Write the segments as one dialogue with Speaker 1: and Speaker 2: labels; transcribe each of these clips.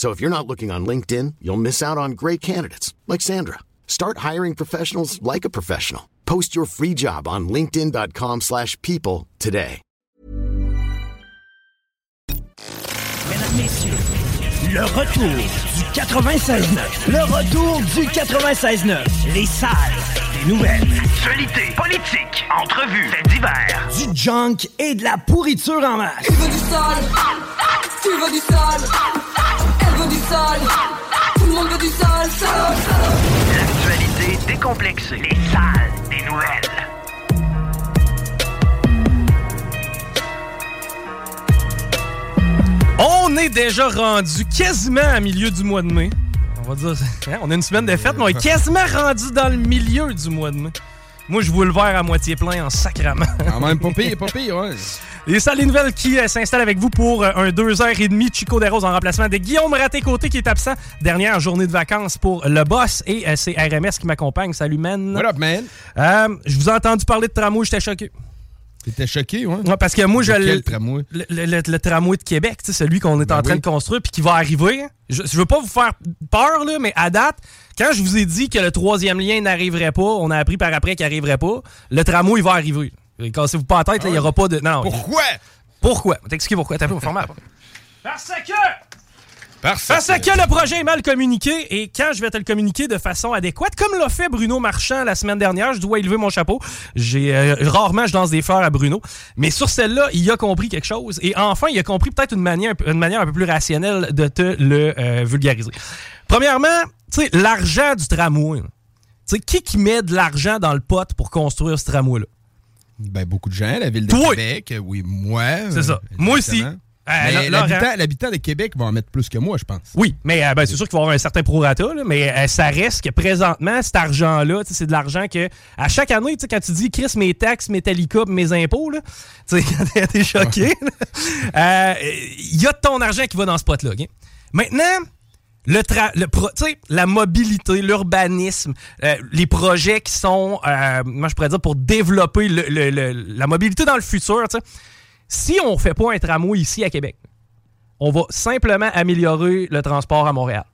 Speaker 1: So if you're not looking on LinkedIn, you'll miss out on great candidates like Sandra. Start hiring professionals like a professional. Post your free job on linkedin.com/people slash people today.
Speaker 2: Mesdames, Messieurs, le retour du 96.9. Le retour du 96.9. Les salles des nouvelles. Actualité, politique, entrevues, faits divers. Du junk et de la pourriture en masse.
Speaker 3: Tu veux du sale Tu veux du sale Tout le monde veut du sale, sale, sale
Speaker 2: L'actualité décomplexée. Les salles des nouvelles.
Speaker 4: On est déjà rendu quasiment à milieu du mois de mai. On va dire, hein, on a une semaine de fête, mais on est quasiment rendu dans le milieu du mois de mai. Moi, je vois le verre à moitié plein en sacrament.
Speaker 5: Quand même, pas pire, pas pire, ouais.
Speaker 4: Les salles des nouvelles qui euh, s'installent avec vous pour euh, un 2h30 Chico des Roses en remplacement de Guillaume Raté-Côté qui est absent. Dernière journée de vacances pour le boss et euh, c'est RMS qui m'accompagne. Salut, man.
Speaker 5: What up, man?
Speaker 4: Euh, je vous ai entendu parler de tramway, j'étais choqué.
Speaker 5: T'étais choqué, ouais?
Speaker 4: Ouais, parce que moi, je le,
Speaker 5: quel tramway?
Speaker 4: le, le- le tramway de Québec, celui qu'on est
Speaker 5: Ben
Speaker 4: en train
Speaker 5: oui.
Speaker 4: de construire puis qui va arriver. Je, je veux pas vous faire peur, là, mais à date, quand je vous ai dit que le troisième lien n'arriverait pas, on a appris par après qu'il n'arriverait pas, le tramway, il va arriver. Cassez-vous pas la tête, il n'y aura pas de. Non, non.
Speaker 5: Pourquoi?
Speaker 4: Pourquoi? T'expliquer pourquoi. T'as pas au format. Parce que.
Speaker 5: Parce,
Speaker 4: Parce que le projet est mal communiqué et quand je vais te le communiquer de façon adéquate, comme l'a fait Bruno Marchand la semaine dernière, je dois élever mon chapeau. J'ai euh, rarement je lance des fleurs à Bruno, mais sur celle-là, il a compris quelque chose et enfin, il a compris peut-être une manière, une manière un peu plus rationnelle de te le euh, vulgariser. Premièrement, tu sais, l'argent du tramway. Tu sais, qui qui met de l'argent dans le pot pour construire ce tramway-là?
Speaker 5: Ben, beaucoup de gens, la ville de
Speaker 4: Toi!
Speaker 5: Québec, euh, oui, moi.
Speaker 4: C'est ça. Moi aussi. Euh,
Speaker 5: l'habitant, l'habitant de Québec va en mettre plus que moi, je pense.
Speaker 4: Oui, mais euh, ben, c'est sûr qu'il va y avoir un certain prorata, là, mais euh, ça reste que présentement, cet argent-là, c'est de l'argent que, à chaque année, quand tu dis Chris, mes taxes, Metallica, pis mes impôts, là, t'es- choqué, euh, il y a de ton argent qui va dans ce pot-là. Maintenant, le la mobilité, l'urbanisme, euh, les projets qui sont, euh, moi je pourrais dire, pour développer la mobilité dans le futur, si on fait pas un tramway ici à Québec, on va simplement améliorer le transport à Montréal.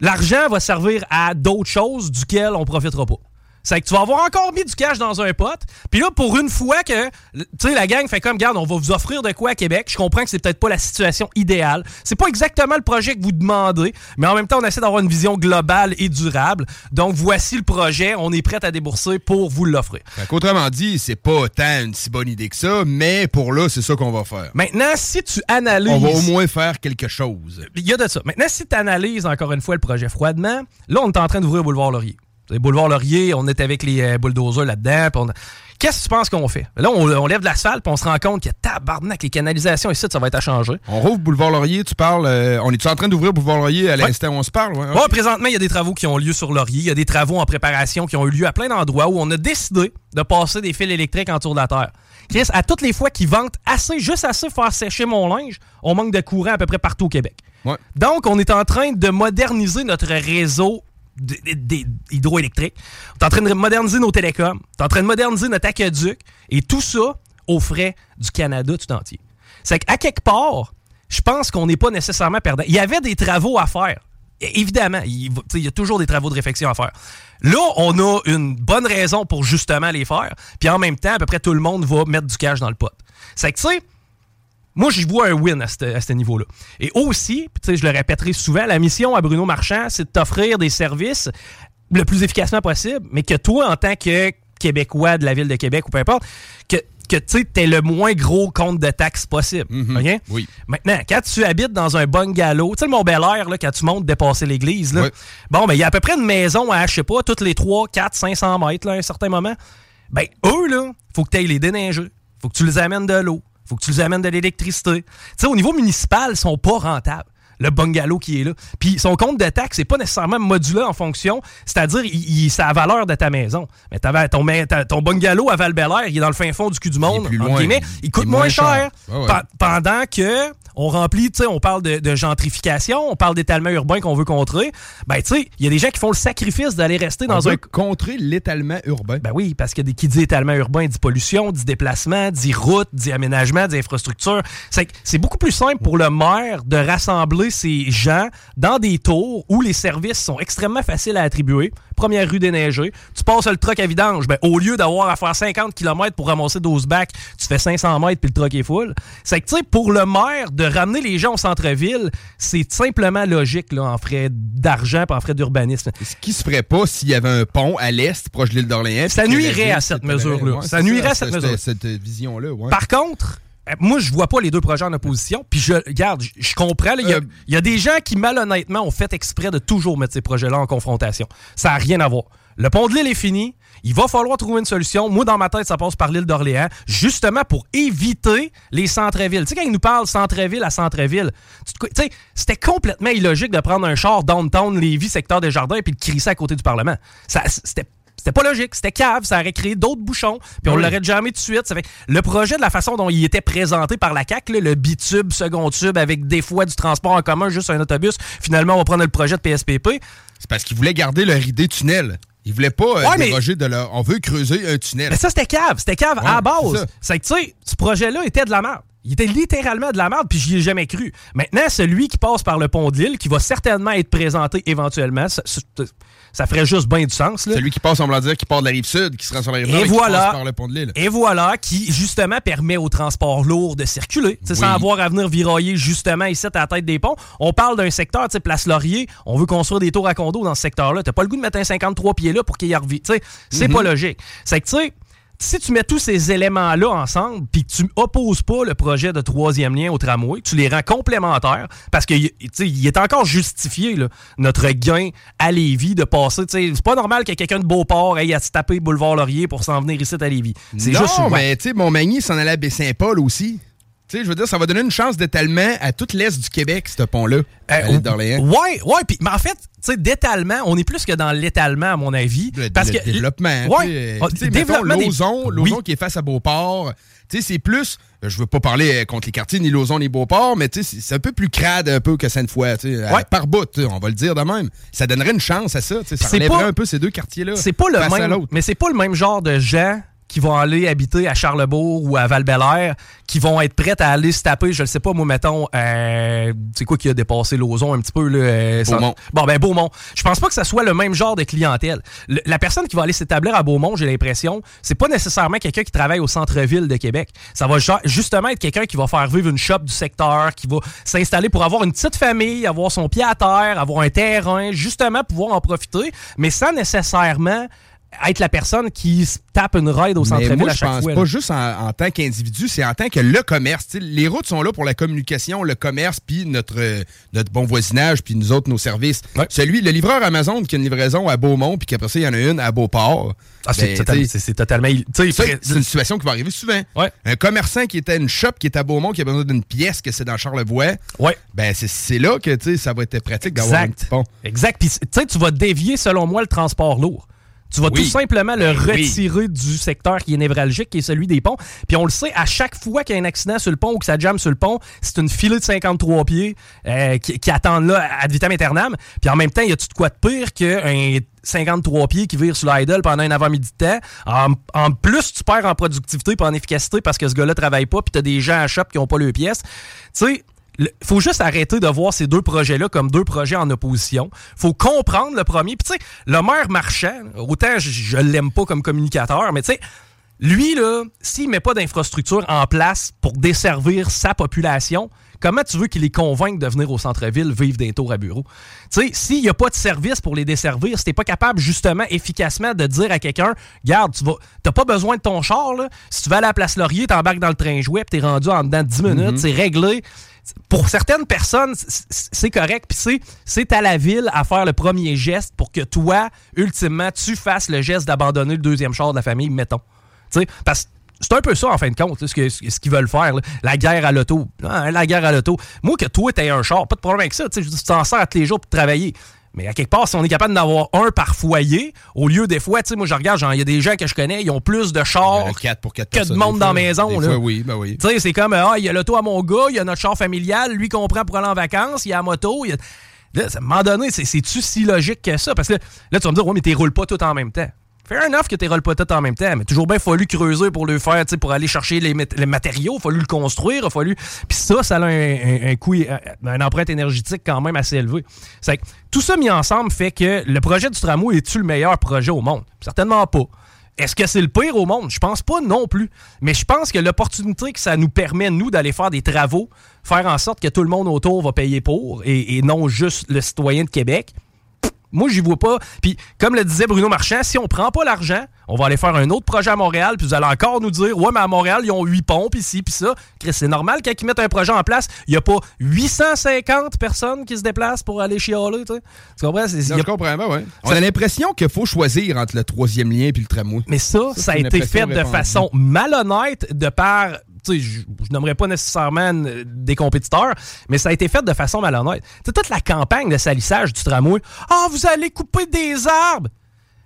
Speaker 4: L'argent va servir à d'autres choses duquel on profitera pas. C'est que tu vas avoir encore mis du cash dans un pot. Puis là, pour une fois que, tu sais, la gang fait comme, garde, on va vous offrir de quoi à Québec. Je comprends que c'est peut-être pas la situation idéale. C'est pas exactement le projet que vous demandez, mais en même temps, on essaie d'avoir une vision globale et durable. Donc, voici le projet. On est prêt à débourser pour vous l'offrir.
Speaker 5: Fait qu'autrement dit, c'est pas tant une si bonne idée que ça, mais pour là, c'est ça qu'on va faire.
Speaker 4: Maintenant, si tu analyses.
Speaker 5: On va au moins faire quelque chose.
Speaker 4: Il y a de ça. Maintenant, si tu analyses encore une fois le projet froidement, là, on est en train d'ouvrir Boulevard Laurier. C'est Boulevard Laurier, on est avec les euh, bulldozers là-dedans. on- Qu'est-ce que tu penses qu'on fait? Là, on, on lève de l'asphalte, puis on se rend compte que tabarnak, les canalisations ici, ça va être à changer.
Speaker 5: On rouvre Boulevard Laurier, tu parles. euh, on est-tu en train d'ouvrir Boulevard Laurier à l'instant où on se parle? Ouais,
Speaker 4: Ouais, présentement, il y a des travaux qui ont lieu sur Laurier. Il y a des travaux en préparation qui ont eu lieu à plein d'endroits où on a décidé de passer des fils électriques en tour de la Terre. Chris, à toutes les fois qu'ils ventent assez, juste assez pour faire sécher mon linge, on manque de courant à peu près partout au Québec.
Speaker 5: Ouais.
Speaker 4: Donc, on est en train de moderniser notre réseau d- d- d- hydroélectrique. On est en train de moderniser nos télécoms. On est en train de moderniser notre aqueduc. Et tout ça aux frais du Canada tout entier. C'est qu'à quelque part, je pense qu'on n'est pas nécessairement perdant. Il y avait des travaux à faire. Évidemment, il, il y a toujours des travaux de réflexion à faire. Là, on a une bonne raison pour justement les faire. Puis en même temps, à peu près tout le monde va mettre du cash dans le pot. C'est que, tu sais, moi, je vois un win à ce, niveau-là. Et aussi, je le répéterai souvent, la mission à Bruno Marchand, c'est de t'offrir des services le plus efficacement possible, mais que toi, en tant que Québécois de la ville de Québec ou peu importe, que que tu aies le moins gros compte de taxes possible. OK?
Speaker 5: Oui.
Speaker 4: Maintenant, quand tu habites dans un bungalow, tu sais, le Mont Bel Air, là, quand tu montes dépasser l'église,
Speaker 5: Oui.
Speaker 4: bon, ben, il y a à peu près une maison à, je sais pas, toutes les 3, 4, 500 mètres, là, à un certain moment. Ben, eux, là, faut que tu ailles les déneiger. Faut que tu les amènes de l'eau. Faut que tu les amènes de l'électricité. Tu sais, au niveau municipal, ils sont pas rentables. Le bungalow qui est là. Puis son compte de taxe, c'est pas nécessairement modulé en fonction, c'est-à-dire, il, il- c'est la valeur de ta maison. Mais ton, ta- ton bungalow à val il est dans le fin fond du cul du monde.
Speaker 5: plus loin.
Speaker 4: il,
Speaker 5: Il
Speaker 4: coûte moins
Speaker 5: moins
Speaker 4: cher.
Speaker 5: ouais.
Speaker 4: Pendant que on remplit, tu sais, on parle de, de gentrification, on parle d'étalement urbain qu'on veut contrer. Ben, tu sais, il y a des gens qui font le sacrifice d'aller rester
Speaker 5: On
Speaker 4: dans un
Speaker 5: veut contrer l'étalement urbain.
Speaker 4: ben oui, parce que des- qui dit étalement urbain dit pollution, dit déplacement, dit route, dit aménagement, dit infrastructure. C'est beaucoup plus simple pour le maire de rassembler ces gens dans des tours où les services sont extrêmement faciles à attribuer. Première rue déneigée, tu passes le truck à vidange. Ben, au lieu d'avoir à faire 50 km pour ramasser 12 bacs, tu fais 500 mètres puis le truck est full. C'est que, tu sais, pour le maire, de ramener les gens au centre-ville, c'est simplement logique là, en frais d'argent et en frais d'urbanisme.
Speaker 5: Ce qui se ferait pas s'il y avait un pont à l'est, proche de l'île d'Orléans.
Speaker 4: Ça nuirait à cette mesure-là. Ça nuirait à cette mesure.
Speaker 5: Cette vision-là.
Speaker 4: Par contre, euh, moi, je vois pas les deux projets en opposition. Puis, je regarde, je, je comprends. là, Il y, a-
Speaker 5: Euh,
Speaker 4: il y a des gens qui, malhonnêtement, ont fait exprès de toujours mettre ces projets-là en confrontation. Ça n'a rien à voir. Le pont de l'île est fini. Il va falloir trouver une solution. Moi, dans ma tête, ça passe par l'île d'Orléans, justement pour éviter les centres-villes. Tu sais, quand ils nous parlent centre-ville à centre-ville, tu te- tu sais, c'était complètement illogique de prendre un char downtown Lévis, secteur des jardins, puis de crisser à côté du Parlement. Ça, c'était c'était pas logique, c'était cave, ça aurait créé d'autres bouchons, puis on
Speaker 5: Oui.
Speaker 4: l'aurait jamais tout de suite. Ça fait le projet de la façon dont il était présenté par la CAQ, là, le bitube, second tube, avec des fois du transport en commun, juste un autobus, finalement on va prendre le projet de PSPP.
Speaker 5: C'est parce qu'ils voulaient garder leur idée tunnel. Ils voulaient pas euh,
Speaker 4: Ouais, mais-
Speaker 5: déroger de leur. On veut creuser un tunnel.
Speaker 4: Mais ça, c'était cave. C'était cave
Speaker 5: Ouais,
Speaker 4: à base. C'est que, tu sais, ce projet-là était de la merde. Il était littéralement de la merde, puis j'y ai jamais cru. Maintenant, celui qui passe par le pont de l'île, qui va certainement être présenté éventuellement, ça, ferait juste bien du sens. Là.
Speaker 5: Celui qui passe, on va dire, qui part de la rive sud, qui se rend sur la rive nord
Speaker 4: Et
Speaker 5: et qui
Speaker 4: voilà.
Speaker 5: passe par le pont de l'île.
Speaker 4: Et voilà, qui justement permet au transport lourd de circuler,
Speaker 5: Oui.
Speaker 4: sans avoir à venir virailler justement ici à la tête des ponts. On parle d'un secteur, tu sais, Place Laurier, on veut construire des tours à condos dans ce secteur-là. T'as pas le goût de mettre un 53 pieds là pour qu'il y. Tu sais, c'est
Speaker 5: Mhm.
Speaker 4: pas logique. C'est que, tu sais, si tu mets tous ces éléments-là ensemble, puis que tu opposes pas le projet de troisième lien au tramway, tu les rends complémentaires, parce que tu sais, il est encore justifié, là, notre gain à Lévis de passer. tu sais, C'est pas normal que quelqu'un de Beauport aille à se taper boulevard Laurier pour s'en venir ici à Lévis. C'est
Speaker 5: non,
Speaker 4: juste souvent.
Speaker 5: mais tu sais, Montmagny s'en allait à Baie-Saint-Paul aussi. Tu sais, je veux dire, ça va donner une chance d'étalement à toute l'est du Québec, ce pont-là, à l'île d'Orléans.
Speaker 4: Ouais, ouais, puis mais en fait, tu sais, d'étalement, on est plus que dans l'étalement, à mon avis.
Speaker 5: Le,
Speaker 4: parce
Speaker 5: le
Speaker 4: que
Speaker 5: développement.
Speaker 4: Ouais, ah, développement des-
Speaker 5: Lauson
Speaker 4: Oui.
Speaker 5: qui est face à Beauport. Tu sais, c'est plus. Je veux pas parler euh, contre les quartiers, ni Lauson, ni Beauport, mais tu sais, c'est- un peu plus crade un peu que Sainte-Foy, tu sais, à-
Speaker 4: Ouais.
Speaker 5: par bout, on va le dire de même. Ça donnerait une chance à ça, tu sais, ça relèverait
Speaker 4: pas-
Speaker 5: un peu ces deux quartiers-là.
Speaker 4: C'est pas le même, mais c'est pas le même genre de gens qui vont aller habiter à Charlebourg ou à val qui vont être prêts à aller se taper, je le sais pas, moi, mettons, euh, c'est quoi qui a dépassé Lauson un petit peu, là? euh, sans-
Speaker 5: Beaumont.
Speaker 4: Bon, ben, Beaumont. Je pense pas que ça soit le même genre de clientèle. Le- la personne qui va aller s'établir à Beaumont, j'ai l'impression, c'est pas nécessairement quelqu'un qui travaille au centre-ville de Québec. Ça va ju- justement être quelqu'un qui va faire vivre une shop du secteur, qui va s'installer pour avoir une petite famille, avoir son pied à terre, avoir un terrain, justement pouvoir en profiter, mais sans nécessairement être la personne qui se tape une ride au centre-ville à
Speaker 5: je
Speaker 4: chaque
Speaker 5: pense
Speaker 4: fois.
Speaker 5: pas
Speaker 4: là.
Speaker 5: juste en, en tant qu'individu, c'est en tant que le commerce. Les routes sont là pour la communication, le commerce, puis notre, euh, notre bon voisinage, puis nous autres, nos services.
Speaker 4: Ouais.
Speaker 5: Celui, le livreur Amazon qui a une livraison à Beaumont, puis qu'après ça, il y en a une à Beauport.
Speaker 4: Ah, c'est
Speaker 5: Ben,
Speaker 4: c'est- totalement...
Speaker 5: c'est une situation qui va arriver souvent.
Speaker 4: Ouais.
Speaker 5: Un commerçant qui était à une shop qui est à Beaumont, qui a besoin d'une pièce, que c'est dans Charlevoix,
Speaker 4: Ouais.
Speaker 5: ben c'est- là que ça va être pratique d'avoir un
Speaker 4: Exact.
Speaker 5: petit pont.
Speaker 4: Exact. Puis, tu sais, tu vas dévier, selon moi, le transport lourd. Tu vas
Speaker 5: Oui.
Speaker 4: tout simplement le
Speaker 5: Ben oui.
Speaker 4: retirer du secteur qui est névralgique, qui est celui des ponts. Puis on le sait, à chaque fois qu'il y a un accident sur le pont ou que ça jamme sur le pont, c'est une filée de 53 pieds euh, qui, qui attendent là ad vitam aeternam. Puis en même temps, il y a-tu de quoi de pire qu'un 53 pieds qui vire sur l'idle pendant un avant-midi de temps? En, en plus, tu perds en productivité et en efficacité parce que ce gars-là travaille pas puis t'as des gens à shop qui ont pas leurs pièces. Tu sais, il faut juste arrêter de voir ces deux projets-là comme deux projets en opposition. faut comprendre le premier. Puis tu sais, le maire marchand, autant je, je l'aime pas comme communicateur, mais tu sais, Lui, là, s'il met pas d'infrastructure en place pour desservir sa population, comment tu veux qu'il les convainque de venir au centre-ville vivre des tours à bureau? Tu sais, s'il n'y a pas de service pour les desservir, si t'es pas capable justement efficacement de dire à quelqu'un, garde, tu vas, t'as pas besoin de ton char, là. si tu vas à la place Laurier, t'embarques dans le train jouet, puis t'es rendu en dedans de 10 minutes, c'est réglé. Pour certaines personnes, c'est correct, puis c'est- à la ville à faire le premier geste pour que toi, ultimement, tu fasses le geste d'abandonner le deuxième char de la famille, mettons. Parce que c'est un peu ça, en fin de compte, ce qu'ils veulent faire. La guerre à l'auto. Ah, la guerre à l'auto. Moi, que toi, t'aies un char, pas de problème avec ça. Tu t'en sers tous les jours pour travailler. Mais à quelque part, si on est capable d'en avoir un par foyer, au lieu des fois, tu sais, moi, je regarde, genre, il y a des gens que je connais, ils ont plus de chars
Speaker 5: Quatre pour quatre
Speaker 4: que de monde dans la maison.
Speaker 5: Des
Speaker 4: là.
Speaker 5: fois, oui, ben oui.
Speaker 4: Tu sais, c'est comme, ah, il y a l'auto à mon gars, il y a notre char familial, lui qu'on prend pour aller en vacances, il y a la moto. il y a- Là, à un moment donné, c'est- c'est-tu si logique que ça? Parce que là, tu vas me dire, ouais, mais tu roules pas tout en même temps. Fair enough que roules pas tout en même temps, mais toujours bien fallu creuser pour le faire, pour aller chercher les, mat- les matériaux, fallu le construire, fallu. Puis ça, ça a un, coût, un, un empreinte énergétique quand même assez élevé. C'est que tout ça mis ensemble fait que le projet du tramway est-tu le meilleur projet au monde? Certainement pas. Est-ce que c'est le pire au monde? Je pense pas non plus. Mais je pense que l'opportunité que ça nous permet, nous, d'aller faire des travaux, faire en sorte que tout le monde autour va payer pour, et, non juste le citoyen de Québec, moi, j'y vois pas. Puis, comme le disait Bruno Marchand, si on prend pas l'argent, on va aller faire un autre projet à Montréal, puis vous allez encore nous dire, ouais, mais à Montréal, ils ont huit pompes ici, puis ça. Chris, c'est normal quand ils mettent un projet en place, il y a pas 850 personnes qui se déplacent pour aller chialer, tu sais. Tu comprends? C'est-
Speaker 5: Non,
Speaker 4: a-
Speaker 5: je comprends, ben ouais. On a l'impression qu'il faut choisir entre le troisième lien et le tramway.
Speaker 4: Mais ça, ça,
Speaker 5: c'est
Speaker 4: a été fait de façon malhonnête de par. Je, je nommerais pas nécessairement des compétiteurs, mais ça a été fait de façon malhonnête. Tu toute la campagne de salissage du tramway. Ah, vous allez couper des arbres!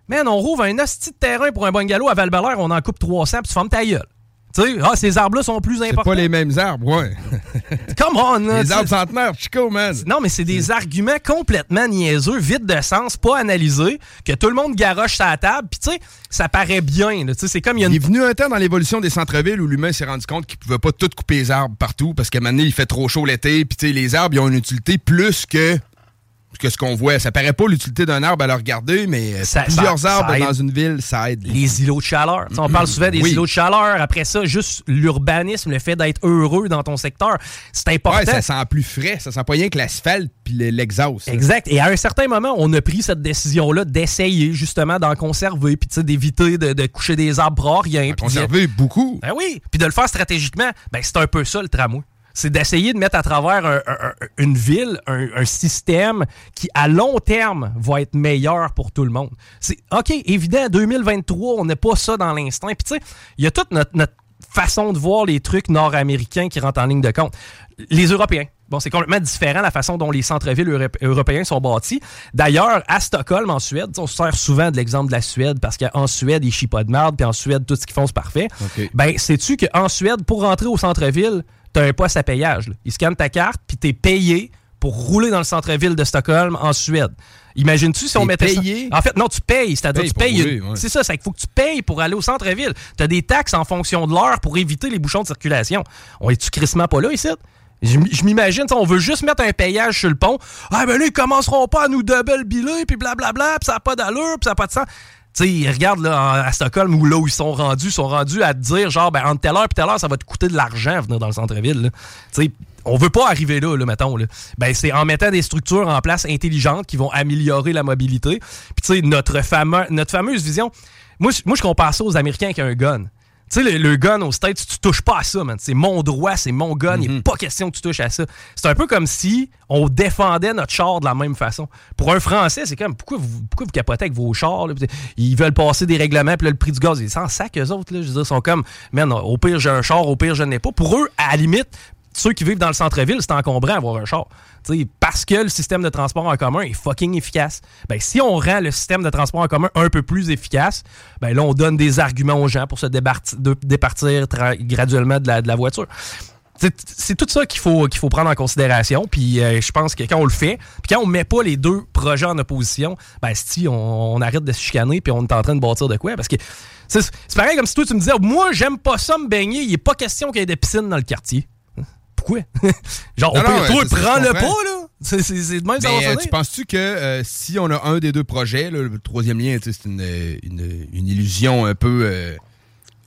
Speaker 4: Man, on rouvre un hostie de terrain pour un bungalow à val on en coupe 300 puis tu fermes ta gueule. Tu sais, ah, ces arbres-là sont plus
Speaker 5: C'est
Speaker 4: importants.
Speaker 5: pas les mêmes arbres, ouais.
Speaker 4: Come on, là,
Speaker 5: Les arbres centenaires, Chico, man.
Speaker 4: Non, mais c'est des arguments complètement niaiseux, vides de sens, pas analysés, que tout le monde garoche sa table, puis tu sais, ça paraît bien. là. Tu sais, C'est comme il y a
Speaker 5: Il est venu un temps dans l'évolution des centres-villes où l'humain s'est rendu compte qu'il pouvait pas tout couper les arbres partout parce qu'à un moment donné, il fait trop chaud l'été. Puis tu sais, les arbres, ils ont une utilité plus que, que ce qu'on voit. Ça paraît pas l'utilité d'un arbre à le regarder, mais euh,
Speaker 4: Ça-
Speaker 5: plusieurs
Speaker 4: ça-
Speaker 5: arbres dans une ville, ça aide.
Speaker 4: les îlots de chaleur. On parle souvent des
Speaker 5: Oui.
Speaker 4: îlots de chaleur. Après ça, juste l'urbanisme, le fait d'être heureux dans ton secteur, c'est important.
Speaker 5: Ouais, ça sent plus frais. Ça sent pas rien que l'asphalte puis le- l'exhaust.
Speaker 4: Exact. Et à un certain moment, on a pris cette décision-là d'essayer justement d'en conserver, puis d'éviter de, de coucher des arbres pour rien.
Speaker 5: Conserver beaucoup.
Speaker 4: Ben oui. Puis de le faire stratégiquement, ben c'est un peu ça le tramway. C'est d'essayer de mettre à travers un- un- un- une ville un, un système qui, à long terme, va être meilleur pour tout le monde. C'est OK, évident, 2023, on n'a pas ça dans l'instinct. Puis tu sais, il y a toute notre, notre façon de voir les trucs nord-américains qui rentrent en ligne de compte. Les Européens. Bon, c'est complètement différent la façon dont les centres-villes europ- européens sont bâtis. D'ailleurs, à Stockholm, en Suède, on se sert souvent de l'exemple de la Suède parce qu'en Suède, ils chient pas de merde, puis en Suède, tout ce qu'ils font, c'est parfait.
Speaker 5: OK.
Speaker 4: Ben, sais-tu qu'en Suède, pour rentrer au centre-ville, t'as un poste à payage. là. Ils scannent ta carte, puis t'es payé pour rouler dans le centre-ville de Stockholm en Suède. Imagines-tu si on mettait ça-? En fait, non, tu payes. C'est-à-dire, tu payes.
Speaker 5: ouais.
Speaker 4: C'est ça, c'est qu'il faut que tu payes pour aller au centre-ville. T'as des taxes en fonction de l'heure pour éviter les bouchons de circulation. On est-tu crissement pas là ici? Je je m'imagine, tu on veut juste mettre un payage sur le pont. Ah, ben là, ils commenceront pas à nous double biler, puis blablabla, puis ça n'a pas d'allure, puis ça n'a pas de sens. Sais, regarde là, à Stockholm, où là où ils sont rendus, ils sont rendus à te dire, genre, ben, entre telle heure et telle heure, ça va te coûter de l'argent venir dans le centre-ville. Tu on veut pas arriver là, là mettons. Ben, c'est en mettant des structures en place intelligentes qui vont améliorer la mobilité. Puis, tu notre, notre fameuse vision, moi, moi, je compare ça aux Américains avec un gun. Tu sais, le, le gun aux States, tu touches pas à ça, man. C'est mon droit, c'est mon gun. Il n'est pas question que tu touches à ça. C'est un peu comme si on défendait notre char de la même façon. Pour un Français, c'est comme, pourquoi vous, pourquoi vous capotez avec vos chars? là? Ils veulent passer des règlements, puis là, le prix du gaz, ils s'en sac, eux autres. Là. Je veux dire, sont comme, man, au pire, j'ai un char, au pire, je n'ai pas. Pour eux, à la limite, ceux qui vivent dans le centre-ville, c'est encombrant avoir un char. Tu sais, parce que le système de transport en commun est fucking efficace. Ben, si on rend le système de transport en commun un peu plus efficace, ben là, on donne des arguments aux gens pour se départir graduellement de la, voiture. C'est tout ça qu'il faut, faut prendre en considération. Puis euh, je pense que quand on le fait, puis quand on met pas les deux projets en opposition, ben si on, arrête de se chicaner puis on est en train de bâtir de quoi? Parce que c'est c'est pareil comme si toi tu me disais, moi j'aime pas ça me baigner, il est pas question qu'il y ait des piscines dans le quartier. Pourquoi? Genre,
Speaker 5: Non, non, c'est ça, je
Speaker 4: prends-le pas, là. C'est de même, ça va
Speaker 5: euh, tu penses-tu que euh, si on a un des deux projets, là, le troisième lien, c'est une, euh, une- une illusion un peu. euh,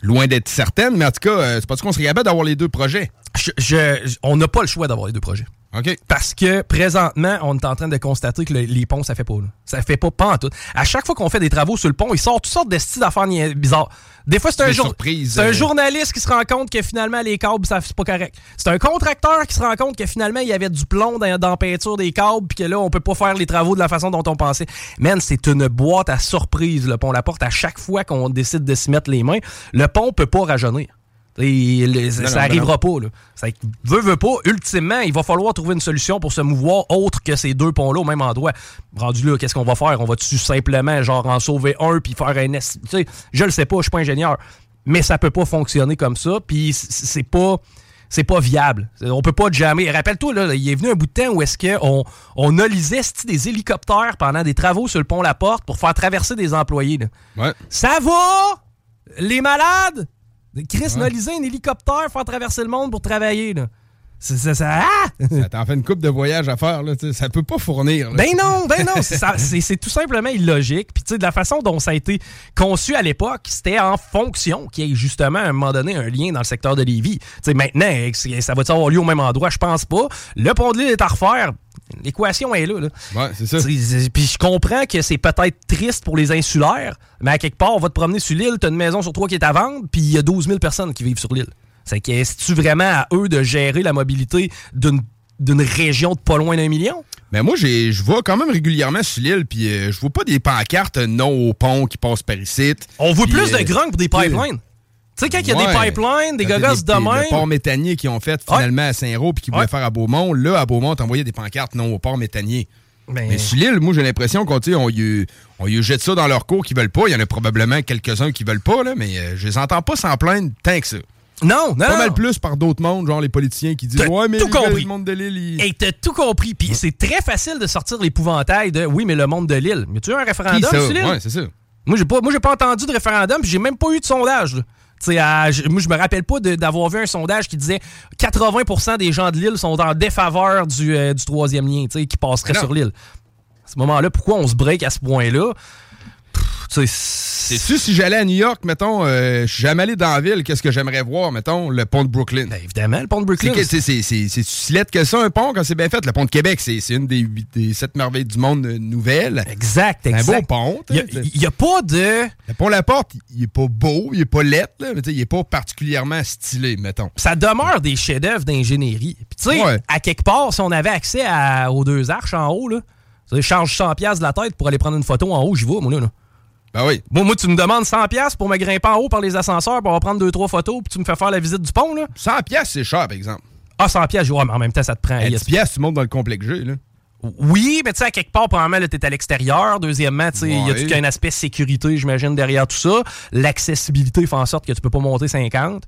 Speaker 5: loin d'être certaine, mais en tout cas, c'est pas tout qu'on serait capable d'avoir les deux projets.
Speaker 4: Je- je- je- on n'a pas le choix d'avoir les deux projets.
Speaker 5: OK?
Speaker 4: Parce que présentement, on est en train de constater que le- les ponts, ça fait pas. Là. Ça fait pas, pas en tout. À chaque fois qu'on fait des travaux sur le pont, il sort toutes sortes de styles d'affaires bizarres. Des fois, c'est un,
Speaker 5: Des
Speaker 4: jour-
Speaker 5: surprises,
Speaker 4: c'est un
Speaker 5: euh.
Speaker 4: journaliste qui se rend compte que finalement, les câbles, ça c'est pas correct. C'est un contracteur qui se rend compte que finalement, il y avait du plomb dans, dans la peinture des câbles, puis que là, on peut pas faire les travaux de la façon dont on pensait. Man, c'est une boîte à surprise, le pont La Porte. À chaque fois qu'on décide de s'y mettre les mains, le pont peut pas rajeunir. Ça
Speaker 5: non,
Speaker 4: arrivera pas. Là. Ça veut, veut pas. Ultimement, il va falloir trouver une solution pour se mouvoir autre que ces deux ponts-là au même endroit. Rendu là, qu'est-ce qu'on va faire? On va-tu simplement genre en sauver un puis faire un... es- Tu sais, je le sais pas, je suis pas ingénieur. Mais ça peut pas fonctionner comme ça. Puis c'est pas... C'est pas viable. On peut pas jamais. Rappelle-toi, là, il est venu un bout de temps où est-ce qu'on on alisait c'ti, des hélicoptères pendant des travaux sur le pont La Porte pour faire traverser des employés. là.
Speaker 5: Ouais.
Speaker 4: Ça va? Les malades? Chris n'a lisé un hélicoptère faire traverser le monde pour travailler. Là. Ça. ça- ah!
Speaker 5: Ça t'en fait une coupe de voyage à faire, là. Ça peut pas fournir. là.
Speaker 4: Ben non, ben non, c'est tout simplement illogique. Puis tu sais, de la façon dont ça a été conçu à l'époque, c'était en fonction qu'il y ait justement à un moment donné un lien dans le secteur de Lévis. Tu sais, maintenant, ça va avoir lieu au même endroit? Je pense pas. Le pont de l'île est à refaire. L'équation est là. là.
Speaker 5: Ouais, c'est ça.
Speaker 4: Puis je comprends que c'est peut-être triste pour les insulaires, mais à quelque part, on va te promener sur l'île, t'as une maison sur trois qui est à vendre, puis il y a 12 000 personnes qui vivent sur l'île. C'est que c'est-tu vraiment à eux de gérer la mobilité d'une d'une région de pas loin d'un million?
Speaker 5: Mais moi, j'ai- je vois quand même régulièrement sur l'île, puis euh, je vois pas des pancartes euh, non au pont qui passent par ici.
Speaker 4: On voit plus
Speaker 5: euh,
Speaker 4: de grunge pour des pipelines. Tu sais, quand il y a des pipelines, des gogosses de même.
Speaker 5: Le port méthanier qu'ils ont fait finalement à Saint-Roch puis qu'ils voulaient faire à Beaumont. Là, à Beaumont, t'envoyais des pancartes non au port méthanier.
Speaker 4: Ben-
Speaker 5: Mais sur l'île, moi, j'ai l'impression qu'on on y, on y jette ça dans leur cours qu'ils veulent pas. Il y en a probablement quelques-uns qui veulent pas, là, mais euh, je les entends pas s'en plaindre tant que ça.
Speaker 4: Non, non,
Speaker 5: Pas mal plus par d'autres mondes, genre les politiciens qui disent Ouais, mais
Speaker 4: tout compris.
Speaker 5: le monde de l'île, il-
Speaker 4: Et t'as tout compris. Puis c'est très facile de sortir l'épouvantail de oui, mais le monde de l'île. Mais tu as un référendum sur l'île?
Speaker 5: Ouais, c'est ça.
Speaker 4: Moi, j'ai pas, moi, pas entendu de référendum, puis j'ai même pas eu de sondage. là. À- moi, je me rappelle pas d'avoir vu un sondage qui disait 80% des gens de l'île sont en défaveur du, euh, du troisième lien, qui passerait
Speaker 5: Non.
Speaker 4: sur l'île. À ce moment-là, pourquoi on se break à ce point-là? Pff, tu sais,
Speaker 5: C'est-tu si j'allais à New York, mettons, euh, je suis jamais allé dans la ville, qu'est-ce que j'aimerais voir, mettons, le pont de Brooklyn?
Speaker 4: Ben, évidemment, le pont de Brooklyn.
Speaker 5: c'est- c'est c'est- c'est si laid que ça, un pont, quand c'est bien fait. Le pont de Québec, c'est c'est une des, des sept merveilles du monde euh, nouvelles.
Speaker 4: Exact,
Speaker 5: C'est un
Speaker 4: exact.
Speaker 5: beau pont.
Speaker 4: Il n'y a, pas de.
Speaker 5: Le pont La Porte, il est pas beau, il est pas laid, là, mais il est pas particulièrement stylé, mettons.
Speaker 4: Ça demeure des chefs-d'œuvre d'ingénierie. Puis, tu sais,
Speaker 5: Ouais.
Speaker 4: à quelque part, si on avait accès à- aux deux arches en haut, là, sais, charge 100$ de la tête pour aller prendre une photo en haut, j'y vais, moi, là. là.
Speaker 5: Ben oui.
Speaker 4: Moi, moi, tu me demandes 100$ pour me grimper en haut par les ascenseurs pour prendre deux, trois photos, puis tu me fais faire la visite du pont, là.
Speaker 5: 100 pièces c'est cher, par exemple.
Speaker 4: Ah, 100$, je dis, ouais, mais en même temps, ça te prend.
Speaker 5: À
Speaker 4: il y a-
Speaker 5: 10 pièces tu montes dans le complexe G, là.
Speaker 4: Oui, mais tu sais, à quelque part, premièrement, là, t'es à l'extérieur. Deuxièmement, tu sais, il y a tout qu'un aspect sécurité, j'imagine, derrière tout ça? L'accessibilité fait en sorte que tu peux pas monter 50.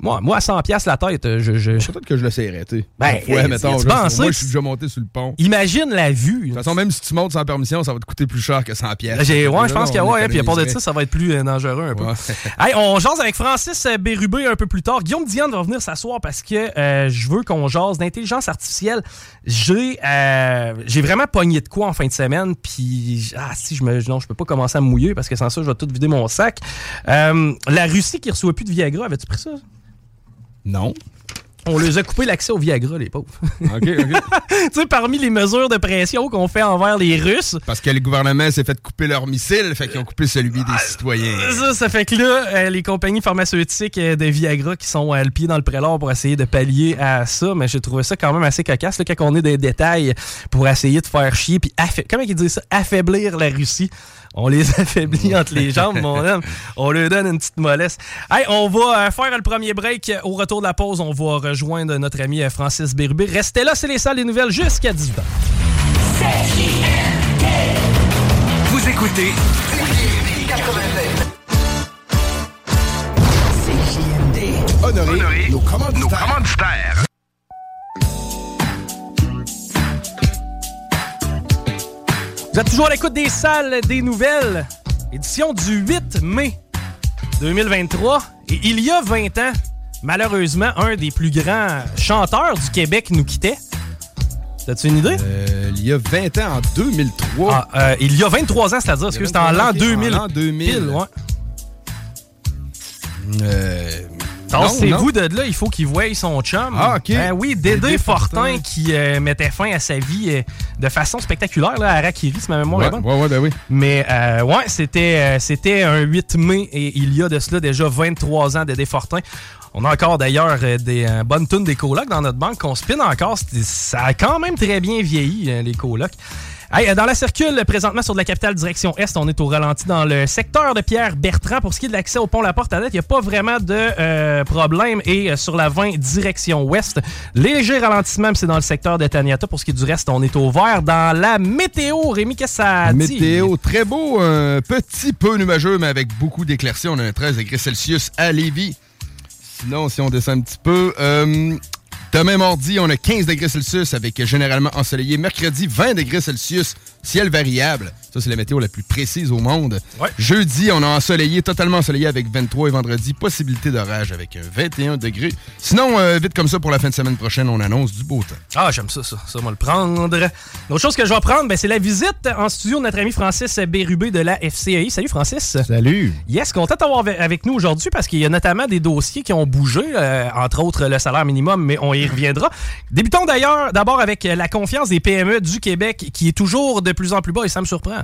Speaker 4: Moi, moi à 100$ piastres la tête, euh, je. je-
Speaker 5: Peut-être que je l'essayerais, tu sais.
Speaker 4: Ben,
Speaker 5: Parfois,
Speaker 4: euh,
Speaker 5: mettons.
Speaker 4: tu
Speaker 5: moi,
Speaker 4: que
Speaker 5: je suis déjà monté sur le pont.
Speaker 4: Imagine la vue.
Speaker 5: De toute façon, même si tu montes sans permission, ça va te coûter plus cher que 100 pièces.
Speaker 4: J'ai- ouais, je pense qu'il y a,
Speaker 5: On
Speaker 4: ouais, puis à part de ça, ça va être plus euh, dangereux un peu.
Speaker 5: Ouais.
Speaker 4: Hey, on jase avec Francis Bérubé un peu plus tard. Guillaume Diane va venir s'asseoir parce que euh, je veux qu'on jase d'intelligence artificielle. J'ai euh, j'ai vraiment pogné de quoi en fin de semaine, puis ah si je me non, je peux pas commencer à me mouiller parce que sans ça, je vais tout vider mon sac. La Russie qui reçoit plus de Viagra, avais-tu pris ça?
Speaker 5: Non.
Speaker 4: On les a coupé l'accès au Viagra, les pauvres.
Speaker 5: OK, OK.
Speaker 4: tu sais, parmi les mesures de pression qu'on fait envers les Russes,
Speaker 5: Parce que le gouvernement s'est fait couper leur missile, fait qu'ils ont coupé celui des citoyens.
Speaker 4: Ça, ça fait que là, euh, les compagnies pharmaceutiques euh, de Viagra qui sont euh, le pied dans le prélat pour essayer de pallier à ça, mais j'ai trouvé ça quand même assez cocasse là, quand on est des détails pour essayer de faire chier puis affa- comment ils disent ça? Affaiblir la Russie. On les affaiblit entre les jambes, mon homme. On leur donne une petite mollesse. Hey, on va euh, faire le premier break. Au retour de la pause, on va rejoindre notre ami euh, Francis Bérubé. Restez là, c'est les salles des nouvelles jusqu'à 18h.
Speaker 2: Vous écoutez
Speaker 5: Honoré, nos commanditaires.
Speaker 4: Vous êtes toujours à l'écoute des salles des nouvelles. Édition du 8 mai 2023. Et il y a 20 ans, malheureusement, un des plus grands chanteurs du Québec nous quittait. T'as-tu une idée?
Speaker 5: Euh, il y a 20 ans, en 2003.
Speaker 4: Ah, euh, il y a 23 ans, c'est-à-dire, parce que c'était en l'an 2000.
Speaker 5: En l'an 2000.
Speaker 4: Pile, ouais.
Speaker 5: Euh,
Speaker 4: Tassez-vous de là, il faut qu'il voie son chum.
Speaker 5: Ah, OK.
Speaker 4: Ben oui, Dédé Fortin
Speaker 5: Fortin.
Speaker 4: qui euh, mettait fin à sa vie euh, de façon spectaculaire là, à Rakiri, si ma mémoire
Speaker 5: Ouais,
Speaker 4: est bonne.
Speaker 5: ouais, ouais, ben oui.
Speaker 4: Mais euh, ouais, c'était euh, c'était un 8 mai et il y a de cela déjà 23 ans Dédé Fortin. On a encore d'ailleurs des bonnes tunes des colocs dans notre banque qu'on spin encore. Ça a quand même très bien vieilli, les colocs. Dans la circule, présentement sur de la capitale direction Est, on est au ralenti dans le secteur de Pierre Bertrand. Pour ce qui est de l'accès au pont La Porte à date, il n'y a pas vraiment de euh, problème. Et euh, sur la 20 direction Ouest, léger ralentissement, c'est dans le secteur de Taniata. Pour ce qui est du reste, on est au vert dans la météo. Rémi, qu'est-ce que ça dit?
Speaker 5: Météo très beau, un petit peu nuageux, mais avec beaucoup d'éclaircies. On a un 13 degrés Celsius à Lévis. Sinon, si on descend un petit peu, euh, demain mardi, on a 15 degrés Celsius avec généralement ensoleillé. Mercredi, 20 degrés Celsius, ciel variable. Ça, c'est la météo la plus précise au monde.
Speaker 4: Ouais.
Speaker 5: Jeudi, on a ensoleillé, totalement ensoleillé avec 23 et vendredi, possibilité d'orage avec un 21 degrés. Sinon, euh, vite comme ça, pour la fin de semaine prochaine, on annonce du beau temps.
Speaker 4: Ah, j'aime ça, ça. Ça, on va le prendre. L'autre chose que je vais prendre, ben, c'est la visite en studio de notre ami Francis Bérubé de la FCAI. Salut, Francis.
Speaker 6: Salut.
Speaker 4: Yes, content d'avoir avec- avec nous aujourd'hui parce qu'il y a notamment des dossiers qui ont bougé, euh, entre autres le salaire minimum, mais on y reviendra. Débutons d'ailleurs d'abord avec la confiance des PME du Québec qui est toujours de plus en plus bas et ça me surprend.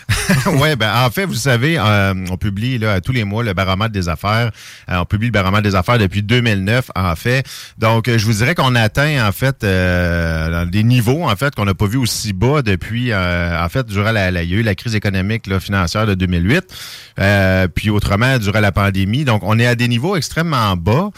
Speaker 6: oui, ben en fait, vous savez, euh, on publie là, tous les mois le baromètre des affaires. Euh, on publie le baromètre des affaires depuis 2009, en fait. Donc, euh, je vous dirais qu'on atteint en fait euh, des niveaux en fait qu'on n'a pas vu aussi bas depuis euh, en fait durant la, la, il y a eu la crise économique là, financière de 2008, euh, puis autrement durant la pandémie. Donc, on est à des niveaux extrêmement bas.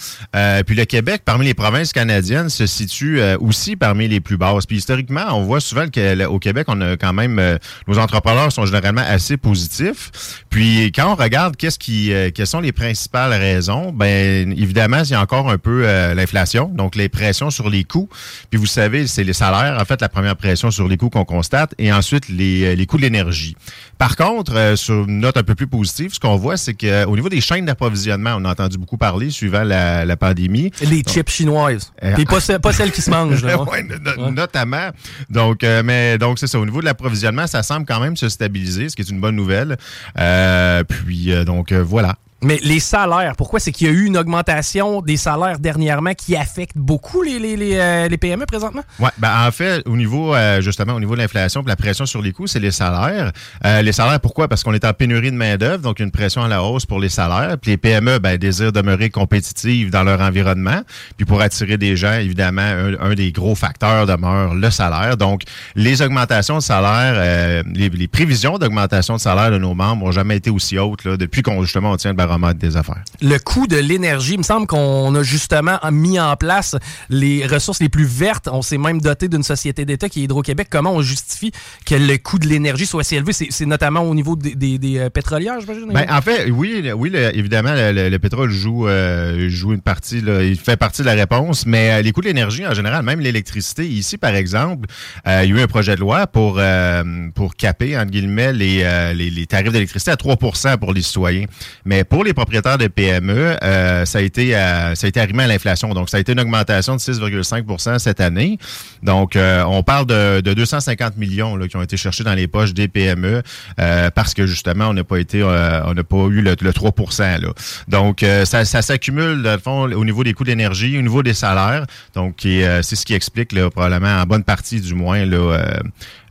Speaker 6: Puis le Québec, parmi les provinces canadiennes, se situe aussi parmi les plus basses. Puis historiquement, on voit souvent que le- au Québec, on a quand même nos entrepreneurs sont généralement assez positifs. Puis quand on regarde qu'est-ce qui euh, quelles sont les principales raisons, ben évidemment, il y a encore un peu euh, l'inflation, donc les pressions sur les coûts. Puis vous savez, c'est les salaires en fait la première pression sur les coûts qu'on constate et ensuite les, euh, les coûts de l'énergie. Par contre, euh, sur une note un peu plus positive, ce qu'on voit, c'est qu'au niveau des chaînes d'approvisionnement, on a entendu beaucoup parler suivant la, la pandémie.
Speaker 4: Les chips chinoises. Puis pas, ce- pas celles qui se mangent. là, hein?
Speaker 6: Ouais, no- no- Notamment. Donc, mais donc c'est ça. Au niveau de l'approvisionnement, ça semble quand même se stabiliser, ce qui est une bonne nouvelle. Euh, puis euh, donc euh, voilà.
Speaker 4: Mais les salaires, pourquoi? C'est qu'il y a eu une augmentation des salaires dernièrement qui affecte beaucoup les, les, les, euh, les PME présentement?
Speaker 6: Ouais, ben en fait, au niveau euh, justement au niveau de l'inflation, la pression sur les coûts, c'est les salaires. Euh, les salaires, pourquoi? Parce qu'on est en pénurie de main d'œuvre, donc une pression à la hausse pour les salaires. Puis les PME, ben désirent demeurer compétitives dans leur environnement. Puis pour attirer des gens, évidemment, un, un des gros facteurs demeure le salaire. Donc les augmentations de salaire, euh, les, les prévisions d'augmentation de salaire de nos membres ont jamais été aussi hautes là, depuis qu'on justement on tient le baromètre des affaires.
Speaker 4: le coût de l'énergie. Il me semble qu'on a justement mis en place les ressources les plus vertes. On s'est même doté d'une société d'État qui est Hydro-Québec. Comment on justifie que le coût de l'énergie soit si élevé? C'est notamment au niveau des, des- des, euh, pétrolières, j'imagine?
Speaker 6: Ben, en fait, oui, oui, le- évidemment, le, le- le pétrole joue, euh, joue une partie, là, il fait partie de la réponse, mais euh, les coûts de l'énergie en général, même l'électricité, ici, par exemple, euh, il y a eu un projet de loi pour, euh, pour caper, entre guillemets, les, les, les tarifs d'électricité à 3% pour les citoyens. Mais pour les propriétaires de PME, euh, ça, a été, euh, ça a été arrimé à l'inflation. Donc, ça a été une augmentation de 6,5% cette année. Donc, euh, on parle de, de 250 millions là, qui ont été cherchés dans les poches des PME euh, parce que justement, on n'a pas été, euh, on n'a pas eu le, le 3 là. Donc, euh, ça, ça s'accumule, dans le fond, au niveau des coûts d'énergie, au niveau des salaires. Donc, c'est ce qui explique là, probablement en bonne partie, du moins, là,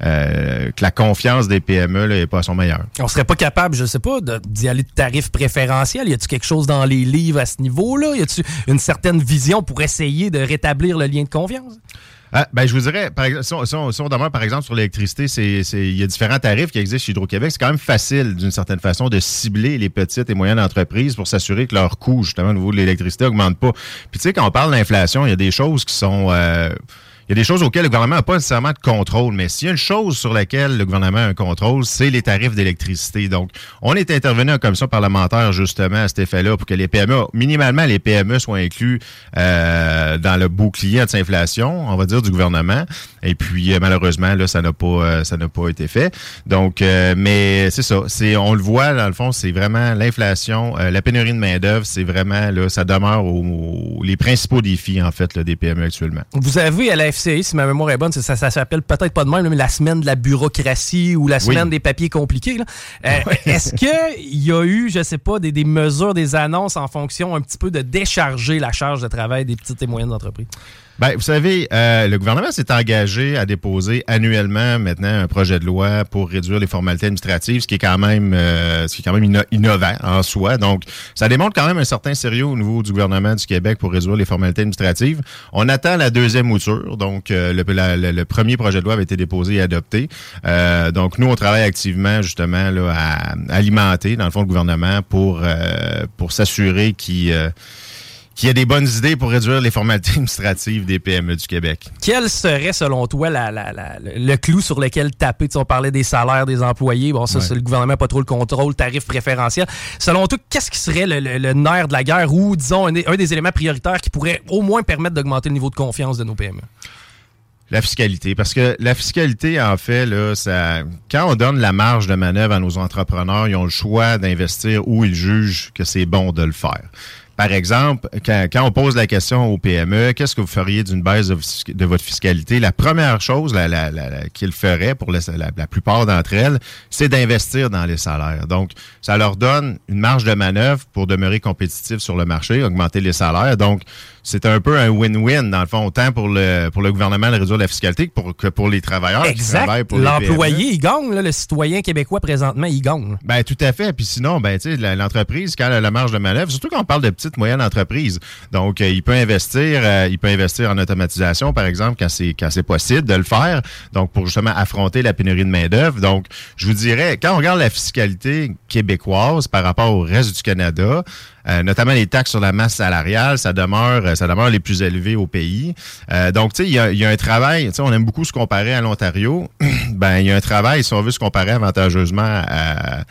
Speaker 6: que la confiance des PME là, est pas à son meilleur.
Speaker 4: On serait pas capable, je sais pas, d'y aller de tarifs préférentiels. Y a-tu quelque chose dans les livres à ce niveau-là? Y a-tu une certaine vision pour essayer de rétablir le lien de confiance?
Speaker 6: Ah, ben, je vous dirais, par si on, si demeure, par exemple, sur l'électricité, il y a différents tarifs qui existent chez Hydro-Québec. C'est quand même facile, d'une certaine façon, de cibler les petites et moyennes entreprises pour s'assurer que leur coût, justement, au niveau de l'électricité, augmente pas. Puis, tu sais, quand on parle d'inflation, il y a des choses qui sont... euh, il y a des choses auxquelles le gouvernement n'a pas nécessairement de contrôle, mais s'il y a une chose sur laquelle le gouvernement a un contrôle, c'est les tarifs d'électricité. Donc, on est intervenu en commission parlementaire justement à cet effet-là pour que les PME, minimalement les PME soient inclus euh, dans le bouclier anti-inflation, on va dire, du gouvernement. Et puis, euh, malheureusement, là, ça n'a pas euh, ça n'a pas été fait. Donc, euh, mais c'est ça. C'est on le voit dans le fond, c'est vraiment l'inflation, euh, la pénurie de main d'œuvre, c'est vraiment là, ça demeure aux- les principaux défis en fait là, des PME actuellement.
Speaker 4: Vous avez à la FCI, si ma mémoire est bonne, ça, ça, s'appelle peut-être pas de même, mais la semaine de la bureaucratie ou la semaine des papiers compliqués. Euh, est-ce qu'il y a eu, je sais pas, des, des, mesures, des annonces en fonction un petit peu de décharger la charge de travail des petites et moyennes entreprises?
Speaker 6: Ben, vous savez, euh, le gouvernement s'est engagé à déposer annuellement maintenant un projet de loi pour réduire les formalités administratives, ce qui est quand même, euh, ce qui est quand même innovant en soi. Donc, ça démontre quand même un certain sérieux au niveau du gouvernement du Québec pour réduire les formalités administratives. On attend la deuxième mouture. Donc, euh, le, le, premier projet de loi avait été déposé et adopté. donc, nous, on travaille activement justement là, à, alimenter, dans le fond, le gouvernement pour pour s'assurer qu'il qu'il y a des bonnes idées pour réduire les formalités administratives des PME du Québec.
Speaker 4: Quel serait, selon toi, le clou sur lequel taper? on parlait des salaires des employés. Bon, ça, c'est le gouvernement pas trop le contrôle, tarif préférentiel. Selon toi, qu'est-ce qui serait le, nerf de la guerre ou, disons, un, des éléments prioritaires qui pourrait au moins permettre d'augmenter le niveau de confiance de nos PME?
Speaker 6: La fiscalité. Parce que la fiscalité, en fait, là, ça, quand on donne la marge de manœuvre à nos entrepreneurs, ils ont le choix d'investir où ils jugent que c'est bon de le faire. Par exemple, quand, on pose la question au PME, qu'est-ce que vous feriez d'une baisse de, votre fiscalité? La première chose la, la, qu'ils feraient pour la, plupart d'entre elles, c'est d'investir dans les salaires. Donc, ça leur donne une marge de manœuvre pour demeurer compétitif sur le marché, augmenter les salaires. Donc, c'est un peu un win-win, dans le fond, autant pour le, pour le gouvernement de réduire la fiscalité que pour, que pour les travailleurs
Speaker 4: exact.
Speaker 6: qui
Speaker 4: L'employé, il gagne, le citoyen québécois présentement, il gagne.
Speaker 6: Ben, tout à fait. Puis sinon, ben, tu sais, l'entreprise, quand elle a la marge de manœuvre, surtout quand on parle de petites, moyennes entreprises, donc, euh, il peut investir, euh, il peut investir en automatisation, par exemple, quand c'est, quand c'est possible de le faire, donc, pour justement affronter la pénurie de main-d'œuvre. Donc, je vous dirais, quand on regarde la fiscalité québécoise par rapport au reste du Canada, euh, notamment les taxes sur la masse salariale, ça demeure, euh, ça demeure les plus élevés au pays. Euh, donc, tu sais, il y a, un travail, tu sais, on aime beaucoup se comparer à l'Ontario. ben, il y a un travail, si on veut se comparer avantageusement à,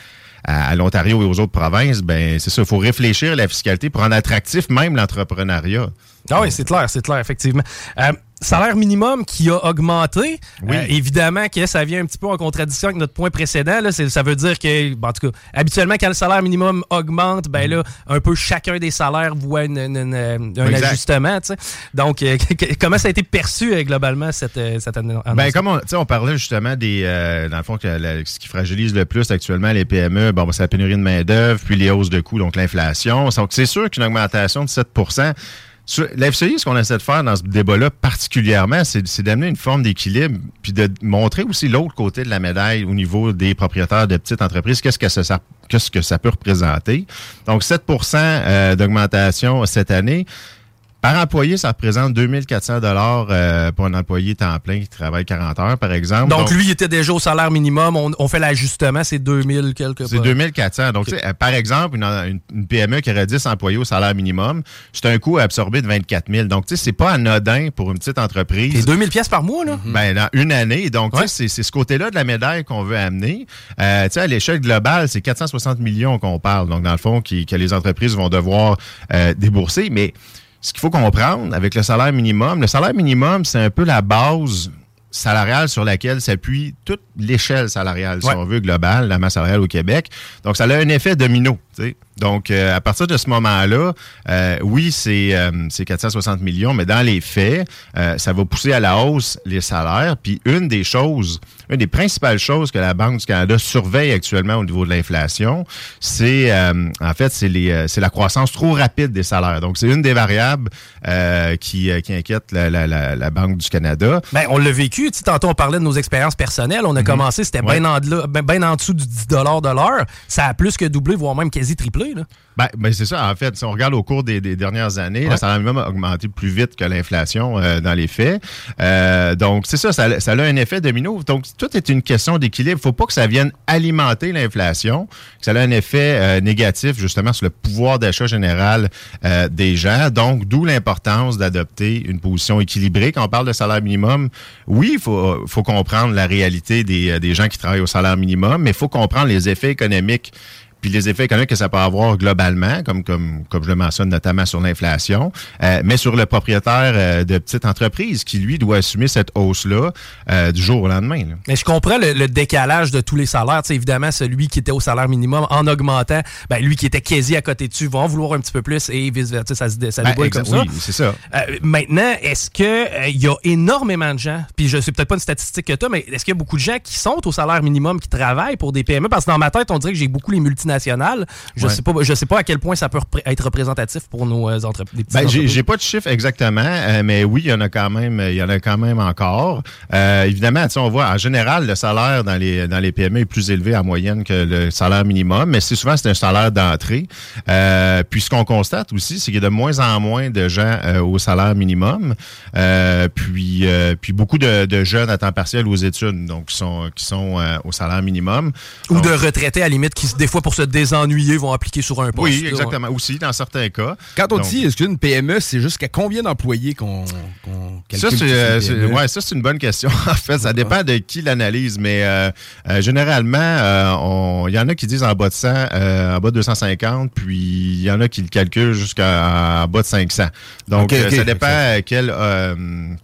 Speaker 6: à, l'Ontario et aux autres provinces, ben c'est ça, il faut réfléchir à la fiscalité pour rendre attractif même l'entrepreneuriat.
Speaker 4: Ah oui, c'est clair, c'est clair, effectivement salaire minimum qui a augmenté. Oui. Euh, évidemment que ça vient un petit peu en contradiction avec notre point précédent. Là. Ça veut dire que, en tout cas, habituellement, quand le salaire minimum augmente, ben là, un peu chacun des salaires voit un ajustement. Donc, euh, comment ça a été perçu euh, globalement cette, cette année?
Speaker 6: Ben, comme on, on parlait justement des. dans le fond, que ce qui fragilise le plus actuellement les PME, bon, ben, c'est la pénurie de main-d'œuvre, puis les hausses de coûts, donc l'inflation. Donc, c'est sûr qu'une augmentation de 7 la ce qu'on essaie de faire dans ce débat-là particulièrement, c'est d'amener une forme d'équilibre, puis de montrer aussi l'autre côté de la médaille au niveau des propriétaires de petites entreprises, qu'est-ce que ça, qu'est-ce que ça peut représenter. Donc, 7% euh, d'augmentation cette année. Par employé, ça représente 2400 dollars euh, pour un employé temps plein qui travaille 40 heures, par exemple.
Speaker 4: Donc, lui, il était déjà au salaire minimum. On, fait l'ajustement, c'est 2000 quelque
Speaker 6: C'est 2400. Donc, par exemple, une, PME qui aurait 10 employés au salaire minimum, c'est un coût absorbé de 24 000. Donc, tu sais, c'est pas anodin pour une petite entreprise.
Speaker 4: C'est 2000 pièces par mois, là?
Speaker 6: Mhm. Ben, dans une année. Donc, tu sais, c'est ce côté-là de la médaille qu'on veut amener. Euh, tu sais, à l'échelle globale, c'est 460 millions qu'on parle. Donc, dans le fond, qui, que les entreprises vont devoir euh, débourser. Mais ce qu'il faut comprendre avec le salaire minimum, le salaire minimum, c'est un peu la base salariale sur laquelle s'appuie toute l'échelle salariale, si on veut, globale, la masse salariale au Québec. Donc, ça a un effet domino. Donc, euh, à partir de ce moment-là, euh, oui, c'est 460 euh, millions, mais dans les faits, ça va pousser à la hausse les salaires. Puis, une des choses, une des principales choses que la Banque du Canada surveille actuellement au niveau de l'inflation, c'est, en fait, c'est la croissance trop rapide des salaires. Donc, c'est une des variables qui, qui inquiète la, la, Banque du Canada.
Speaker 4: Bien, on l'a vécu. Tantôt, on parlait de nos expériences personnelles. On a mhm. commencé, c'était bien en, ben, en dessous du 10 de l'heure. Ça a plus que doublé, voire même quasi triplé. Là.
Speaker 6: Ben, ben, c'est ça. En fait, si on regarde au cours des, dernières années, le salaire minimum a augmenté plus vite que l'inflation euh, dans les faits. Euh, donc, c'est ça, ça, a un effet domino. Donc, tout est une question d'équilibre. Il faut pas que ça vienne alimenter l'inflation, que ça ait un effet euh, négatif, justement, sur le pouvoir d'achat général des gens. Donc, d'où l'importance d'adopter une position équilibrée. Quand on parle de salaire minimum, oui, il faut, faut comprendre la réalité des, des gens qui travaillent au salaire minimum, mais il faut comprendre les effets économiques puis les effets économiques que ça peut avoir globalement, comme, comme, comme je le mentionne notamment sur l'inflation, euh, mais sur le propriétaire euh, de petites entreprises qui, lui, doit assumer cette hausse-là euh, du jour au lendemain. là.
Speaker 4: Mais je comprends le, le décalage de tous les salaires. Tu sais, évidemment, celui qui était au salaire minimum, en augmentant, ben, lui qui était quasi à côté dessus, va en vouloir un petit peu plus et vice-versa. Ça, se ça
Speaker 6: Ben,
Speaker 4: comme ça.
Speaker 6: oui, c'est ça.
Speaker 4: Euh, maintenant, est-ce que il y a énormément de gens, puis je sais peut-être pas une statistique que tu mais est-ce qu'il y a beaucoup de gens qui sont au salaire minimum, qui travaillent pour des PME? Parce que dans ma tête, on dirait que j'ai beaucoup les multinationales. Je
Speaker 6: Ouais.
Speaker 4: sais pas, je sais pas à quel point ça peut repré- être représentatif pour nos euh, petites
Speaker 6: Ben,
Speaker 4: entreprises.
Speaker 6: j'ai pas de chiffre exactement, euh, mais oui, il y en a quand même, il y en a quand même encore. Euh, évidemment, on voit en général le salaire dans les dans les PME est plus élevé en moyenne que le salaire minimum, mais c'est souvent c'est un salaire d'entrée. Euh, puis ce qu'on constate aussi, c'est qu'il y a de moins en moins de gens au salaire minimum, puis puis beaucoup de, de jeunes à temps partiel aux études, donc qui sont qui sont au salaire minimum.
Speaker 4: Ou
Speaker 6: Donc,
Speaker 4: de retraités, à la limite, qui, des fois, pour se désennuyer, vont appliquer sur un poste.
Speaker 6: oui,
Speaker 4: là,
Speaker 6: exactement. Aussi, dans certains cas.
Speaker 5: Quand on
Speaker 6: Donc,
Speaker 5: dit, est-ce qu'une PME, c'est jusqu'à combien d'employés qu'on
Speaker 6: Ça,
Speaker 5: calcule
Speaker 6: euh,
Speaker 5: une
Speaker 6: c'est- ouais, ça, c'est une bonne question. en fait, ça dépend de qui l'analyse, mais euh, euh, généralement, euh, on- il y en a qui disent en bas de 100, euh, en bas de 250, puis il y en a qui le calculent jusqu'à en bas de 500. Donc, ça dépend quel, euh,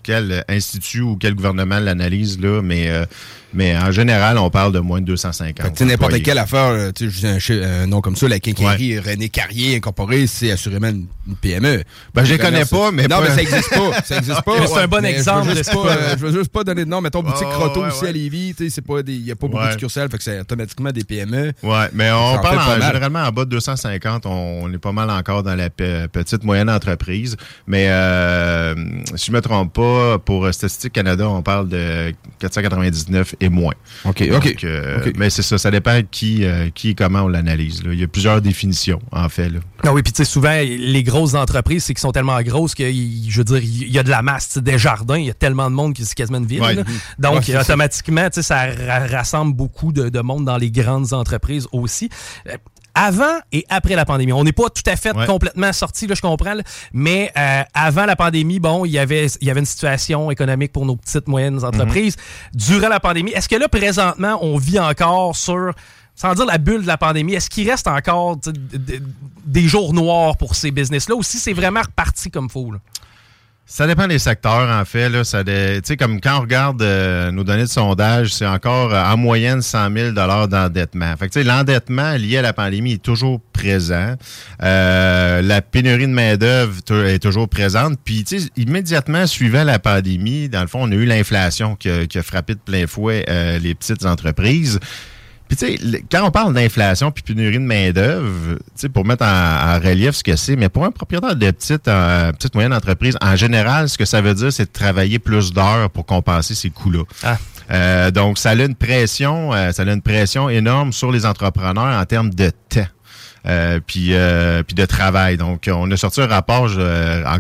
Speaker 6: quel institut ou quel gouvernement l'analyse, là, mais, euh, mais en général, on parle de moins de 250.
Speaker 5: Fait que, tu sais, n'importe quelle affaire, là, tu sais, un, nom comme ça, la quincaillerie René Carrier Incorporé, c'est assurément une, PME.
Speaker 6: Ben, je les connais
Speaker 5: ça-
Speaker 6: pas, mais
Speaker 5: Non,
Speaker 6: pas-
Speaker 5: mais ça existe pas. Ça existe pas.
Speaker 4: Mais c'est un bon exemple
Speaker 5: Je veux pas, euh, je veux juste pas donner de nom. Mettons, boutique
Speaker 6: Oh,
Speaker 5: Croteau
Speaker 6: ouais,
Speaker 5: aussi
Speaker 6: ouais.
Speaker 5: à Lévis, tu sais, c'est pas des, il y a pas beaucoup
Speaker 6: Ouais.
Speaker 5: de succursales, fait que c'est automatiquement des PME.
Speaker 6: Ouais, mais
Speaker 5: Ça
Speaker 6: on
Speaker 5: en
Speaker 6: parle en- généralement en bas de 250, on, on est pas mal encore dans la pe- petite moyenne entreprise. Mais euh, si je me trompe pas, pour Statistique Canada, on parle de 499 et moins.
Speaker 5: OK,
Speaker 6: Donc, euh,
Speaker 5: OK.
Speaker 6: Mais c'est ça, ça dépend qui, euh, qui et comment on l'analyse. Il y a plusieurs définitions, en fait. Là.
Speaker 4: Ah oui, puis tu sais, souvent, les grosses entreprises, c'est qu'ils sont tellement grosses que, je veux dire, il y a de la masse. Des jardins, il y a tellement de monde que c'est quasiment une ville.
Speaker 6: Ouais. Mhm.
Speaker 4: Donc,
Speaker 5: Ouais, ça.
Speaker 4: automatiquement, tu sais, ça ra- rassemble beaucoup de, de monde dans les grandes entreprises aussi. Avant et après la pandémie, on n'est pas tout à fait
Speaker 6: Ouais.
Speaker 4: complètement sorti, là, je comprends, là, mais euh, avant la pandémie, bon, il y avait il y avait une situation économique pour nos petites moyennes entreprises. Durant la pandémie, est-ce que là présentement, on vit encore sur sans dire la bulle de la pandémie, est-ce qu'il reste encore des jours noirs pour ces business-là ou si c'est vraiment reparti comme faut?
Speaker 6: Ça dépend des secteurs, en fait. Là, ça comme quand on regarde euh, nos données de sondage, c'est encore euh, en moyenne 100 000 d'endettement. L'endettement lié à la pandémie est toujours présent. Euh, la pénurie de main-d'œuvre est toujours présente. Puis, immédiatement suivant la pandémie, dans le fond, on a eu l'inflation qui, a- qui a frappé de plein fouet euh, les petites entreprises. Puis tu sais, quand on parle d'inflation puis pénurie de main-d'œuvre, tu sais, pour mettre en, en relief ce que c'est, mais pour un propriétaire de petite, euh, petite moyenne entreprise, en général, ce que ça veut dire, c'est de travailler plus d'heures pour compenser ces coûts-là.
Speaker 4: Ah.
Speaker 6: Euh, donc, ça a une pression, euh, ça a une pression énorme sur les entrepreneurs en termes de temps. Euh, puis euh, puis de travail. Donc, on a sorti un rapport euh, en-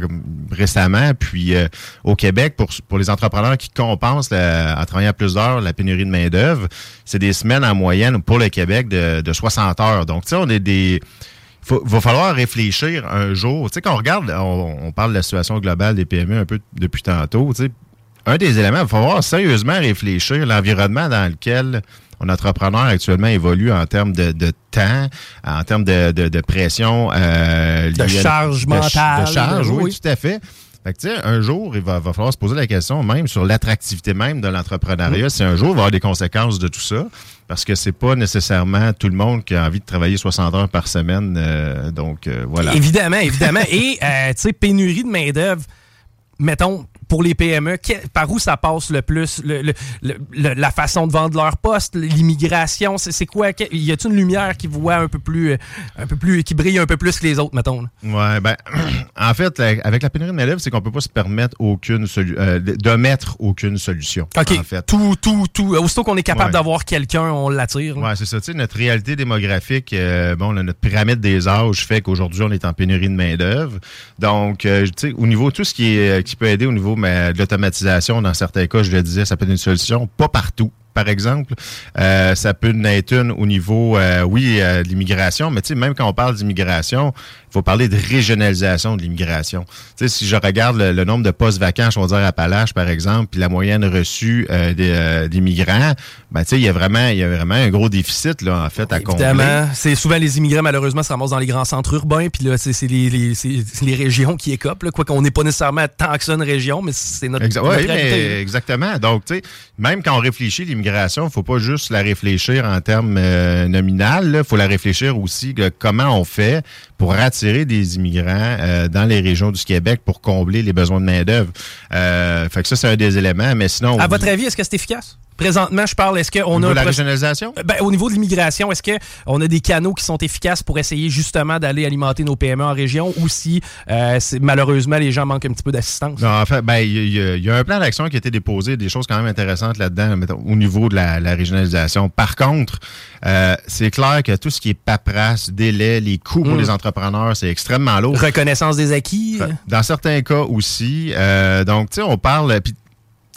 Speaker 6: récemment, puis euh, au Québec, pour, pour les entrepreneurs qui compensent la- en travaillant plus d'heures la pénurie de main-d'œuvre, c'est des semaines en moyenne pour le Québec de, de 60 heures. Donc, tu sais, on est des. Il va falloir réfléchir un jour. Tu sais, quand on regarde, on, on parle de la situation globale des PME un peu depuis tantôt, tu sais, un des éléments, il va falloir sérieusement réfléchir l'environnement dans lequel un entrepreneur actuellement évolue en termes de, de temps, en termes de, de, de pression. euh,
Speaker 4: De charge
Speaker 6: de
Speaker 4: mentale,
Speaker 6: De charge, oui,
Speaker 4: oui.
Speaker 6: tout à fait. Fait que, tu sais, un jour, il va, va falloir se poser la question même sur l'attractivité même de l'entrepreneuriat. Si un jour, il va y avoir des conséquences de tout ça, parce que c'est pas nécessairement tout le monde qui a envie de travailler 60 heures par semaine. euh, donc, euh, voilà.
Speaker 4: Évidemment, évidemment. Et, tu sais, pénurie de main-d'œuvre, mettons, pour les PME, par où ça passe le plus? Le- le- le- le- la façon de vendre leur poste, l'immigration, c'est quoi? Y a-t-il une lumière qui voit un peu plus, euh, un peu plus, qui brille un peu plus que les autres, mettons? là?
Speaker 6: Ouais, ben, en fait, avec la pénurie de main-d'œuvre, c'est qu'on peut pas se permettre aucune solution, de mettre aucune solution.
Speaker 4: OK.
Speaker 6: En fait.
Speaker 4: Tout, tout, tout. Aussitôt qu'on est capable
Speaker 6: Ouais.
Speaker 4: d'avoir quelqu'un, on l'attire.
Speaker 6: Ouais, c'est ça. Tu sais, notre réalité démographique, euh, bon, là, notre pyramide des âges fait qu'aujourd'hui, on est en pénurie de main-d'œuvre. Donc, euh, tu sais, au niveau, tout ce qui, est, qui peut aider au niveau mais, l'automatisation, dans certains cas, je le disais, ça peut être une solution. Pas partout. Par exemple. Euh, ça peut être une au niveau, euh, oui, euh, de l'immigration, mais tu sais, même quand on parle d'immigration, il faut parler de régionalisation de l'immigration. Tu sais, si je regarde le, nombre de postes vacants, je vais dire à Palache, par exemple, puis la moyenne reçue des, des, migrants, ben, tu sais, il y a vraiment, il y a vraiment un gros déficit, là, en fait, à
Speaker 4: Évidemment. C'est souvent les immigrants, malheureusement, se ramassent dans les grands centres urbains, puis là, c'est les, les, les, régions qui écopent, là, quoi qu'on n'est pas nécessairement tant que ça une région, mais c'est notre,
Speaker 6: Exactement. Donc, tu sais, même quand on réfléchit l'immigration, il faut pas juste la réfléchir en termes euh, nominal, il faut la réfléchir aussi de comment on fait pour attirer des immigrants euh, dans les régions du Québec pour combler les besoins de main-d'œuvre. Euh, fait que ça, c'est un des éléments, mais sinon...
Speaker 4: À votre avis, est-ce que c'est efficace? Présentement, je parle, est-ce qu'on a...
Speaker 6: la régionalisation?
Speaker 4: Ben, au niveau de l'immigration, est-ce qu'on a des canaux qui sont efficaces pour essayer justement d'aller alimenter nos PME en région ou si euh, malheureusement les gens manquent un petit peu d'assistance?
Speaker 6: Non, en fait, ben, il y, a un plan d'action qui a été déposé, des choses quand même intéressantes là-dedans au niveau de la, régionalisation. Par contre, euh, c'est clair que tout ce qui est paperasse, délai, les coûts pour hmm. les c'est extrêmement lourd.
Speaker 4: Reconnaissance des acquis?
Speaker 6: Dans certains cas aussi. Euh, donc, tu sais, on parle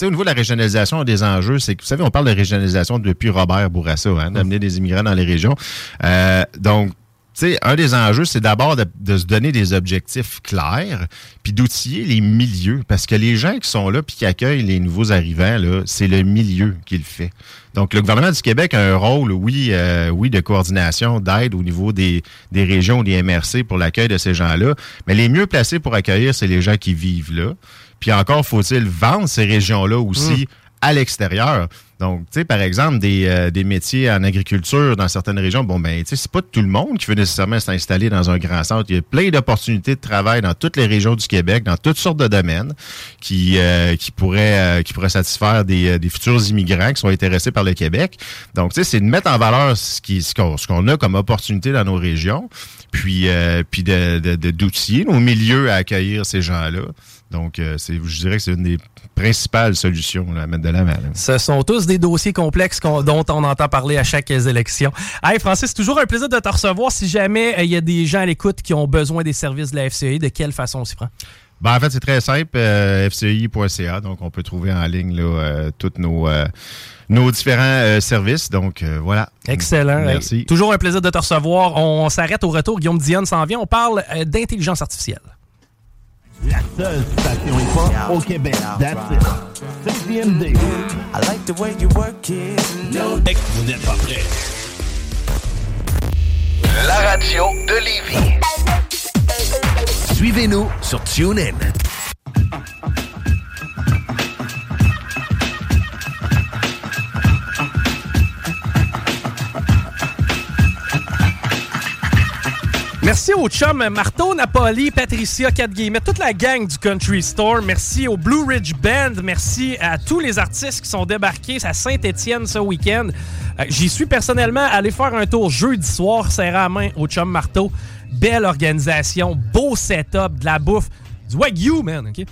Speaker 6: au niveau de la régionalisation des enjeux, c'est que, vous savez, on parle de régionalisation depuis Robert Bourassa, hein, d'amener des immigrants dans les régions. Euh, donc, sais, un des enjeux, c'est d'abord de, se donner des objectifs clairs, puis d'outiller les milieux, parce que les gens qui sont là puis qui accueillent les nouveaux arrivants, là, c'est le milieu qui le fait. Donc, le gouvernement du Québec a un rôle, oui, euh, oui, de coordination, d'aide au niveau des, des régions, des MRC pour l'accueil de ces gens-là. Mais les mieux placés pour accueillir, c'est les gens qui vivent là. Puis encore, faut-il vendre ces régions-là aussi mm. à l'extérieur. Donc, tu sais, par exemple, des, euh, des, métiers en agriculture dans certaines régions, bon, ben, tu sais, c'est pas tout le monde qui veut nécessairement s'installer dans un grand centre. Il y a plein d'opportunités de travail dans toutes les régions du Québec, dans toutes sortes de domaines qui, euh, qui, pourraient, euh, qui pourraient satisfaire des, des, futurs immigrants qui sont intéressés par le Québec. Donc, tu sais, c'est de mettre en valeur ce qu'on ce qu'on a comme opportunité dans nos régions, puis, puis de, de, d'outiller nos milieux à accueillir ces gens-là. Donc, euh, je dirais que c'est une des principales solutions à mettre de la main.
Speaker 4: Ce sont tous des dossiers complexes dont on entend parler à chaque élection. Hey Francis, toujours un plaisir de te recevoir. Si jamais euh, il y a des gens à l'écoute qui ont besoin des services de la FCI, de quelle façon on s'y prend?
Speaker 6: Ben, en fait, c'est très simple, euh, fci.ca. Donc, on peut trouver en ligne là, tous nos, nos différents services. Donc, voilà.
Speaker 4: Excellent. Merci. toujours un plaisir de te recevoir. On, s'arrête au retour. Guillaume Dionne s'en vient. On parle d'intelligence artificielle.
Speaker 2: La seule station hip-hop au Québec. That's it. CCMD. I like the way you work it. No. Vous n'êtes pas prêts.
Speaker 7: La radio de Lévis.
Speaker 2: Suivez-nous sur TuneIn.
Speaker 4: Merci aux chums Marteau, Napoli, Patricia, 4 guillemets, toute la gang du Country Store. Merci au Blue Ridge Band. Merci à tous les artistes qui sont débarqués à Saint-Étienne ce week-end. Euh, j'y suis personnellement allé faire un tour jeudi soir, serré à main au chum Marteau. Belle organisation, beau setup, de la bouffe, du wagyu, man. OK?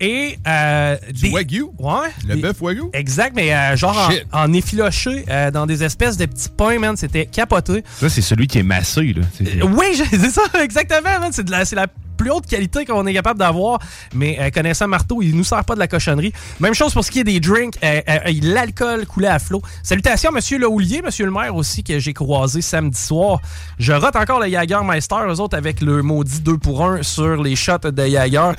Speaker 4: Et
Speaker 5: euh, du wagyu?
Speaker 4: Ouais.
Speaker 5: Le bœuf wagyu?
Speaker 4: Exact, mais euh, genre en, effiloché euh, dans des espèces de petits pains, man. C'était capoté.
Speaker 5: Ça, c'est celui qui est massé, là.
Speaker 4: Euh, oui, c'est ça, exactement, man. C'est la, la plus haute qualité qu'on est capable d'avoir. Mais connaissant Marteau, il nous sert pas de la cochonnerie. Même chose pour ce qui est des drinks. L'alcool coulait à flot. Salutations, Monsieur Houlier, Monsieur le maire aussi, que j'ai croisé samedi soir. Je rate encore le Jagermeister, eux autres, avec le maudit 2 pour 1 sur les shots de Jager.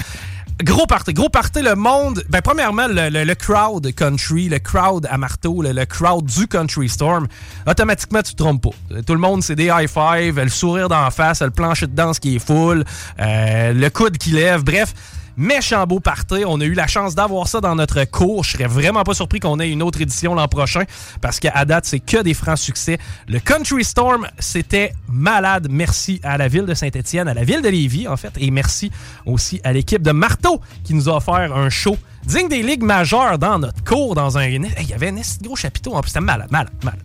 Speaker 4: Gros party, gros party, le monde. Ben, premièrement, le, crowd country, le crowd à marteau, le, crowd du Country Storm, automatiquement, tu te trompes pas. Tout le monde, c'est des high five, le sourire d'en face, le plancher de danse qui est full, euh, le coude qui lève, bref méchant beau party. On a eu la chance d'avoir ça dans notre cours. Je serais vraiment pas surpris qu'on ait une autre édition l'an prochain parce qu'à date, c'est que des francs succès. Le Country Storm, c'était malade. Merci à la ville de Saint-Étienne, à la ville de Lévis, en fait, et merci aussi à l'équipe de Marteau qui nous a offert un show digne des ligues majeures dans notre cours, dans un... Il y avait un gros chapiteau en plus. C'était malade, malade, malade.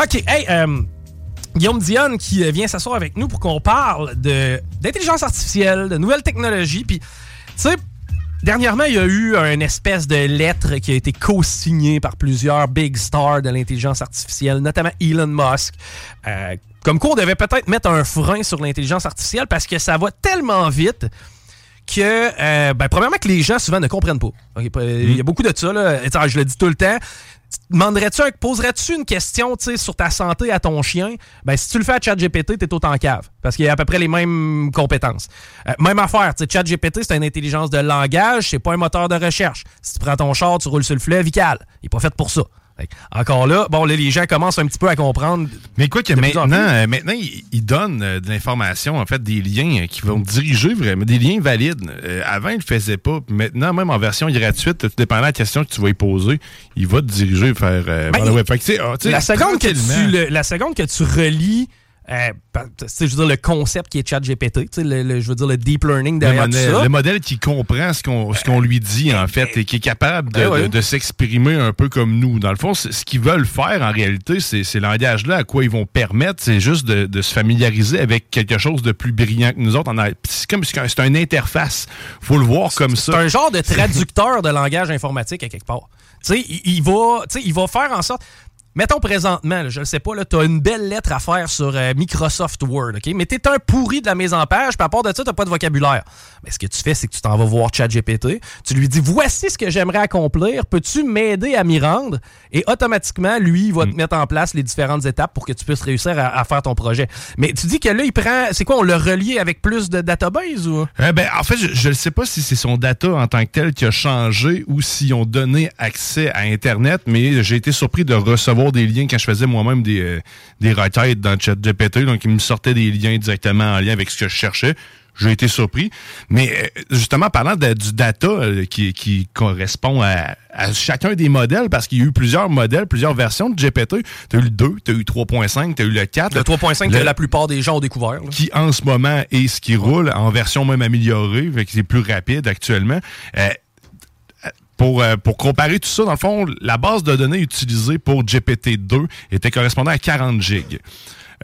Speaker 4: OK, hey, euh, Guillaume Dionne qui vient s'asseoir avec nous pour qu'on parle d'intelligence artificielle, de nouvelles technologies, puis sais, Dernièrement, il y a eu une espèce de lettre qui a été co-signée par plusieurs big stars de l'intelligence artificielle, notamment Elon Musk. Euh, comme quoi, on devait peut-être mettre un frein sur l'intelligence artificielle parce que ça va tellement vite que, euh, ben, premièrement, que les gens souvent ne comprennent pas. Il y a beaucoup de ça, là. je le dis tout le temps demanderais-tu, poserais-tu une question sur ta santé à ton chien? Ben, si tu le fais à ChatGPT, t'es autant cave. Parce qu'il a à peu près les mêmes compétences. Euh, même affaire, ChatGPT, c'est une intelligence de langage, c'est pas un moteur de recherche. Si tu prends ton char, tu roules sur le fleuve, il. Il est pas fait pour ça. Encore là, bon, là, les gens commencent un petit peu à comprendre.
Speaker 8: Mais quoi que maintenant, euh, maintenant, ils ils donnent euh, de l'information, en fait, des liens euh, qui vont te diriger vraiment, des liens valides. Euh, avant, ils le faisaient pas. Maintenant, même en version gratuite, tout dépendant de la question que tu vas y poser, il va te diriger vers, euh, vers
Speaker 4: Ben,
Speaker 8: le web. Fait que, ah,
Speaker 4: la, seconde que tu, le- la seconde que tu relis, euh, je veux dire, le concept qui est ChatGPT, tu sais, le, le- je veux dire, le deep learning
Speaker 8: Le
Speaker 4: derrière tout
Speaker 8: modèle,
Speaker 4: ça.
Speaker 8: le modèle qui comprend ce qu'on ce qu'on lui dit, en fait, et qui est capable de,
Speaker 4: ouais.
Speaker 8: de- de s'exprimer un peu comme nous. Dans le fond, ce qu'ils veulent faire, en réalité, c'est ces langages-là, à quoi ils vont permettre, c'est juste de, de se familiariser avec quelque chose de plus brillant que nous autres. C'est comme c'est une interface. faut le voir comme ça.
Speaker 4: C'est un genre de traducteur de langage informatique à quelque part. Tu sais, il, il va, tu sais, il va faire en sorte. Mettons présentement, là, je ne sais pas, tu as une belle lettre à faire sur euh, Microsoft Word, OK? Mais tu es un pourri de la mise en page, puis à part de ça, tu pas de vocabulaire. Mais ce que tu fais, c'est que tu t'en vas voir ChatGPT, tu lui dis Voici ce que j'aimerais accomplir, peux-tu m'aider à m'y rendre? Et automatiquement, lui, il va
Speaker 8: Mm.
Speaker 4: te mettre en place les différentes étapes pour que tu puisses réussir à, à faire ton projet. Mais tu dis que là, il prend. C'est quoi, on le relie avec plus de database ou?
Speaker 8: Euh, ben, en fait, je ne sais pas si c'est son data en tant que tel qui a changé ou s'ils ont donné accès à Internet, mais j'ai été surpris de recevoir des liens quand je faisais moi-même des, euh, des requêtes dans ChatGPT. Donc, ils me sortaient des liens directement en lien avec ce que je cherchais. J'ai été surpris. Mais euh, justement, parlant de- du data euh, qui, qui correspond à, à chacun des modèles, parce qu'il y a eu plusieurs modèles, plusieurs versions de GPT. Tu as eu le 2, tu as eu 3.5, tu as eu le 4.
Speaker 4: le 3.5 que
Speaker 8: Le-
Speaker 4: la plupart des gens ont découvert? là.
Speaker 8: qui en ce moment est ce qui roule en version même améliorée, que c'est plus rapide actuellement. Euh, pour, euh, pour comparer tout ça, dans le fond, la base de données utilisée pour GPT-2 était correspondant à 40 gigs.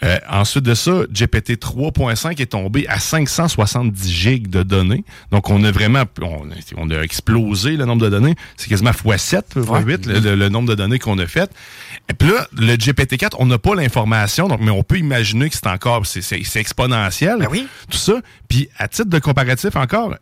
Speaker 8: Euh, ensuite de ça, GPT 3.5 est tombé à 570 gigs de données. Donc, on a vraiment, on a, on a explosé le nombre de données. C'est quasiment x7, x8, le, le- le nombre de données qu'on a fait. Et puis là, le GPT-4, on n'a pas l'information, donc, mais on peut imaginer que c'est encore, c'est, c'est- c'est exponentiel. Tout ça. Puis, à titre de comparatif encore,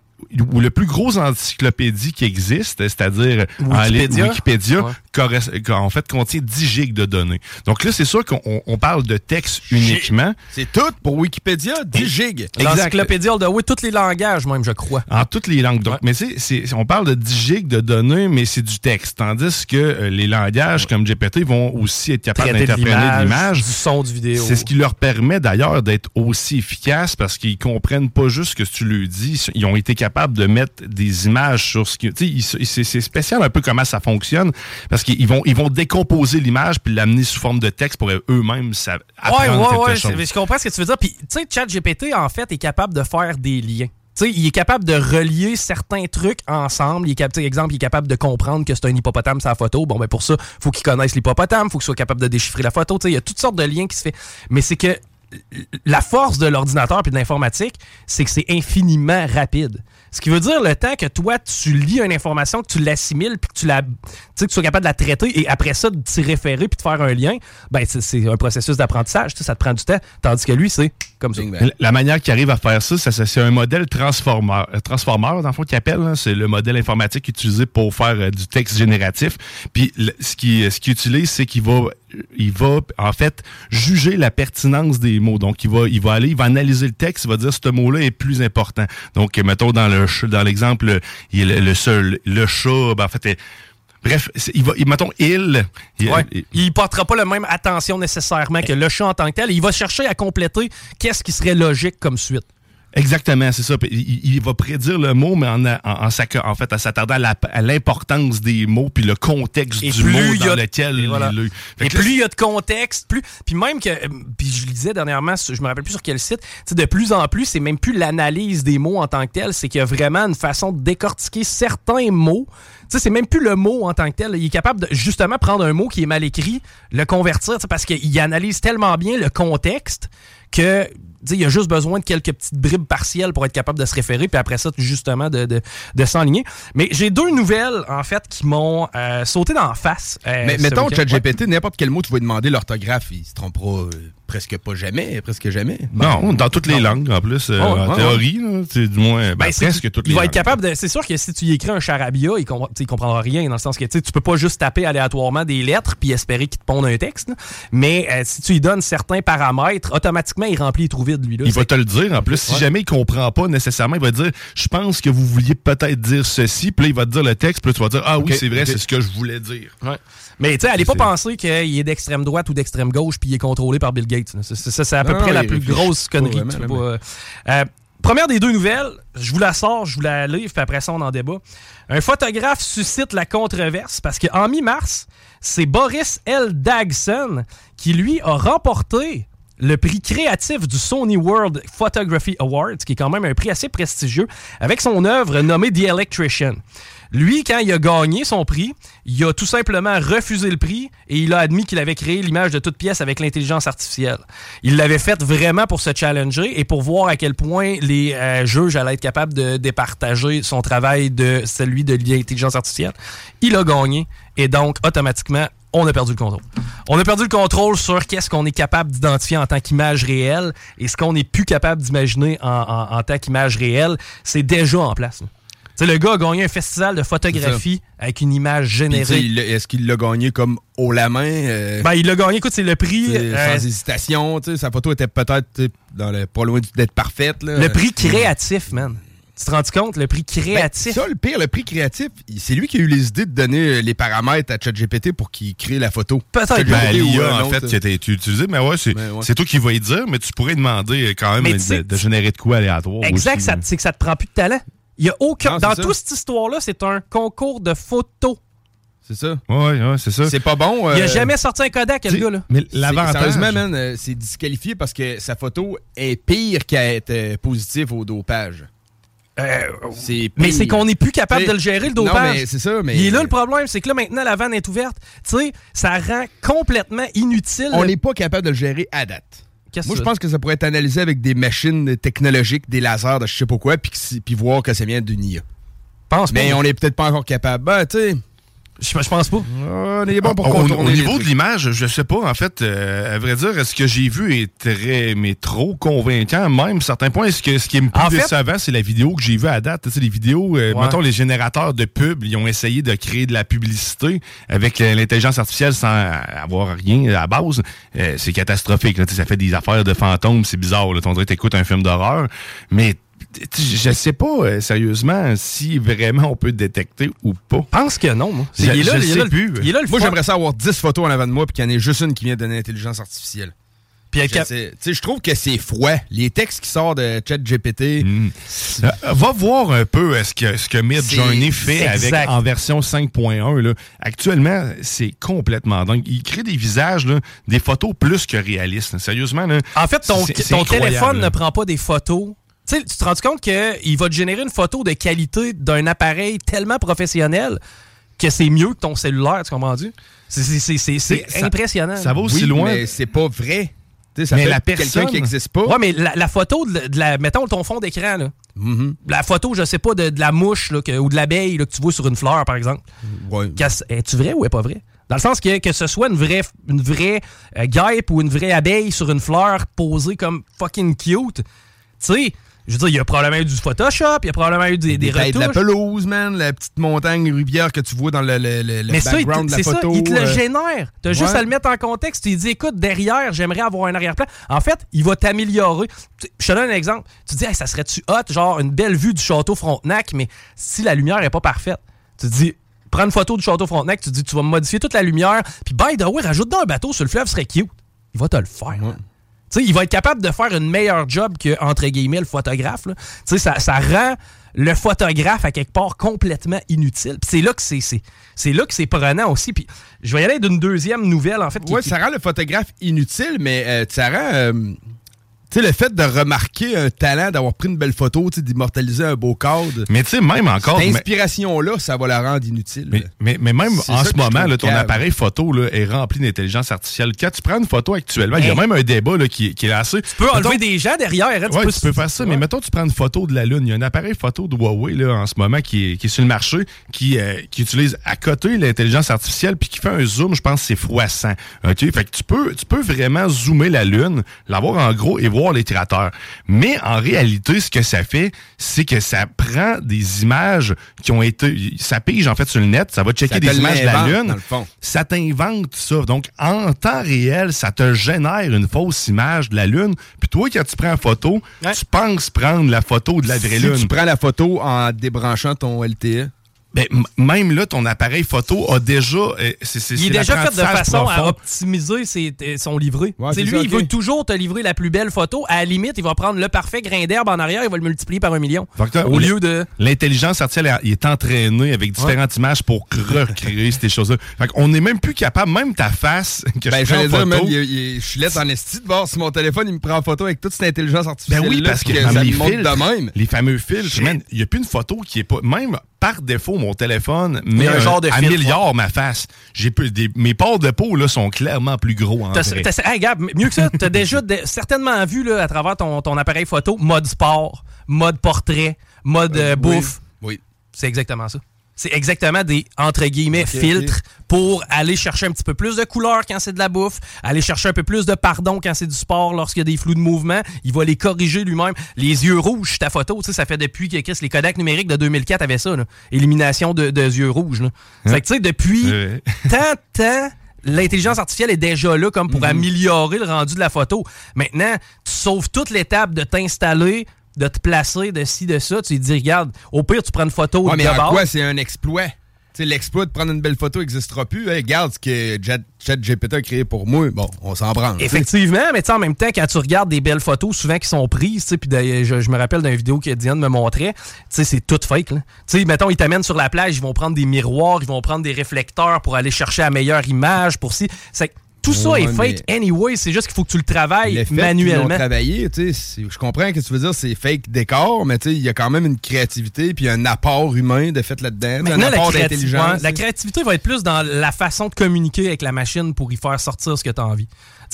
Speaker 8: ou le plus gros encyclopédie qui existe, c'est-à-dire en ligne,
Speaker 4: Wikipédia?
Speaker 8: Wikipédia,
Speaker 4: Ouais.
Speaker 8: en fait, contient 10 gigs de données. Donc là, c'est sûr qu'on on- on parle de texte uniquement.
Speaker 5: C'est tout pour Wikipédia, 10 gigs.
Speaker 4: L'encyclopédie Oldaway, tous les langages, même, je crois.
Speaker 8: En toutes les langues. Donc, mais c'est, c'est- on parle de 10 gigs de données, mais c'est du texte. Tandis que euh, les langages comme GPT vont aussi être capables d'interpréter
Speaker 4: l'image,
Speaker 8: l'image.
Speaker 4: du son, du vidéo.
Speaker 8: C'est ce qui leur permet d'ailleurs d'être aussi efficaces parce qu'ils comprennent pas juste ce que tu lui dis. Ils ont été capables de mettre des images sur ce qui. C'est, spécial un peu comment ça fonctionne parce qu'ils vont, ils vont décomposer l'image puis l'amener sous forme de texte pour eux-mêmes
Speaker 4: Ouais,
Speaker 8: apprendre
Speaker 4: ouais,
Speaker 8: quelque
Speaker 4: ouais,
Speaker 8: chose.
Speaker 4: c'est- je comprends ce que tu veux dire. Puis, tu sais, ChatGPT, en fait, est capable de faire des liens. Tu sais, il est capable de relier certains trucs ensemble. Il est cap- tu sais, exemple, il est capable de comprendre que c'est un hippopotame sa photo. Bon, ben pour ça, faut qu'il connaisse l'hippopotame, faut qu'il soit capable de déchiffrer la photo. Tu sais, il y a toutes sortes de liens qui se fait. Mais c'est que la force de l'ordinateur puis de l'informatique, c'est que c'est infiniment rapide. Ce qui veut dire le temps que toi, tu lis une information, que tu l'assimiles, puis que tu la, tu sais, que tu sois capable de la traiter, et après ça, de t'y référer, puis de faire un lien, ben c'est- un processus d'apprentissage. Ça te prend du temps. Tandis que lui, c'est comme ça.
Speaker 8: La- manière qu'il arrive à faire ça, c'est un modèle transformer, euh, transformer dans le fond, qu'il appelle. là. C'est le modèle informatique utilisé pour faire euh, du texte génératif. Puis le- ce qu'il ce qu'il utilise, c'est qu'il va, il va en fait juger la pertinence des mots. Donc il va, il va aller, il va analyser le texte, il va dire ce mot-là est plus important. Donc mettons dans le dans l'exemple, il est le, seul, le chat, ben, en fait. Bref, il va, il- mettons, il, il-
Speaker 4: Ouais.
Speaker 8: il-
Speaker 4: Il portera pas la même attention nécessairement que le chat en tant que tel. Il va chercher à compléter qu'est-ce qui serait logique comme suite.
Speaker 8: Exactement, c'est ça. Il, il va prédire le mot, mais en, en, en, en fait, en s'attardant à l'importance des mots puis le contexte
Speaker 4: Et
Speaker 8: du mot
Speaker 4: a-
Speaker 8: dans lequel
Speaker 4: et voilà.
Speaker 8: il est.
Speaker 4: Et plus il y a de contexte, plus. Puis même que. euh, Puis je lisais dernièrement, je me rappelle plus sur quel site, de plus en plus, c'est même plus l'analyse des mots en tant que tel, c'est qu'il y a vraiment une façon de décortiquer certains mots. Tu sais, c'est même plus le mot en tant que tel. Il est capable de justement prendre un mot qui est mal écrit, le convertir, parce qu'il analyse tellement bien le contexte que. tu sais, Il y a juste besoin de quelques petites bribes partielles pour être capable de se référer, puis après ça, justement, de, de, de s'enligner. Mais j'ai deux nouvelles, en fait, qui m'ont euh, sauté dans la face. euh,
Speaker 5: Mais mettons.
Speaker 4: Ouais.
Speaker 5: ChatGPT, n'importe quel mot tu vas demander l'orthographe, il se trompera euh, presque pas jamais, presque jamais.
Speaker 8: Non, dans toutes les langues, en plus, euh,
Speaker 4: Oh,
Speaker 8: en
Speaker 4: ouais,
Speaker 8: théorie, là, c'est du moins, ben,
Speaker 4: Ben,
Speaker 8: presque toutes
Speaker 4: il
Speaker 8: les
Speaker 4: va
Speaker 8: langues.
Speaker 4: être capable de. C'est sûr que si tu y écris un charabia, il, il comprendra rien dans le sens que tu tu peux pas juste taper aléatoirement des lettres puis espérer qu'il te ponde un texte. là. Mais euh, si tu lui donnes certains paramètres, automatiquement il remplit les trous vides lui là.
Speaker 8: Il va te le dire. En plus, si
Speaker 4: Ouais.
Speaker 8: jamais il comprend pas nécessairement, il va te dire Je pense que vous vouliez peut-être dire ceci. Puis là, il va te dire le texte. Puis là, tu vas dire Ah oui, c'est vrai, c'est ce que je voulais dire.
Speaker 4: Ouais. Mais tu sais, allez pas penser qu'il est d'extrême droite ou d'extrême gauche puis il est contrôlé par Bill Gates. Là. C'est- à peu près la plus grosse connerie que
Speaker 5: vraiment,
Speaker 4: tu peux
Speaker 5: là,
Speaker 4: pas. Euh, première des deux nouvelles, je vous la sors, je vous la livre, puis après ça, on en débat. Un photographe suscite la controverse parce qu'en mi-mars, c'est Boris L. Dagson qui, lui, a remporté le prix créatif du Sony World Photography Awards, qui est quand même un prix assez prestigieux, avec son œuvre nommée The Electrician. Lui, quand il a gagné son prix, il a tout simplement refusé le prix et il a admis qu'il avait créé l'image de toute pièce avec l'intelligence artificielle. Il l'avait fait vraiment pour se challenger et pour voir à quel point les euh, juges allaient être capables de départager son travail de celui de l'intelligence artificielle. Il a gagné et donc, automatiquement, on a perdu le contrôle. On a perdu le contrôle sur qu'est-ce qu'on est capable d'identifier en tant qu'image réelle et ce qu'on n'est plus capable d'imaginer en, en- en tant qu'image réelle, c'est déjà en place. Le gars a gagné un festival de photographie avec une image générée.
Speaker 5: Est-ce qu'il l'a gagné comme haut la main? euh,
Speaker 4: Ben, il l'a gagné, écoute, c'est le prix. euh,
Speaker 5: sans hésitation, sa photo était peut-être pas loin d'être parfaite. là.
Speaker 4: le prix créatif, man. Tu te rends compte? Le prix créatif.
Speaker 5: Ben, ça, le pire, le prix créatif, c'est lui qui a eu les idées de donner euh, les paramètres à ChatGPT pour qu'il crée la photo.
Speaker 4: Peut-être.
Speaker 8: Ben, l'IA, en fait, qui a été utilisé, mais ouais, c'est
Speaker 5: Ben, ouais.
Speaker 8: c'est toi qui vas y dire, mais tu pourrais demander quand même de, de générer de quoi aléatoire.
Speaker 4: Exact, c'est que ça te prend plus de talent. Il y a aucun.
Speaker 5: Non,
Speaker 4: dans
Speaker 5: ça.
Speaker 4: toute cette histoire-là, c'est un concours de photos.
Speaker 5: C'est ça.
Speaker 8: Ouais, ouais, c'est ça.
Speaker 5: C'est pas bon.
Speaker 4: Il a
Speaker 5: euh,
Speaker 4: jamais sorti un Kodak, le
Speaker 8: t'sais,
Speaker 4: gars, là.
Speaker 8: Mais l'avantage.
Speaker 5: Man, euh, c'est disqualifié parce que sa photo est pire qu'à être euh, positive au dopage. c'est
Speaker 4: Euh, Mais c'est qu'on n'est plus capable
Speaker 5: T'sais,
Speaker 4: de le gérer, le
Speaker 5: Non,
Speaker 4: dopage.
Speaker 5: mais c'est ça, mais.
Speaker 4: Il est là le problème, c'est que là maintenant la vanne est ouverte. Tu sais, ça rend complètement inutile.
Speaker 5: On
Speaker 4: le-
Speaker 5: n'est pas capable de le gérer à date. Moi, je pense que ça pourrait être analysé avec des machines technologiques, des lasers, de je sais pas quoi, puis voir que ça vient d'une IA.
Speaker 4: pense
Speaker 5: Mais on n'est peut-être pas encore capable. Ben, tu sais.
Speaker 4: Je, je pense pas.
Speaker 5: On est bon pour
Speaker 8: Au- niveau de l'image, je sais pas, en fait, euh, à vrai dire, est-ce que j'ai vu est très, mais trop convaincant, même, à certains points. Est-ce que ce qui est le plus
Speaker 4: En fait-
Speaker 8: décevant, c'est la vidéo que j'ai vue à date. Tu sais, les vidéos, euh,
Speaker 4: Ouais.
Speaker 8: mettons, les générateurs de pub, ils ont essayé de créer de la publicité avec euh, l'intelligence artificielle sans avoir rien à la base. Euh, c'est catastrophique. là. Tu sais, ça fait des affaires de fantômes, c'est bizarre. Là. On dirait que t'écoutes un film d'horreur, mais je sais pas, euh, sérieusement, si vraiment on peut détecter ou pas.
Speaker 4: Je pense que non, moi.
Speaker 8: Je-
Speaker 4: il est là,
Speaker 8: je
Speaker 4: il est
Speaker 8: sais
Speaker 4: là le-
Speaker 8: plus.
Speaker 4: il est là le
Speaker 5: Moi, j'aimerais ça avoir 10 photos en avant de moi, puis qu'il y en ait juste une qui vient de l'intelligence artificielle.
Speaker 4: Puis
Speaker 5: Je
Speaker 4: cap-
Speaker 5: sais- tu sais, je trouve que c'est froid. Les textes qui sortent de ChatGPT.
Speaker 8: Euh, va voir un peu euh, ce que, ce que Midjourney fait avec en version 5.1. là. Actuellement, c'est complètement dingue. Il crée des visages, là, des photos plus que réalistes. là. Sérieusement, là,
Speaker 4: En fait, ton, téléphone
Speaker 8: là.
Speaker 4: ne prend pas des photos. Tu te rends compte qu'il va te générer une photo de qualité d'un appareil tellement professionnel que c'est mieux que ton cellulaire, tu comprends-tu? C'est-
Speaker 8: ça-
Speaker 4: impressionnant.
Speaker 8: ça va aussi
Speaker 5: Oui,
Speaker 8: loin.
Speaker 5: mais c'est pas vrai. Ça
Speaker 8: Mais la personne-
Speaker 5: qui n'existe pas.
Speaker 4: Ouais, mais la, la photo, de, la- de la, mettons ton fond d'écran, là.
Speaker 5: Mhm.
Speaker 4: la photo, je sais pas, de, de la mouche là, que- ou de l'abeille que tu vois sur une fleur, par exemple.
Speaker 5: Ouais.
Speaker 4: Es-tu vrai ou est pas vrai? Dans le sens que, que ce soit une vraie, une vraie euh, guêpe ou une vraie abeille sur une fleur posée comme fucking cute, tu sais, je veux dire, il y a probablement eu du Photoshop, il y a probablement eu des, des
Speaker 5: têtes de la
Speaker 4: retouches.
Speaker 5: pelouse, man, la petite montagne rivière que tu vois dans le, le- le-
Speaker 4: ça, il
Speaker 5: background de la
Speaker 4: c'est ça,
Speaker 5: photo.
Speaker 4: il te le
Speaker 5: euh,
Speaker 4: génère. T'as juste
Speaker 5: ouais.
Speaker 4: à le mettre en contexte. Tu lui dis, écoute, derrière, j'aimerais avoir un arrière-plan. En fait, il va t'améliorer. Je te donne un exemple. Tu te dis, Hey, ça serait-tu hot, genre une belle vue du château Frontenac, mais si la lumière est pas parfaite, tu te dis, prends une photo du château Frontenac, tu te dis, tu vas modifier toute la lumière, puis by the way, rajoute dans un bateau sur le fleuve, ce serait cute. Il va te le faire. hein. Il va être capable de faire une meilleure job que, entre guillemets, le photographe. là. Tu sais, ça, ça rend le photographe, à quelque part, complètement inutile. Puis c'est là que c'est, c'est, c'est là que c'est prenant aussi. Puis je vais y aller d'une deuxième nouvelle, en fait. qui-
Speaker 5: ça rend le photographe inutile, mais euh, ça rend. euh, sais, le fait de remarquer un talent, d'avoir pris une belle photo, tu sais, d'immortaliser un beau cadre.
Speaker 8: Mais tu sais, même encore.
Speaker 5: Cette inspiration-là, ça va la rendre inutile.
Speaker 8: Mais, mais, mais même en ce moment, là, ton
Speaker 5: cave.
Speaker 8: appareil photo là, est rempli d'intelligence artificielle. Quand tu prends une photo actuellement, il y a même un débat là, qui, qui est assez. Tu
Speaker 4: peux enlever des gens derrière. hein, tu
Speaker 8: Ouais,
Speaker 4: peux-
Speaker 8: tu peux faire ça, mais mettons, tu prends une photo de la Lune. Il y a un appareil photo de Huawei là, en ce moment qui est, qui est sur le marché, qui, euh, qui utilise à côté l'intelligence artificielle, puis qui fait un zoom, je pense que c'est 100. OK? Fait que tu peux, tu peux vraiment zoomer la Lune, l'avoir en gros et voir les cratères. Mais en réalité, ce que ça fait, c'est que ça prend des images qui ont été. Ça pige en fait sur le net, ça va checker
Speaker 5: Ça
Speaker 8: des images de la Lune ça t'invente ça. Donc, en temps réel, ça te génère une fausse image de la Lune. Puis toi, quand tu prends la photo, tu penses prendre la photo de la vraie
Speaker 5: si
Speaker 8: Lune.
Speaker 5: tu prends la photo en débranchant ton LTE.
Speaker 8: Ben, même là, ton appareil photo a déjà. euh, c'est- c'est-
Speaker 4: Il est
Speaker 8: c'est
Speaker 4: déjà fait de façon à optimiser ses- son livret.
Speaker 5: Ouais,
Speaker 4: C'est
Speaker 5: c'est
Speaker 4: lui,
Speaker 5: ça,
Speaker 4: il veut toujours te livrer la plus belle photo. À la limite, il va prendre le parfait grain d'herbe en arrière, il va le multiplier par un million.
Speaker 8: Que
Speaker 4: Au lieu de.
Speaker 8: L'intelligence artificielle elle, il est entraînée avec différentes images pour recréer ces choses-là. Fait qu'on n'est même plus capable, même ta face que
Speaker 5: Ben,
Speaker 8: je prends en photo.
Speaker 5: il- il- je suis laisse en esti de voir si mon téléphone, il me prend en photo avec toute cette intelligence artificielle.
Speaker 8: Ben oui, parce que,
Speaker 5: ça
Speaker 8: comme
Speaker 5: me
Speaker 8: les filtres,
Speaker 5: de même.
Speaker 8: les fameux filtres, il n'y a plus une photo qui est pas. Même par défaut, mon téléphone met
Speaker 4: un
Speaker 8: un
Speaker 4: genre de
Speaker 8: à milliard ma face. J'ai plus- des- mes pores de peau là, sont clairement plus gros en vrai.
Speaker 4: hey, Gab, mieux que ça, t'as déjà de- certainement vu là, à travers ton, ton appareil photo mode sport, mode portrait, mode euh,
Speaker 5: Euh,
Speaker 4: bouffe.
Speaker 5: Oui.
Speaker 4: C'est exactement ça. C'est exactement des, entre guillemets, filtres pour aller chercher un petit peu plus de couleur quand c'est de la bouffe, aller chercher un peu plus de pardon quand c'est du sport, lorsqu'il y a des flous de mouvement. Il va les corriger lui-même. Les yeux rouges, ta photo, tu sais, ça fait depuis que Chris, les Kodak numériques de 2004 avaient ça, là. Élimination de, de yeux rouges, là. Fait que, tu sais, depuis tant, tant, l'intelligence artificielle est déjà là comme pour
Speaker 5: Mhm.
Speaker 4: améliorer le rendu de la photo. Maintenant, tu sauves toute l'étape de t'installer, de te placer, de ci, de ça. Tu te dis, regarde, au pire, tu prends une photo
Speaker 5: Ouais,
Speaker 4: de
Speaker 5: mais en quoi c'est un exploit? Tu sais, l'exploit de prendre une belle photo n'existera plus. Hey, regarde ce que Chat- ChatGPT a créé pour moi. Bon, on s'en branle.
Speaker 4: Effectivement, mais tu sais, en même temps, quand tu regardes des belles photos, souvent qui sont prises, tu sais, puis je, je me rappelle d'une vidéo que Diane me montrait, tu sais, c'est tout fake, là. Tu sais, mettons, ils t'amènent sur la plage, ils vont prendre des miroirs, ils vont prendre des réflecteurs pour aller chercher la meilleure image, pour si... C'est tout ça
Speaker 5: Ouais,
Speaker 4: est fake anyway, c'est juste qu'il faut que tu le travailles
Speaker 5: Le fait
Speaker 4: manuellement.
Speaker 5: l'ont travaillé, tu sais, c'est- je comprends que tu veux dire, c'est fake décor, mais tu sais, il y a quand même une créativité puis un apport humain de fait là-dedans, un apport d'intelligence.
Speaker 4: la créativité va être plus dans la façon de communiquer avec la machine pour y faire sortir ce que tu as envie.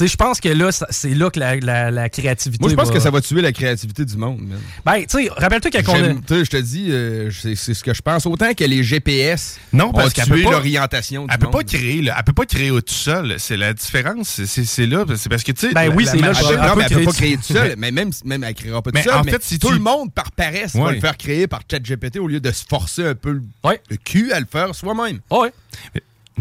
Speaker 4: Je pense que là, c'est là que la, la- la créativité
Speaker 5: Moi, je pense
Speaker 4: va-
Speaker 5: que ça va tuer la créativité du monde. man.
Speaker 4: Ben, tu sais, rappelle-toi quand on a...
Speaker 5: J'aime- tu sais, Je te dis, euh, c'est ce que je pense. Autant que les GPS
Speaker 8: Non,
Speaker 5: ont
Speaker 8: parce qu'elle
Speaker 5: tué
Speaker 8: peut pas-
Speaker 5: l'orientation du
Speaker 8: Elle peut
Speaker 5: monde.
Speaker 8: pas créer, là. Elle peut pas créer tout seul. C'est la différence. C'est- là. C'est parce que, tu sais.
Speaker 4: Ben oui, c'est là,
Speaker 5: non, mais elle peut pas
Speaker 4: créer tout-
Speaker 5: seul. Mais même, même elle créera pas tout
Speaker 8: Mais
Speaker 5: seul.
Speaker 8: en fait, si
Speaker 5: tout le monde, par paresse, va le faire créer par ChatGPT au lieu de se forcer un peu le, cul à le faire soi-même.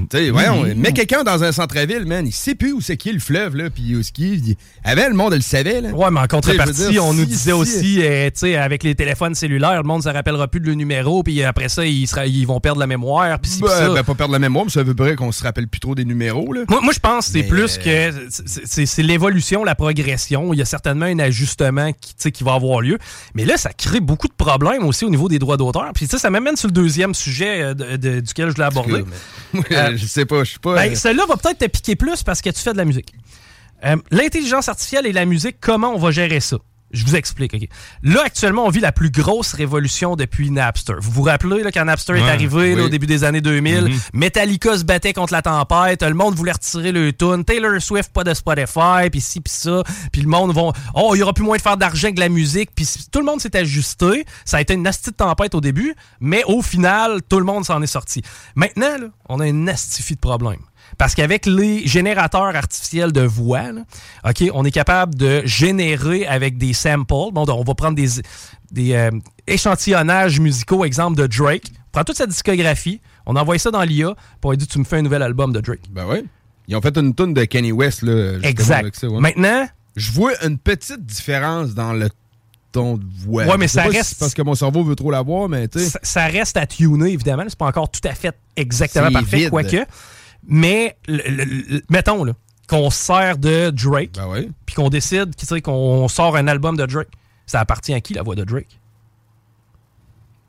Speaker 4: Ouais.
Speaker 5: Tu sais, voyons, mets quelqu'un dans un centre-ville, man, il sait plus où c'est qui le fleuve, là, puis où est-ce qu'il il- Avant, le monde le savait, là.
Speaker 4: Ouais, mais en contrepartie,
Speaker 5: dire,
Speaker 4: on nous disait
Speaker 5: si-
Speaker 4: aussi, euh, tu sais, avec les téléphones cellulaires, le monde ne se rappellera plus de le numéro, puis après ça, ils, sera- ils vont perdre la mémoire,
Speaker 5: Ben,
Speaker 4: ça.
Speaker 5: ben, pas perdre la mémoire, mais ça veut dire qu'on se rappelle plus trop des numéros, là.
Speaker 4: Moi, moi, je pense que c'est plus
Speaker 5: euh,
Speaker 4: que c'est- l'évolution, la progression. Il y a certainement un ajustement qui, va avoir lieu. Mais là, ça crée beaucoup de problèmes aussi au niveau des droits d'auteur. Puis ça m'amène sur le deuxième sujet euh, de- de- duquel je voulais aborder. Euh,
Speaker 5: je sais pas, je suis pas.
Speaker 4: Ben,
Speaker 5: euh,
Speaker 4: Celle-là va peut-être te piquer plus parce que tu fais de la musique. Euh, L'intelligence artificielle et la musique, comment on va gérer ça? Je vous explique. ok. Là, actuellement, on vit la plus grosse révolution depuis Napster. Vous vous rappelez là, quand Napster est arrivé là, au début des années 2000?
Speaker 8: Mhm.
Speaker 4: Metallica se battait contre la tempête. Le monde voulait retirer le tune. Taylor Swift, pas de Spotify. Puis ci, puis ça. Puis le monde vont... Oh, il y aura plus moins de faire d'argent que de la musique. Puis tout le monde s'est ajusté. Ça a été une nasty de tempête au début. Mais au final, tout le monde s'en est sorti. Maintenant, là, on a une nastifie de problème. Parce qu'avec les générateurs artificiels de voix, là, on est capable de générer avec des samples. Bon, on va prendre des, des euh, échantillonnages musicaux, exemple de Drake. On prend toute sa discographie, on envoie ça dans l'IA, lui dit Tu me fais un nouvel album de Drake.
Speaker 5: Ben oui. Ils ont fait une tonne de Kanye West, là.
Speaker 4: Exact.
Speaker 5: avec ça, ouais.
Speaker 4: Maintenant,
Speaker 5: Je vois une petite différence dans le ton de voix.
Speaker 4: Ouais, mais ça
Speaker 5: si
Speaker 4: reste-
Speaker 5: parce que mon cerveau veut trop la voir, mais tu sais.
Speaker 4: ça, ça reste à tuner, évidemment. C'est pas encore tout à fait exactement parfait, quoique. Mais, le- le- mettons, là, qu'on se sert de Drake,
Speaker 5: Ben oui.
Speaker 4: puis qu'on décide qu'on sort un album de Drake. Ça appartient à qui, la voix de Drake?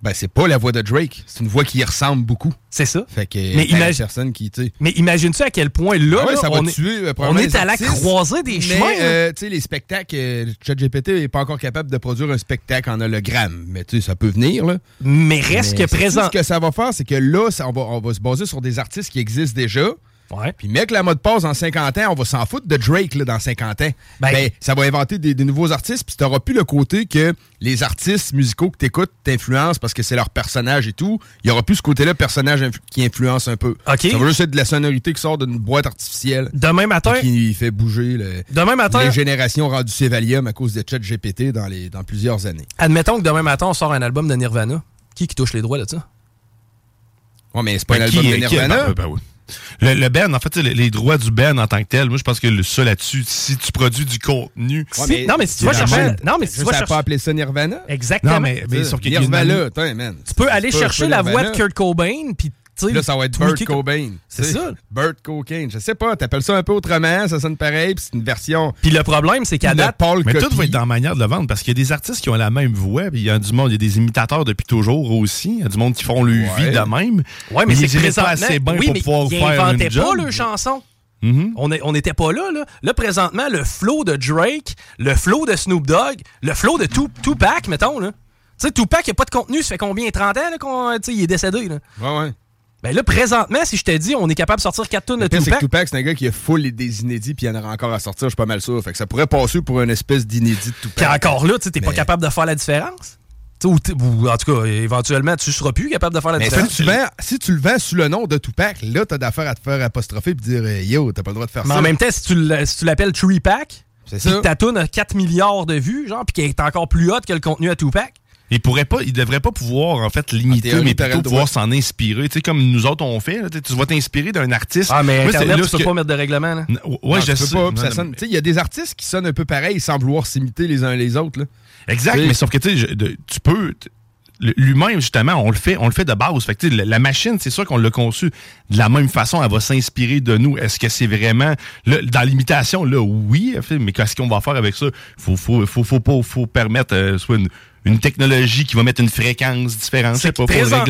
Speaker 5: Ben, c'est pas la voix de Drake. C'est une voix qui y ressemble beaucoup.
Speaker 4: C'est ça.
Speaker 5: Fait que.
Speaker 4: Mais imagine-
Speaker 5: personne qui, tu sais.
Speaker 4: Mais imagine-tu à quel point là,
Speaker 5: Ah ouais,
Speaker 4: là,
Speaker 5: ça va
Speaker 4: on, est,
Speaker 5: tuer, euh,
Speaker 4: on
Speaker 5: probablement
Speaker 4: est à la croisée des
Speaker 5: Mais,
Speaker 4: chemins.
Speaker 5: euh, tu sais, les spectacles, euh, ChatGPT n'est pas encore capable de produire un spectacle en hologramme. Mais tu sais, ça peut venir, là.
Speaker 4: Mais reste
Speaker 5: Mais
Speaker 4: que présent.
Speaker 5: Ce que ça va faire, c'est que là, ça- on, va, on va se baser sur des artistes qui existent déjà.
Speaker 4: Ouais.
Speaker 5: Puis, mec, la mode passe en 50 ans, on va s'en foutre de Drake là, dans 50 ans.
Speaker 4: Ben-
Speaker 5: Ben, ça va inventer des, des nouveaux artistes, puis t'auras plus le côté que les artistes musicaux que t'écoutes t'influencent parce que c'est leur personnage et tout. Il y aura plus ce côté-là, personnage influ- qui influence un peu.
Speaker 4: OK.
Speaker 5: Ça va juste être de la sonorité qui sort d'une boîte artificielle.
Speaker 4: Demain matin,
Speaker 5: Qui fait bouger le-
Speaker 4: Demain matin-
Speaker 5: les générations rendues Sévalium à cause de ChatGPT dans, les, dans plusieurs années.
Speaker 4: admettons que demain matin, on sort un album de Nirvana. Qui qui touche les droits de ça?
Speaker 5: Ouais, mais c'est pas
Speaker 8: Ben,
Speaker 5: un
Speaker 8: qui-
Speaker 5: album de
Speaker 8: qui-
Speaker 5: Nirvana?
Speaker 8: ben, ben, oui. Le, le Ben, en fait, les, les droits du Ben en tant que tel, moi, je pense que le- ça là-dessus, si tu produis du contenu.
Speaker 4: Si- non, mais si tu vas chercher. Non, mais si tu vas chercher.
Speaker 5: pas appeler ça Nirvana.
Speaker 4: Exactement.
Speaker 8: Non, mais, mais sauf
Speaker 5: Nirvana, man.
Speaker 4: Tu peux aller chercher la voix de. Kurt Cobain, puis
Speaker 5: Là, ça va être Burt Cobain.
Speaker 4: C'est ça.
Speaker 5: Burt Cocaine. Je sais pas, t'appelles ça un peu autrement, ça sonne pareil, puis c'est une version.
Speaker 4: Puis le problème, c'est qu'à date.
Speaker 5: Paul
Speaker 8: Mais tout va être dans la manière de le vendre parce qu'il y a des artistes qui ont la même voix, puis il y a du monde, il y a des imitateurs depuis toujours aussi. Il y a du monde qui font le
Speaker 5: Ouais.
Speaker 8: vie de même.
Speaker 4: Ouais, mais, c'est
Speaker 8: imitent pas
Speaker 4: présentement.
Speaker 8: assez bien
Speaker 4: oui,
Speaker 8: pour
Speaker 4: mais
Speaker 8: pouvoir
Speaker 4: ils
Speaker 8: faire
Speaker 4: inventaient
Speaker 8: une job.
Speaker 4: pas leurs chansons.
Speaker 8: Mhm.
Speaker 4: On est- on n'était pas là, là. Là, présentement, le flow de Drake, le flow de Snoop Dogg, le flow de Tup- Tupac, mettons, là. Tu sais, Tupac, il n'y a pas de contenu, ça fait combien? 30 ans, qu'on, il est décédé, là.
Speaker 5: Ouais, ouais.
Speaker 4: Ben là, présentement, si je te dis, on est capable de sortir 4 tonnes de
Speaker 5: pire, c'est que
Speaker 4: Tupac.
Speaker 5: Tupac, c'est un gars qui a full des inédits, puis il y en aura encore à sortir, je suis pas mal sûr. Fait que ça pourrait passer pour une espèce d'inédit de
Speaker 4: Puis
Speaker 5: Tupac.
Speaker 4: encore là, tu t'es pas
Speaker 5: Mais-
Speaker 4: capable de faire la différence? Ou, en tout cas, éventuellement, tu seras plus capable de faire la
Speaker 5: Mais
Speaker 4: différence.
Speaker 5: si tu, vends, si tu le vends sous le nom de Tupac, là, t'as d'affaire à te faire apostropher puis dire euh, Yo, t'as pas le droit de faire
Speaker 4: Mais
Speaker 5: ça.
Speaker 4: en même temps, si tu l'- si tu l'appelles Tree Pack,
Speaker 5: C'est
Speaker 4: puis
Speaker 5: ça.
Speaker 4: ta tune a 4 milliards de vues, genre, puis qu'elle est encore plus haute que le contenu à Tupac.
Speaker 8: Il pourrait pas, il devrait pas pouvoir en fait limiter,
Speaker 5: théorie,
Speaker 8: mais plutôt pouvoir s'en inspirer. Tu sais, comme nous autres on fait, là, tu vas t'inspirer d'un artiste.
Speaker 4: Ah, mais
Speaker 8: Moi, c'est
Speaker 4: Internet,
Speaker 8: là
Speaker 4: tu peux
Speaker 8: que-
Speaker 4: pas mettre de règlement, là.
Speaker 8: N- Ouais,
Speaker 5: Non,
Speaker 8: je
Speaker 5: tu peux
Speaker 8: sais.
Speaker 5: pas, ça sonne- tu sais, Il y a des artistes qui sonnent un peu pareil sans vouloir s'imiter les uns les autres. Là.
Speaker 8: Exact, mais sauf que tu sais, je- de- tu peux. Lui-même, justement, on le fait, on le fait de base. Fait que, la, machine, c'est sûr qu'on l'a conçue de la même façon, elle va s'inspirer de nous. Est-ce que c'est vraiment là, dans l'imitation, là, oui, mais qu'est-ce qu'on va faire avec ça? Faut, faut, faut, faut pas, faut permettre euh, soit une, une technologie qui va mettre une fréquence différente, sais pas, pour
Speaker 4: là,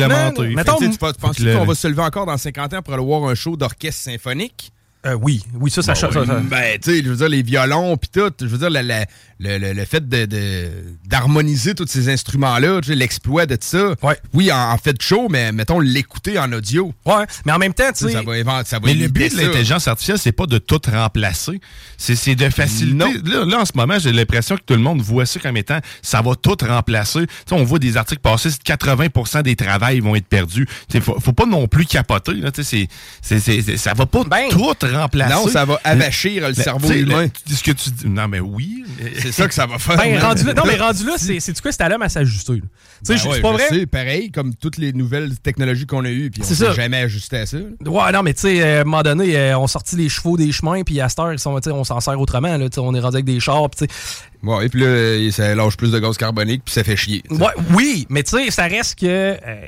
Speaker 4: mettons-
Speaker 5: Tu tu penses- qu'on va se lever encore dans 50 ans pour aller voir un show d'orchestre symphonique?
Speaker 4: Euh, oui, oui, ça, ça, ça, ça-
Speaker 5: Ben, tu sais, je veux dire, les violons, puis tout, je veux dire, la- la- le, le- le fait de- de- d'harmoniser tous ces instruments-là, tu sais, l'exploit de ça.
Speaker 4: Ouais.
Speaker 5: Oui, en, en fait de show, mais mettons l'écouter en audio.
Speaker 4: Ouais, mais en même temps, tu
Speaker 5: Ça,
Speaker 4: sais.
Speaker 5: ça va éventer, ça va
Speaker 8: Mais le but de l'intelligence artificielle, c'est pas de tout remplacer. C'est c'est de faciliter. Là, là, en ce moment, j'ai l'impression que tout le monde voit ça comme étant ça va tout remplacer. Tu sais, on voit des articles passer, 80% des travails vont être perdus. Il faut, faut pas non plus capoter. Là, Tu sais, c'est- c'est- c'est- ça va pas
Speaker 4: Ben,
Speaker 8: tout remplacer.
Speaker 5: Non, ça va avachir le
Speaker 8: Le-
Speaker 5: cerveau
Speaker 8: tu
Speaker 5: humain.
Speaker 8: le- ce que tu dis. Non, mais oui.
Speaker 5: C'est ça que ça va faire.
Speaker 4: Ben,
Speaker 5: man.
Speaker 4: rendu là, non, mais rendu là, c'est c'est du quoi, c'est à l'homme à s'ajuster. là. Tu sais,
Speaker 5: Ben ouais,
Speaker 4: c'est pas vrai?
Speaker 5: pareil, comme toutes les nouvelles technologies qu'on a eues, puis on
Speaker 4: C'est
Speaker 5: s'est
Speaker 4: ça.
Speaker 5: jamais ajusté à ça.
Speaker 4: Ouais, non, mais tu sais, à un moment donné, euh, on sortit les chevaux des chemins, puis à cette heure, ils sont, tu sais, on s'en sert autrement. Là, tu sais, on est rendu avec des chars, puis tu sais.
Speaker 5: Ouais, et puis là, ça lâche plus de gaz carbonique, puis ça fait chier.
Speaker 4: Ouais, oui, mais tu sais, ça reste que. euh,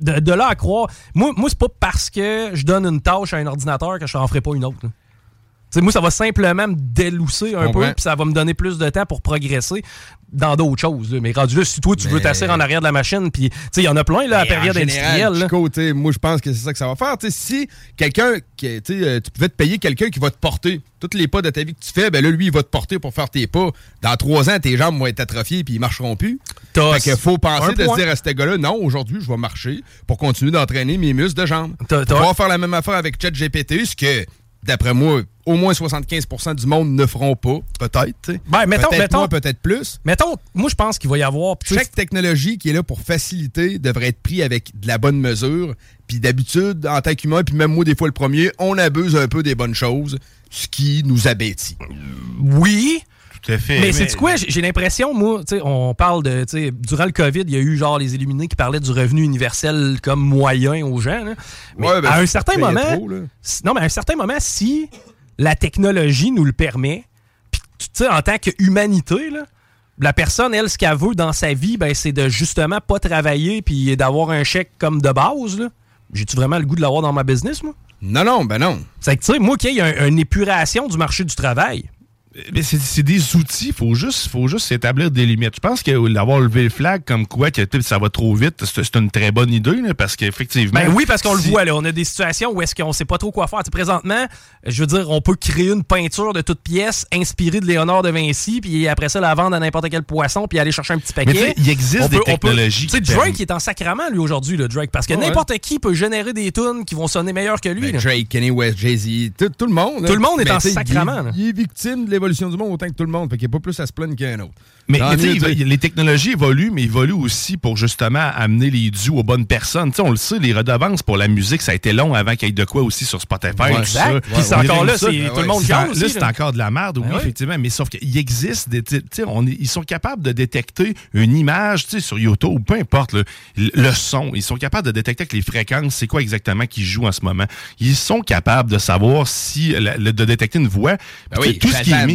Speaker 4: de, là à croire. Moi, moi c'est pas parce que je donne une tâche à un ordinateur que je n'en ferai pas une autre. Moi, ça va simplement me délousser un peu, puis ça va me donner plus de temps pour progresser dans d'autres choses. là. Mais rendu là, si toi, tu veux t'asseoir en arrière de la machine, puis il y en a plein, là, à la période
Speaker 5: en général,
Speaker 4: industrielle.
Speaker 5: Chico, moi, je pense que c'est ça que ça va faire. Si quelqu'un, tu euh, tu pouvais te payer quelqu'un qui va te porter tous les pas de ta vie que tu fais, ben là, lui, il va te porter pour faire tes pas. Dans trois ans, tes jambes vont être atrophiées puis ils marcheront plus.
Speaker 4: T'as-
Speaker 5: Fait qu'il faut penser de se dire à ce gars-là, non, aujourd'hui, je vais marcher pour continuer d'entraîner mes muscles de jambes. On va faire la même affaire avec ChatGPT, ce que, d'après moi, au moins 75% du monde ne feront pas. Peut-être.
Speaker 4: Ben, mettons-
Speaker 5: peut-être moins, peut-être plus.
Speaker 4: Mettons, moi, je pense qu'il va y avoir.
Speaker 5: Chaque technologie qui est là pour faciliter devrait être pris avec de la bonne mesure. Puis d'habitude, en tant qu'humain, puis même moi, des fois le premier, on abuse un peu des bonnes choses, ce qui nous abétit.
Speaker 4: Oui,
Speaker 8: Tout à fait.
Speaker 4: Mais c'est quoi? J'ai l'impression, moi, tu sais, on parle de, durant le COVID, il y a eu genre les illuminés qui parlaient du revenu universel comme moyen aux gens. là. Mais
Speaker 5: Ouais, ben,
Speaker 4: à un certain moment,
Speaker 5: trop,
Speaker 4: non, mais à un certain moment, si la technologie nous le permet, puis tu sais, en tant qu'humanité, là, la personne, elle, ce qu'elle veut dans sa vie, ben, c'est de justement pas travailler puis d'avoir un chèque comme de base. J'ai-tu vraiment le goût de l'avoir dans ma business, moi?
Speaker 5: Non, non, ben non.
Speaker 4: C'est que, tu sais, moi, qu'il y un- une épuration du marché du travail,
Speaker 8: Mais c'est des outils, il faut juste, faut juste établir des limites. Je pense que d'avoir levé le flag comme quoi que ça va trop vite, c'est une très bonne idée, là, parce qu'effectivement.
Speaker 4: Ben oui, parce qu'on le voit, là. On a des situations où est-ce qu'on sait pas trop quoi faire. Présentement, je veux dire, on peut créer une peinture de toute pièce inspirée de Léonard de Vinci, puis après ça, la vendre à n'importe quel poisson, puis aller chercher un petit paquet.
Speaker 8: Il existe
Speaker 4: On
Speaker 8: des
Speaker 4: peut- on peut-
Speaker 8: technologies
Speaker 4: Tu sais,
Speaker 8: qui
Speaker 4: Drake il est en sacrament, lui, aujourd'hui, le Drake, parce que
Speaker 5: Ouais.
Speaker 4: n'importe qui peut générer des tunes qui vont sonner meilleur que lui.
Speaker 5: Ben. Drake, Kenny West, Jay-Z, tout, tout le monde. là.
Speaker 4: Tout le monde est en sacrament,
Speaker 5: Il,
Speaker 4: là.
Speaker 5: est- il est victime de l'évolution du monde autant que tout le monde. Fait qu'il n'y a pas plus à se plaindre qu'un autre.
Speaker 8: Mais, tu les technologies évoluent, mais ils évoluent aussi pour justement amener les dus aux bonnes personnes. On le sait, les redevances pour la musique, ça a été long avant qu'il y ait de quoi aussi sur Spotify.
Speaker 5: Ouais,
Speaker 8: tout.
Speaker 4: Puis c'est encore là, c'est- tout le monde
Speaker 8: Là, c'est encore de la merde, oui,
Speaker 4: Ben oui.
Speaker 8: effectivement. Mais sauf qu'il existe des. On ils sont capables de détecter une image, sur YouTube, peu importe, le, le son. Ils sont capables de détecter avec les fréquences, c'est quoi exactement qui joue en ce moment. Ils sont capables de savoir si. la- de détecter une voix.
Speaker 5: Ben oui,
Speaker 8: tout ce qui est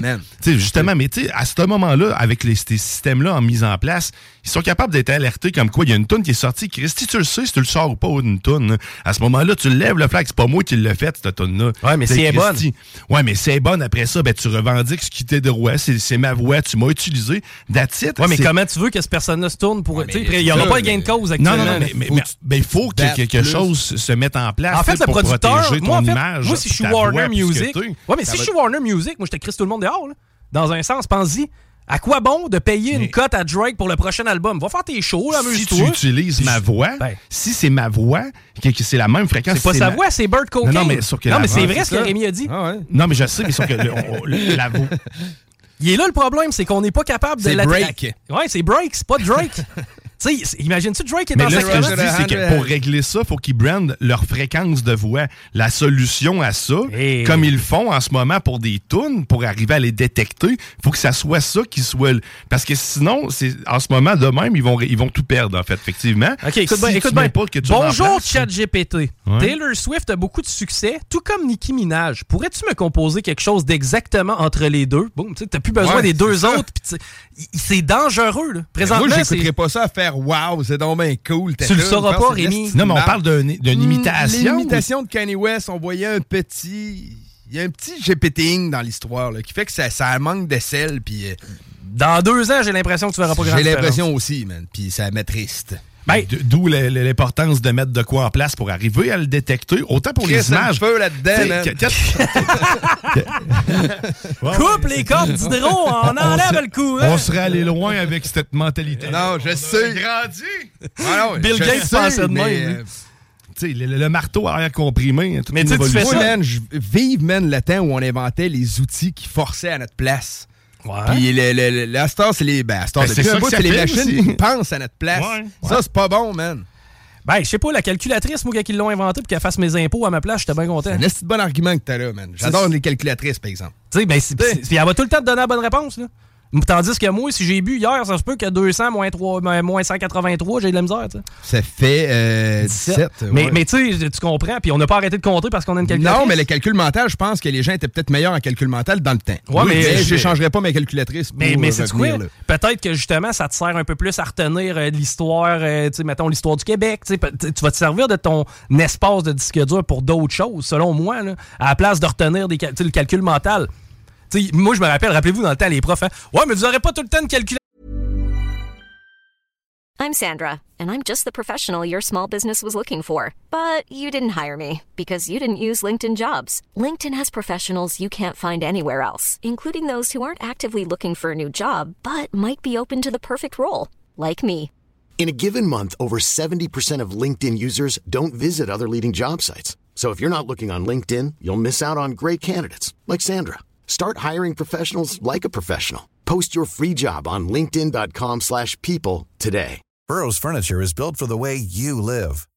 Speaker 8: Justement, mais à ce moment-là, avec les, ces systèmes-là en mise en place, ils sont capables d'être alertés comme quoi il y a une toune qui est sortie. Christy, tu le sais si tu le sors ou pas une toune. hein. À ce moment-là, tu lèves le flag. C'est pas moi qui l'ai fait, cette toune-là.
Speaker 4: Ouais, mais
Speaker 8: C'est
Speaker 4: bonne.
Speaker 8: Christy. Ouais, mais c'est bonne. Après ça, ben, tu revendiques ce qui t'est de droit. C'est c'est ma voix. Tu m'as utilisé. That's it.
Speaker 4: Ouais, mais comment tu veux que cette personne-là se tourne pour. tu sais,
Speaker 5: mais
Speaker 4: Il n'y aura pas de gain de cause
Speaker 8: Non,
Speaker 4: actuellement.
Speaker 8: non, non, mais, mais, mais- ben, il faut que quelque
Speaker 5: plus.
Speaker 8: chose se mette en place
Speaker 4: En fait, le
Speaker 8: pour
Speaker 4: producteur,
Speaker 8: protéger ton
Speaker 4: moi, en fait,
Speaker 8: image.
Speaker 4: moi, si je suis Warner Music, ouais, mais si je suis Warner Music, moi, je te crisse tout le monde dehors, là. Dans un sens, pense-y. À quoi bon de payer
Speaker 8: Mais-
Speaker 4: une cote à Drake pour le prochain album? Va faire tes shows, là,
Speaker 8: si tu utilises ma voix,
Speaker 4: Ben.
Speaker 8: si c'est ma voix, que, que c'est la même fréquence.
Speaker 4: C'est pas sa
Speaker 8: ma-
Speaker 4: voix, c'est Bird Cocaine.
Speaker 8: Non, non, mais sauf que
Speaker 4: Non,
Speaker 8: la
Speaker 4: mais c'est vrai ce que. Rémi a dit.
Speaker 5: Ah ouais.
Speaker 8: Non, mais je sais, mais sauf que le- on- on- le- la voix.
Speaker 4: Il est là le problème, c'est qu'on n'est pas capable de
Speaker 5: C'est
Speaker 4: la
Speaker 5: Drake.
Speaker 4: Ouais, c'est Drake, c'est pas Drake. tu sais, imagine-tu Drake est
Speaker 8: Mais
Speaker 4: en
Speaker 8: là, ce que je dis, c'est que pour régler ça, il faut qu'ils brandent leur fréquence de voix. La solution à ça,
Speaker 4: Hey.
Speaker 8: comme ils le font en ce moment pour des tunes, pour arriver à les détecter, il faut que ça soit ça qui soit. Parce que sinon, c'est en ce moment, de même, ils vont, ils vont tout perdre, en fait, effectivement.
Speaker 4: OK, écoute
Speaker 8: Si
Speaker 4: bien, écoute bien.
Speaker 8: pas que tu
Speaker 4: Bonjour,
Speaker 8: remplaces-
Speaker 4: ChatGPT.
Speaker 8: Ouais.
Speaker 4: Taylor Swift a beaucoup de succès, tout comme Nicki Minaj. Pourrais-tu me composer quelque chose d'exactement entre les deux? Boum, tu sais, t'as plus besoin
Speaker 5: Ouais,
Speaker 4: des deux
Speaker 5: ça.
Speaker 4: autres. C'est dangereux, là. Présentement,
Speaker 5: Moi, j'écouterais pas ça à faire Wow, c'est donc bien cool.
Speaker 4: Tu le sauras pas, Rémi.
Speaker 8: Non, mais on parle d'un- d'une
Speaker 5: Hmm,
Speaker 8: imitation.
Speaker 5: L'imitation de Kanye West, on voyait un petit. Il y a un petit GPTing dans l'histoire là, qui fait que ça, ça manque de sel. Puis euh,
Speaker 4: Dans deux ans, j'ai l'impression que tu verras pas grand
Speaker 5: j'ai l'impression aussi, man. Puis ça met triste.
Speaker 4: Ben,
Speaker 8: D'où l'importance de mettre de quoi en place pour arriver à le détecter, autant pour les images.
Speaker 5: feu là-dedans,
Speaker 4: coupe les cordes d'hydro, on enlève le courant.
Speaker 8: On serait allé loin avec cette mentalité.
Speaker 5: Non, je sais.
Speaker 8: grandi.
Speaker 5: Ah non,
Speaker 4: Bill
Speaker 5: je
Speaker 4: Gates pensait de même,
Speaker 5: euh,
Speaker 8: Tu sais, le, le marteau arrière comprimé. toute
Speaker 4: Mais
Speaker 8: une
Speaker 4: tu fais ça.
Speaker 5: man, je vive, man, le temps où on inventait les outils qui forçaient à notre place. Puis le, le, le- la star, c'est les. Ben, la star,
Speaker 8: Ben, c'est
Speaker 5: les machines
Speaker 8: aussi.
Speaker 5: qui pensent à notre place.
Speaker 8: Ouais.
Speaker 5: Ça, c'est pas bon, man.
Speaker 4: Ben, je sais pas, la calculatrice, moi, ils l'ont inventé pour qu'elle fasse mes impôts à ma place, j'étais bien content.
Speaker 5: C'est un de bon argument que t'as là, man. J'adore les calculatrices, par exemple.
Speaker 4: Tu sais, ben, puis elle va tout le temps te donner la bonne réponse, là. Tandis que moi, si j'ai bu hier, ça se peut que 200 moins, 3, moins 183, j'ai de la misère.
Speaker 5: Ça fait euh, 17.
Speaker 4: Mais,
Speaker 5: ouais.
Speaker 4: mais tu sais, tu comprends, puis on n'a pas arrêté de compter parce qu'on a une calculatrice.
Speaker 5: Non, mais le calcul mental, je pense que les gens étaient peut-être meilleurs en calcul mental dans le temps.
Speaker 4: Ouais,
Speaker 5: Oui,
Speaker 4: mais-
Speaker 5: je n'échangerais pas ma calculatrice pour
Speaker 4: Mais, mais c'est quoi? Peut-être que justement, ça te sert un peu plus à retenir euh, l'histoire, euh, tu sais, mettons l'histoire du Québec. tu vas te servir de ton espace de disque dur pour d'autres choses, selon moi, là, à la place de retenir des, cal- le calcul mental. Tu sais, moi, je me rappelle, rappelez-vous dans le temps, les profs, hein, ouais, mais vous n'aurez pas tout le temps de calculer.
Speaker 9: I'm Sandra, and I'm just the professional your small business was looking for. But you didn't hire me because you didn't use LinkedIn jobs. LinkedIn has professionals you can't find anywhere else, including those who aren't actively looking for a new job but might be open to the perfect role, like me.
Speaker 1: In a given month, over 70% of LinkedIn users don't visit other leading job sites. So if you're not looking on LinkedIn, you'll miss out on great candidates like Sandra. Start hiring professionals like a professional. Post your free job on linkedin.com/people slash people today.
Speaker 10: Burrow's furniture is built for the way you live.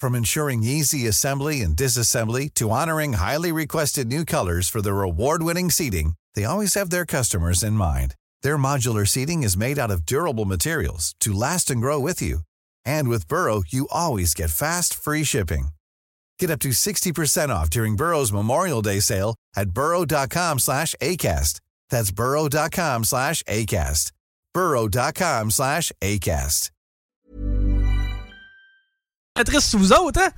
Speaker 10: From ensuring easy assembly and disassembly to honoring highly requested new colors for their award-winning seating, they always have their customers in mind. Their modular seating is made out of durable materials to last and grow with you. And with Burrow, you always get fast, free shipping. Get up to 60% off during Burrow's Memorial Day sale at burrow.com slash ACAST. That's burrow.com slash ACAST. burrow.com slash ACAST.
Speaker 4: Sous vous autres, hein?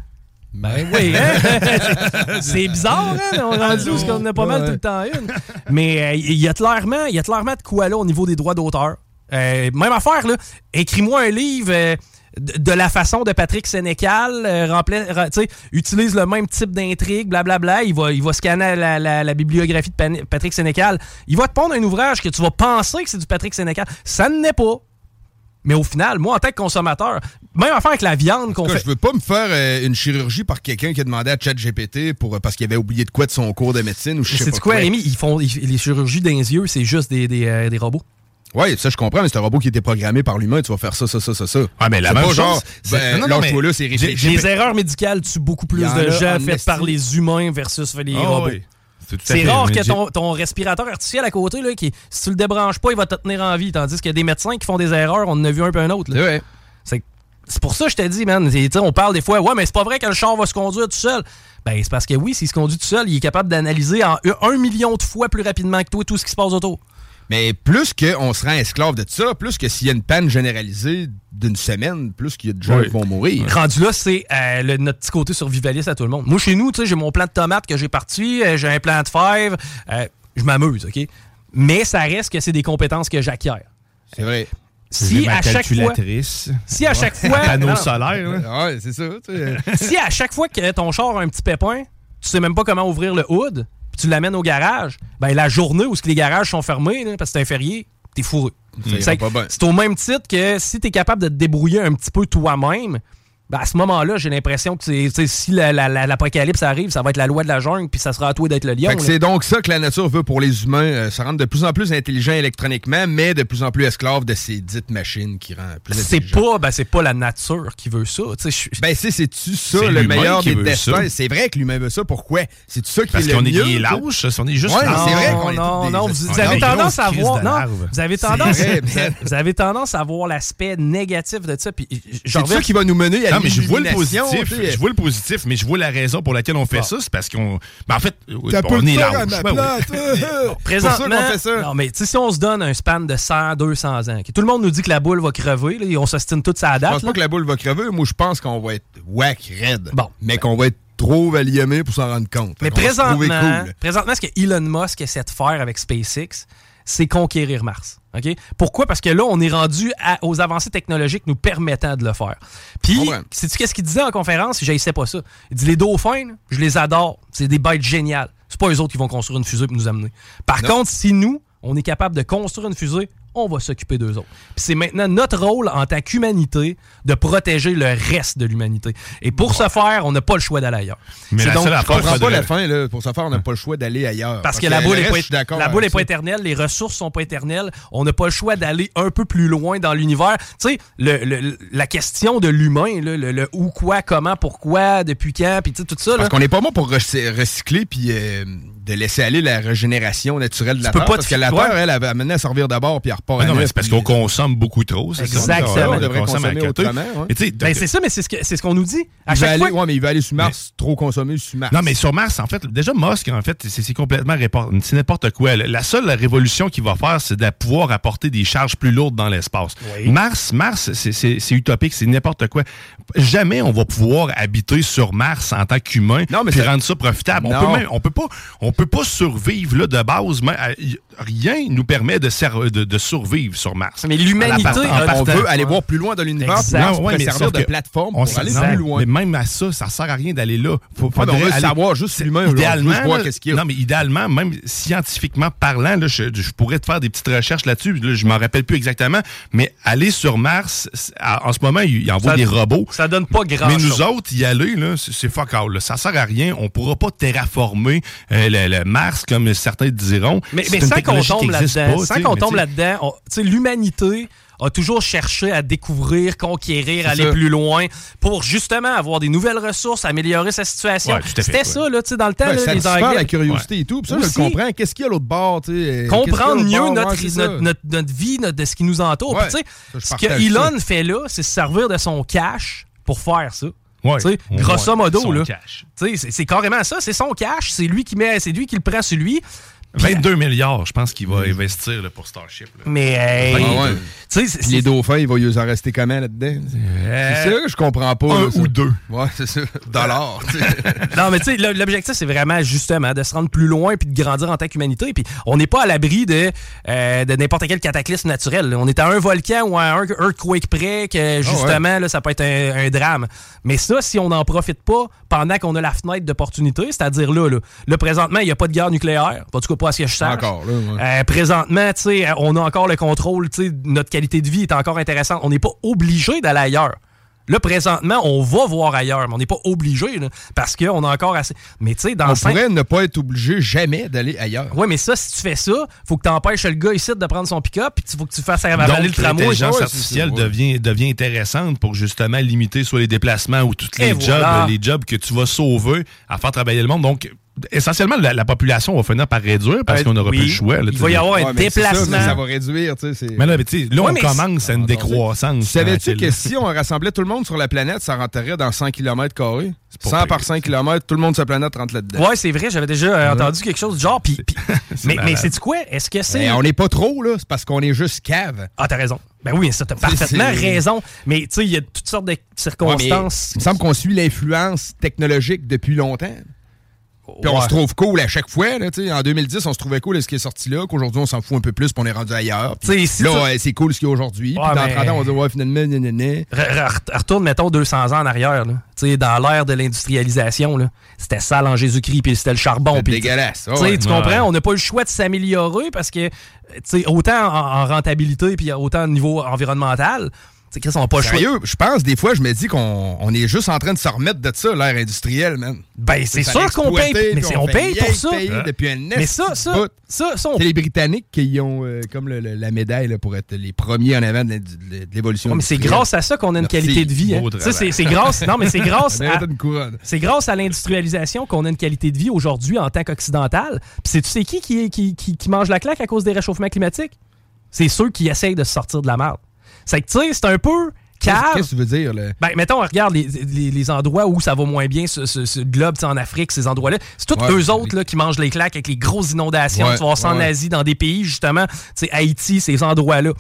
Speaker 4: Ben oui, hein? c'est bizarre, hein? On est rendu où parce qu'on a pas mal tout le temps une. Mais euh, il y a clairement, il y a clairement de quoi là au niveau des droits d'auteur. Euh, même affaire, là. Écris-moi un livre euh, de, la façon de Patrick Sénécal, euh, utilise le même type d'intrigue, blablabla. Il va, il va scanner la, la- la bibliographie de Pan- Patrick Sénécal. Il va te pondre un ouvrage que tu vas penser que c'est du Patrick Sénécal. Ça ne l'est pas. Mais au final, moi, en tant que consommateur, même affaire avec la viande qu'on fait.
Speaker 5: Je veux pas me faire euh, une chirurgie par quelqu'un qui a demandé à ChatGPT pour euh, parce qu'il avait oublié de quoi de son cours de médecine ou je sais
Speaker 4: C'est
Speaker 5: pas
Speaker 4: quoi, Rémi? Ils font ils- les chirurgies les yeux, c'est juste des, des, des robots.
Speaker 5: Oui, ça je comprends, mais c'est un robot qui était programmé par l'humain, tu vas faire ça, ça, ça, ça, ça.
Speaker 8: Ah, mais la même
Speaker 5: pas
Speaker 8: chose,
Speaker 5: genre, ben,
Speaker 8: non, non,
Speaker 5: lâche-toi
Speaker 8: mais
Speaker 5: là, c'est.
Speaker 4: Les erreurs médicales tuent beaucoup plus de gens
Speaker 5: en
Speaker 4: faites par les humains versus les
Speaker 8: Ah
Speaker 4: robots.
Speaker 8: oui. C'est
Speaker 4: rare que ton, ton respirateur artificiel à côté, là, qui, si tu le débranches pas, il va te tenir en vie. Tandis qu'il y a des médecins qui font des erreurs, on en a vu un peu un autre. là. C'est c'est pour ça que je te dis, man. On parle des fois, ouais, mais c'est pas vrai que le char va se conduire tout seul. Ben, c'est parce que oui, s'il se conduit tout seul, il est capable d'analyser en un million de fois plus rapidement que toi tout ce qui se passe autour.
Speaker 5: Mais plus qu'on se rend esclave de tout ça, plus que s'il y a une panne généralisée d'une semaine, plus qu'il y a de gens
Speaker 4: Oui.
Speaker 5: qui vont mourir.
Speaker 4: Rendu là, c'est euh, le- notre petit côté survivaliste à tout le monde. Moi, chez nous, tu sais, j'ai mon plant de tomates que j'ai parti, euh, j'ai un plant de fèves, euh, je m'amuse, OK? Mais ça reste que c'est des compétences que j'acquiers.
Speaker 5: C'est vrai.
Speaker 4: Si à chaque fois.
Speaker 8: calculatrice.
Speaker 4: Si à chaque fois.
Speaker 8: Panneau
Speaker 4: non.
Speaker 8: solaire.
Speaker 5: Ouais, c'est ça. tu sais.
Speaker 4: si à chaque fois que ton char a un petit pépin, tu sais même pas comment ouvrir le hood, puis tu l'amènes au garage, ben la journée où les garages sont fermés, là, parce que c'est un férié, t'es fourré. C'est au même titre que si t'es capable de te débrouiller un petit peu toi-même, ben à ce moment-là, j'ai l'impression que si la- la- la- l'apocalypse arrive, ça va être la loi de la jungle, puis ça sera à toi d'être le lion.
Speaker 5: Fait que
Speaker 4: là.
Speaker 5: c'est donc ça que la nature veut pour les humains, euh, se rendre de plus en plus intelligents électroniquement, mais de plus en plus esclaves de ces dites machines qui rendent plus
Speaker 4: C'est
Speaker 5: intelligents.
Speaker 4: pas, ben, c'est pas la nature qui veut ça.
Speaker 5: Ben, c'est, c'est-tu ça le meilleur
Speaker 8: qui
Speaker 5: des destins?
Speaker 8: ça.
Speaker 5: C'est vrai que l'humain veut ça. Pourquoi? C'est ça qui
Speaker 8: Parce
Speaker 5: est le
Speaker 8: qu'on est
Speaker 5: mieux?
Speaker 8: des
Speaker 5: tu sais?
Speaker 8: lâches, on est juste
Speaker 5: Ouais,
Speaker 8: lâches.
Speaker 5: c'est vrai qu'on est
Speaker 4: non, non, vous, vous avez tendance à voir, non, vous avez tendance,
Speaker 5: mais-
Speaker 4: vous avez tendance à voir l'aspect négatif de ça.
Speaker 5: C'est ça qui va nous mener à
Speaker 8: Non, mais je vois le positif. Je vois le positif, mais je vois la raison pour laquelle on fait
Speaker 4: Bon.
Speaker 8: ça. C'est parce qu'on. Ben, en fait,
Speaker 5: T'as
Speaker 8: on est
Speaker 5: faire
Speaker 8: lâches.
Speaker 5: à ma
Speaker 8: Ben
Speaker 5: euh,
Speaker 4: Bon, présentement,
Speaker 5: qu'on fait ça.
Speaker 4: non, mais tu sais, si on se donne un span de 100, 200 ans, que tout le monde nous dit que la boule va crever, là, et on s'ostine toute sa
Speaker 5: Je
Speaker 4: date.
Speaker 5: pense
Speaker 4: là.
Speaker 5: pas que la boule va crever. Moi, je pense qu'on va être whack, raide.
Speaker 4: Bon.
Speaker 5: Mais qu'on va être trop valiémé pour s'en rendre compte.
Speaker 4: Mais présentement,
Speaker 5: cool.
Speaker 4: présentement, ce que Elon Musk essaie de faire avec SpaceX, c'est conquérir Mars. OK? Pourquoi? Parce que là, on est rendu à- aux avancées technologiques nous permettant de le faire. Puis,
Speaker 5: comprends.
Speaker 4: sais-tu qu'est-ce qu'il disait en conférence? Je sais pas ça. Il dit les dauphins, là, je les adore. C'est des bêtes géniales. C'est pas eux autres qui vont construire une fusée pour nous amener. Par
Speaker 5: Non.
Speaker 4: contre, si nous, on est capable de construire une fusée, on va s'occuper d'eux autres. Puis c'est maintenant notre rôle en tant qu'humanité de protéger le reste de l'humanité. Et pour ce faire, on n'a pas le choix d'aller ailleurs.
Speaker 8: Mais
Speaker 4: C'est
Speaker 8: la
Speaker 4: donc-
Speaker 8: seule
Speaker 5: Je
Speaker 8: affaire,
Speaker 5: comprends pas
Speaker 8: faudrait-
Speaker 5: la fin. Là. Pour ce faire, on n'a pas le choix d'aller ailleurs.
Speaker 4: Parce que la boule
Speaker 5: le
Speaker 4: n'est pas, la boule
Speaker 5: avec
Speaker 4: est pas éternelle, les ressources sont pas éternelles. On n'a pas le choix d'aller un peu plus loin dans l'univers. Tu sais, le- le- la question de l'humain, là, le, le où, quoi, comment, pourquoi, depuis quand, puis tu tout ça. là.
Speaker 5: Parce qu'on n'est pas bon pour recy- recycler puis euh, de laisser aller la régénération naturelle de la
Speaker 4: peux
Speaker 5: Terre.
Speaker 4: pas
Speaker 5: parce que la Terre, elle, elle va amener à servir d'abord puis elle
Speaker 8: Mais
Speaker 5: à
Speaker 8: non, mais c'est parce qu'on consomme beaucoup trop. c'est ça?
Speaker 4: Exactement.
Speaker 5: On devrait consommer
Speaker 8: côté.
Speaker 5: autrement,
Speaker 4: Ben, c'est ça, mais c'est ce que- c'est ce qu'on nous dit. À
Speaker 5: Il va
Speaker 4: chaque
Speaker 5: aller,
Speaker 4: fois,
Speaker 5: ouais, mais il va aller sur Mars, trop consommer sur Mars.
Speaker 8: Non, mais sur Mars, en fait, déjà Musk, en fait, c'est c'est complètement c'est n'importe quoi. La seule révolution qu'il va faire, c'est de pouvoir apporter des charges plus lourdes dans l'espace. Mars, Mars, c'est- utopique, c'est n'importe quoi. Jamais on va pouvoir habiter sur Mars en tant qu'humain
Speaker 5: Non, mais
Speaker 8: puis
Speaker 5: ça-
Speaker 8: rendre ça profitable. On
Speaker 5: Non.
Speaker 8: peut, même, on peut pas, on peut pas survivre là, de base. mais, euh, rien nous permet de, de, de survivre sur Mars.
Speaker 4: Mais l'humanité
Speaker 5: on veut aller voir plus loin dans l'univers
Speaker 8: Non, ouais, mais
Speaker 5: servir de plateforme
Speaker 8: on
Speaker 5: pour aller plus loin.
Speaker 8: Mais même à ça, ça sert à rien d'aller là. Faut,
Speaker 5: Ouais, mais on veut
Speaker 8: aller-
Speaker 5: savoir juste l'humain,
Speaker 8: idéalement,
Speaker 5: qu'est-ce qu'il y a.
Speaker 8: Non, mais idéalement, même scientifiquement parlant, là, je, je pourrais te faire des petites recherches là-dessus. Là, je m'en rappelle plus exactement. Mais aller sur Mars, en ce moment, il, envoie
Speaker 4: Ça-
Speaker 8: des robots.
Speaker 4: ça donne pas grand
Speaker 8: Mais nous
Speaker 4: chose.
Speaker 8: autres, y aller, là, c'est fuck all. là. Ça sert à rien. On pourra pas terraformer euh, le, le Mars, comme certains diront.
Speaker 4: Mais,
Speaker 8: C'est
Speaker 4: mais sans qu'on tombe là-dedans, sans qu'on tombe là-dedans, on- tu sais, l'humanité a toujours cherché à découvrir, conquérir, aller
Speaker 5: ça.
Speaker 4: plus loin pour justement avoir des nouvelles ressources, améliorer sa situation.
Speaker 8: Ouais,
Speaker 4: C'était
Speaker 8: ouais.
Speaker 4: ça, là, tu sais, dans le temps,
Speaker 5: Ouais,
Speaker 4: là, les Anglais.
Speaker 5: la curiosité et tout. Puis ça, je le comprends. Qu'est-ce qu'il y a l'autre bord? tu sais, euh,
Speaker 4: Comprendre mieux
Speaker 5: bord?
Speaker 4: notre,
Speaker 5: Ouais,
Speaker 4: notre, notre- notre vie, notre- de ce qui nous entoure.
Speaker 5: Ouais,
Speaker 4: Puis, tu sais, ce que Elon
Speaker 5: ça.
Speaker 4: fait là, c'est se servir de son cash pour faire ça.
Speaker 8: Ouais,
Speaker 4: Tu sais,
Speaker 8: on
Speaker 4: grosso modo, là.
Speaker 8: cash.
Speaker 4: Tu sais, C'est c'est carrément ça, c'est son cash, c'est lui qui met, c'est lui qui le prend sur lui.
Speaker 8: 22 milliards, je pense qu'il va investir là, pour Starship. là.
Speaker 4: Mais, hey,
Speaker 5: Ah ouais.
Speaker 4: tu sais, c'est-
Speaker 5: Puis les dauphins, il va y en rester comment là-dedans? C'est ça que je comprends pas.
Speaker 8: un
Speaker 5: là,
Speaker 8: ou deux.
Speaker 5: Ouais, c'est ça. Dollars.
Speaker 4: Non, mais tu sais, l'objectif, c'est vraiment justement de se rendre plus loin puis de grandir en tant qu'humanité. Puis on n'est pas à l'abri de, euh, de n'importe quel cataclysme naturel. On est à un volcan ou à un earthquake près que justement, là, ça peut être un, un drame. Mais ça, si on n'en profite pas pendant qu'on a la fenêtre d'opportunité, c'est-à-dire là, là, là, présentement, il n'y a pas de guerre nucléaire. En tout cas, pas à ce que je sache.
Speaker 5: Encore, là. ouais.
Speaker 4: Euh, présentement, tu sais, on a encore le contrôle, tu sais, notre qualité de vie est encore intéressante. On n'est pas obligé d'aller ailleurs. Là, présentement, on va voir ailleurs, mais on n'est pas obligé, parce qu'on a encore assez. Mais tu sais, dans
Speaker 5: On
Speaker 4: cinq-
Speaker 5: pourrait ne pas être obligé jamais d'aller ailleurs.
Speaker 4: Ouais, mais ça, si tu fais ça, faut que tu empêches le gars ici de prendre son pick-up, puis il faut que tu fasses avaler
Speaker 8: Donc,
Speaker 4: le tramway.
Speaker 8: l'intelligence artificielle
Speaker 4: ouais.
Speaker 8: devient, devient intéressante pour justement limiter soit les déplacements ou tous les
Speaker 4: Et
Speaker 8: jobs,
Speaker 4: voilà.
Speaker 8: les jobs que tu vas sauver à faire travailler le monde. Donc, essentiellement, la, la population va finir par réduire parce
Speaker 4: Euh,
Speaker 8: qu'on n'aura
Speaker 4: oui.
Speaker 8: plus le choix. là,
Speaker 4: Il va y avoir un
Speaker 5: Ouais, ça,
Speaker 4: déplacement.
Speaker 5: mais ça va réduire, tu sais.
Speaker 8: Mais là, mais tu sais, là,
Speaker 4: Ouais,
Speaker 8: on
Speaker 4: mais
Speaker 8: commence à une décroissance.
Speaker 5: Tu savais-tu
Speaker 8: tranquille.
Speaker 5: que si on rassemblait tout le monde sur la planète, ça rentrerait dans 100 km 100
Speaker 8: pas
Speaker 5: par 5 km, tout le monde sur la planète rentre là-dedans.
Speaker 4: Ouais, c'est vrai, j'avais déjà euh, entendu quelque chose du genre. Puis, puis- mais, mais c'est quoi? Est-ce que c'est.
Speaker 5: Mais on n'est pas trop, là. C'est parce qu'on est juste cave.
Speaker 4: Ah, t'as raison. Ben oui, ça, t'as parfaitement
Speaker 5: c'est-
Speaker 4: raison. Mais tu sais, il y a toutes sortes de
Speaker 5: Ouais, mais
Speaker 4: circonstances.
Speaker 5: il me semble qu'on suit l'influence technologique depuis longtemps. Puis on se trouve cool à chaque fois. Là, tu sais. en 2010, on se trouvait cool à ce qui est sorti là, qu'aujourd'hui, on s'en fout un peu plus, puis on est rendu ailleurs. Là, ouais, c'est cool ce qu'il y a aujourd'hui. Puis dans
Speaker 4: mais-
Speaker 5: 30 ans, on va dire, ouais, finalement.
Speaker 4: Re- re- Retourne, mettons, 200 ans en arrière. là. Tu sais, dans l'ère de l'industrialisation, là, c'était sale en Jésus-Christ, puis c'était le charbon.
Speaker 5: C'était
Speaker 4: puis-
Speaker 5: dégueulasse.
Speaker 4: Tu sais,
Speaker 5: ouais.
Speaker 4: tu comprends? On n'a pas le choix de s'améliorer parce que, tu sais, autant en, en rentabilité puis autant au niveau environnemental, Chris, on n'a pas.
Speaker 5: Sérieux, je pense des fois, je me dis qu'on on est juste en train de se remettre de ça, l'ère industrielle, man.
Speaker 4: Ben, c'est sûr qu'on paye, mais c'est- on paye pour ça.
Speaker 5: payer
Speaker 8: Hein?
Speaker 5: depuis un
Speaker 4: Mais ça, ça,
Speaker 5: bout.
Speaker 4: ça, ça, on
Speaker 5: C'est les Britanniques qui ont euh, comme le- le- la médaille là, pour être les premiers en avant de, l'évolution.
Speaker 4: Ouais, mais c'est grâce à ça qu'on a une qualité de vie. hein. C'est grâce, non, mais c'est grâce à, c'est grâce à l'industrialisation qu'on a une qualité de vie aujourd'hui en tant qu'occidental. Puis c'est tu sais qui qui, qui, qui qui mange la claque à cause des réchauffements climatiques? C'est ceux qui essayent de se sortir de la merde. C'est que tu sais, c'est un peu
Speaker 5: Qu'est-ce que tu veux dire? Là?
Speaker 4: Ben, mettons, regarde les, les- les endroits où ça va moins bien, ce, ce- ce globe, en Afrique, ces endroits-là. C'est tous
Speaker 5: Ouais,
Speaker 4: eux autres là, qui mangent les claques avec les grosses inondations.
Speaker 5: Ouais,
Speaker 4: tu vas en
Speaker 5: ouais.
Speaker 4: Asie, dans des pays, justement, Haïti, ces endroits-là.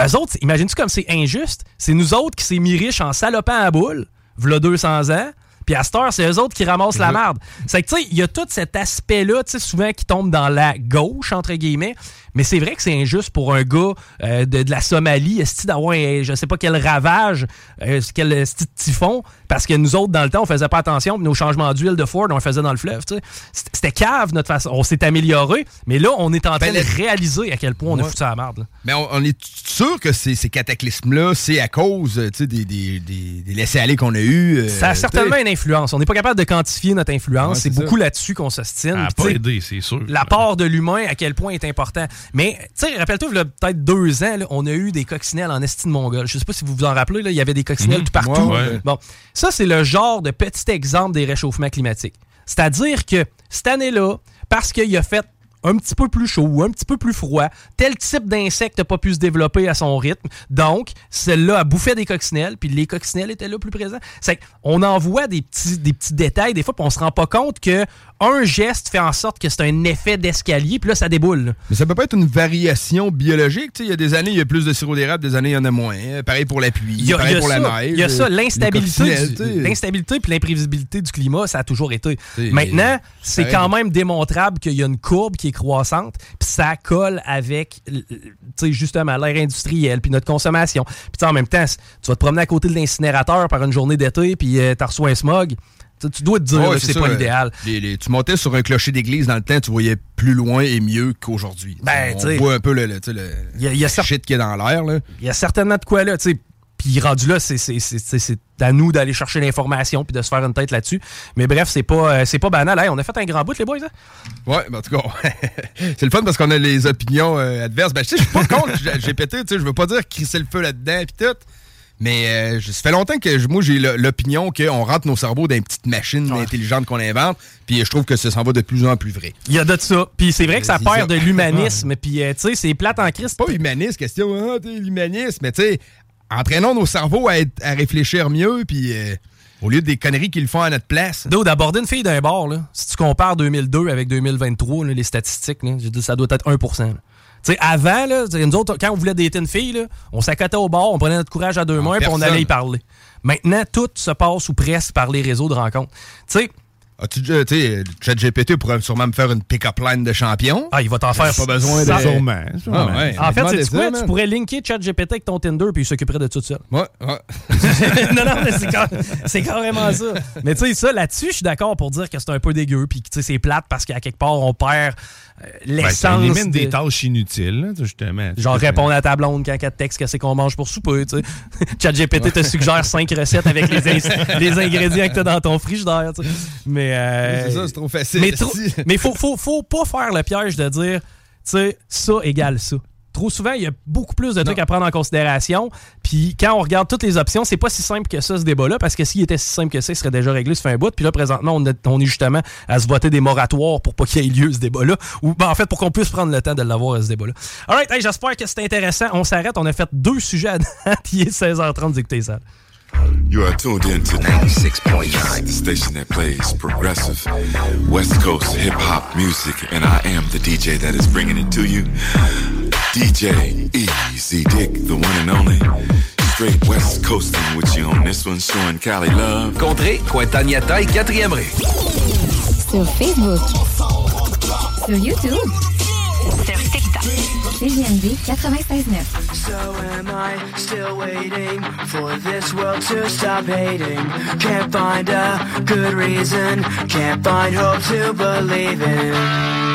Speaker 4: Eux autres, imagines-tu comme c'est injuste? C'est nous autres qui s'est mis riches en salopant à boule, v'là 200 ans. Puis à cette heure, c'est eux autres qui ramassent la merde. C'est que, tu sais, il y a tout cet aspect-là, tu sais, souvent qui tombe dans la gauche, entre guillemets. Mais c'est vrai que c'est injuste pour un gars euh, de, de la Somalie, est d'avoir, un- je sais pas quel ravage, euh, quel esti de typhon, parce que nous autres, dans le temps, on faisait pas attention, puis nos changements d'huile de Ford, on le faisait dans le fleuve, tu sais. C'était- cave, notre façon. On s'est amélioré, mais là, on est en train
Speaker 5: Ben,
Speaker 4: de réaliser à quel point on a
Speaker 5: Ouais.
Speaker 4: foutu à la merde. là.
Speaker 5: Mais on, on est sûr que ces, ces cataclysmes-là, c'est à cause des, des, des, des laissés-aller qu'on a eus. euh,
Speaker 4: Ça a certainement une influence. On n'est pas capable de quantifier notre influence.
Speaker 5: Ouais,
Speaker 4: c'est
Speaker 5: c'est
Speaker 4: beaucoup là-dessus qu'on s'ostine.
Speaker 8: Ça a pas aidé, c'est sûr.
Speaker 4: L'apport de l'humain, à quel point est important. Mais, tu sais, rappelle-toi, il y a peut-être deux ans, là, on a eu des coccinelles en estime mongole. Je sais pas si vous vous en rappelez, là, il y avait des coccinelles
Speaker 8: Mhm.
Speaker 4: tout partout.
Speaker 8: Ouais, ouais.
Speaker 4: Bon, ça, c'est le genre de petit exemple des réchauffements climatiques. C'est-à-dire que cette année-là, parce qu'il a fait un petit peu plus chaud ou un petit peu plus froid, tel type d'insecte n'a pas pu se développer à son rythme. Donc, celle-là a bouffé des coccinelles, puis les coccinelles étaient là plus présents. C'est qu'on en voit des petits, des petits détails des fois, puis on se rend pas compte que un geste fait en sorte que c'est un effet d'escalier, puis là, ça déboule. là.
Speaker 5: Mais ça peut pas être une variation biologique. tu sais, Il y a des années, il y a plus de sirop d'érable, des années, il y en a moins. Pareil pour la pluie,
Speaker 4: Il y a,
Speaker 5: pareil
Speaker 4: il y a
Speaker 5: pour
Speaker 4: ça,
Speaker 5: la neige.
Speaker 4: il y a ça, l'instabilité, l'instabilité puis l'imprévisibilité du climat, ça a toujours été. Maintenant, c'est quand même démontrable qu'il y a une courbe qui est croissante, puis ça colle avec, justement, l'ère industrielle, puis notre consommation. Puis en même temps, tu vas te promener à côté de l'incinérateur par une journée d'été, puis euh, t'as reçu un smog. Tu dois te dire que c'est pas
Speaker 5: euh,
Speaker 4: l'idéal.
Speaker 5: tu montais sur un clocher d'église dans le temps, tu voyais plus loin et mieux qu'aujourd'hui.
Speaker 4: Ben,
Speaker 5: On voit un peu le,
Speaker 4: y a, y
Speaker 5: shit qui est dans l'air.
Speaker 4: il y a certainement de quoi là. Puis rendu là, c'est- à nous d'aller chercher l'information puis de se faire une tête là-dessus. Mais bref, c'est pas, euh, c'est pas banal. Hey, on a fait un grand bout, les boys. Hein?
Speaker 5: Ouais, ben, en tout cas, c'est le fun parce qu'on a les opinions euh, adverses. Ben, je suis pas contre tu sais, je veux pas dire crisser le feu là-dedans pis tout. Mais euh, je- ça fait longtemps que je- moi j'ai l'opinion qu'on rentre nos cerveaux dans une petite machine intelligente qu'on invente, puis je trouve que ça s'en va de plus en plus vrai.
Speaker 4: Il y a de ça. Puis c'est vrai que ça perd de l'humanisme. Puis, euh, tu sais, c'est plate en Christ.
Speaker 5: Pas humaniste, question, t'es l'humanisme, mais tu sais, entraînons nos cerveaux à, être- à réfléchir mieux, puis euh, Au lieu des conneries qu'ils font à notre place.
Speaker 4: D'aborder une fille d'un bar, là, si tu compares 2002 avec 2023, là, les statistiques, là, j'ai dit, ça doit être 1 Tu sais, avant, là, nous autres, quand on voulait dater une fille, là, on s'accotait au bar, on prenait notre courage à deux mains, puis on allait y parler. Maintenant, tout se passe ou presque par les réseaux de rencontres. Tu sais,
Speaker 5: As-tu déjà, tu sais, ChatGPT pourrait sûrement me faire une pick-up line de champion.
Speaker 4: Ah, il va t'en faire
Speaker 5: Pas besoin de.
Speaker 4: ça.
Speaker 8: Sûrement, sûrement.
Speaker 5: Ah, ouais.
Speaker 4: En fait, c'est quoi?
Speaker 5: ça,
Speaker 4: Tu pourrais linker ChatGPT avec ton Tinder puis il s'occuperait de tout seul.
Speaker 5: Ouais, ouais.
Speaker 4: non, non, mais c'est car- c'est carrément ça. Mais tu sais, ça, là-dessus, je suis d'accord pour dire que c'est un peu dégueu puis que tu sais, c'est plate parce qu'à quelque part, on perd euh,
Speaker 8: Ben,
Speaker 4: l'essence.
Speaker 8: des
Speaker 4: de-
Speaker 8: tâches inutiles, là, justement.
Speaker 4: Genre répondre à ta blonde quand elle te texte que c'est qu'on mange pour souper, tu. ChatGPT te suggère cinq recettes avec les, les ingrédients que t'as dans ton frigidaire, tu sais. Mais euh,
Speaker 5: C'est ça, c'est trop facile.
Speaker 4: Mais mais faut, faut, faut pas faire le piège de dire, tu sais, ça égale ça. Trop souvent, il y a beaucoup plus de trucs à prendre en considération. Puis quand on regarde toutes les options, c'est pas si simple que ça, ce débat-là, parce que s'il était si simple que ça, il serait déjà réglé, ça fait un bout. Puis là, présentement, on, est- on est justement à se voter des moratoires pour pas qu'il y ait lieu ce débat-là. Ou ben, en fait, pour qu'on puisse prendre le temps de l'avoir, ce débat-là. All right, hey, j'espère que c'est intéressant. On s'arrête. On a fait deux sujets à date. Il est 16h30 d'écouter ça.
Speaker 11: You are tuned in to 96.9, the station that plays progressive West Coast hip hop music, and I am the DJ that is bringing it to you. DJ Easy Dick, the one and only. Straight West Coasting with you on this one, showing Cali love.
Speaker 7: Contrée, Cointagnata et 4e ré.
Speaker 12: Sur Facebook. Sur YouTube. Sur TikTok. CGMD 96.9.
Speaker 13: So am I still waiting for this world to stop hating? Can't find a good reason, can't find hope to believe in.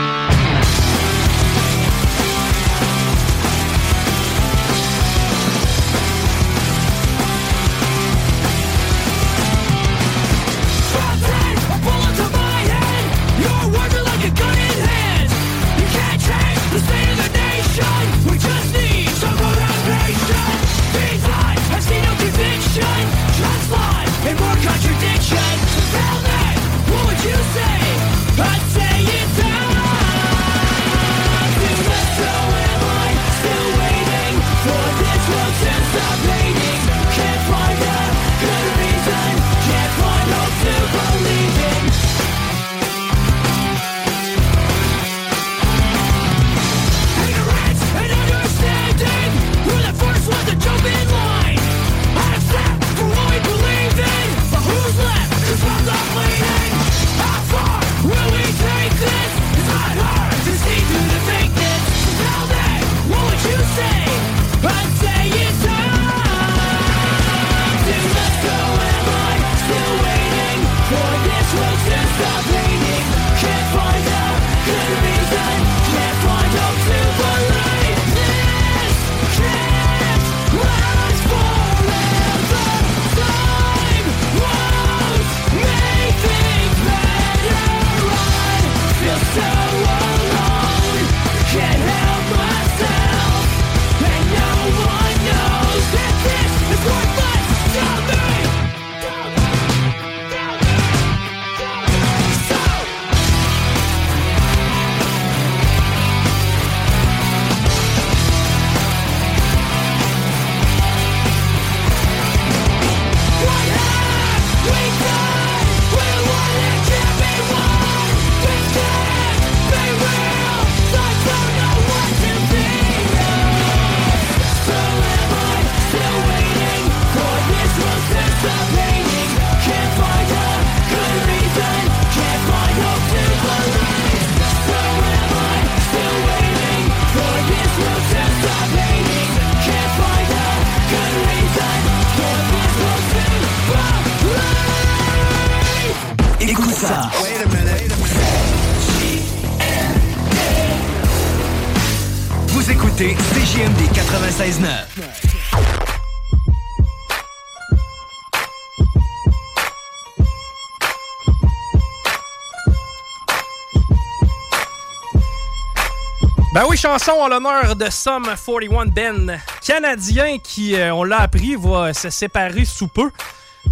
Speaker 4: Chanson en l'honneur de Sum 41 Ben, canadien qui, euh, on l'a appris, va se séparer sous peu.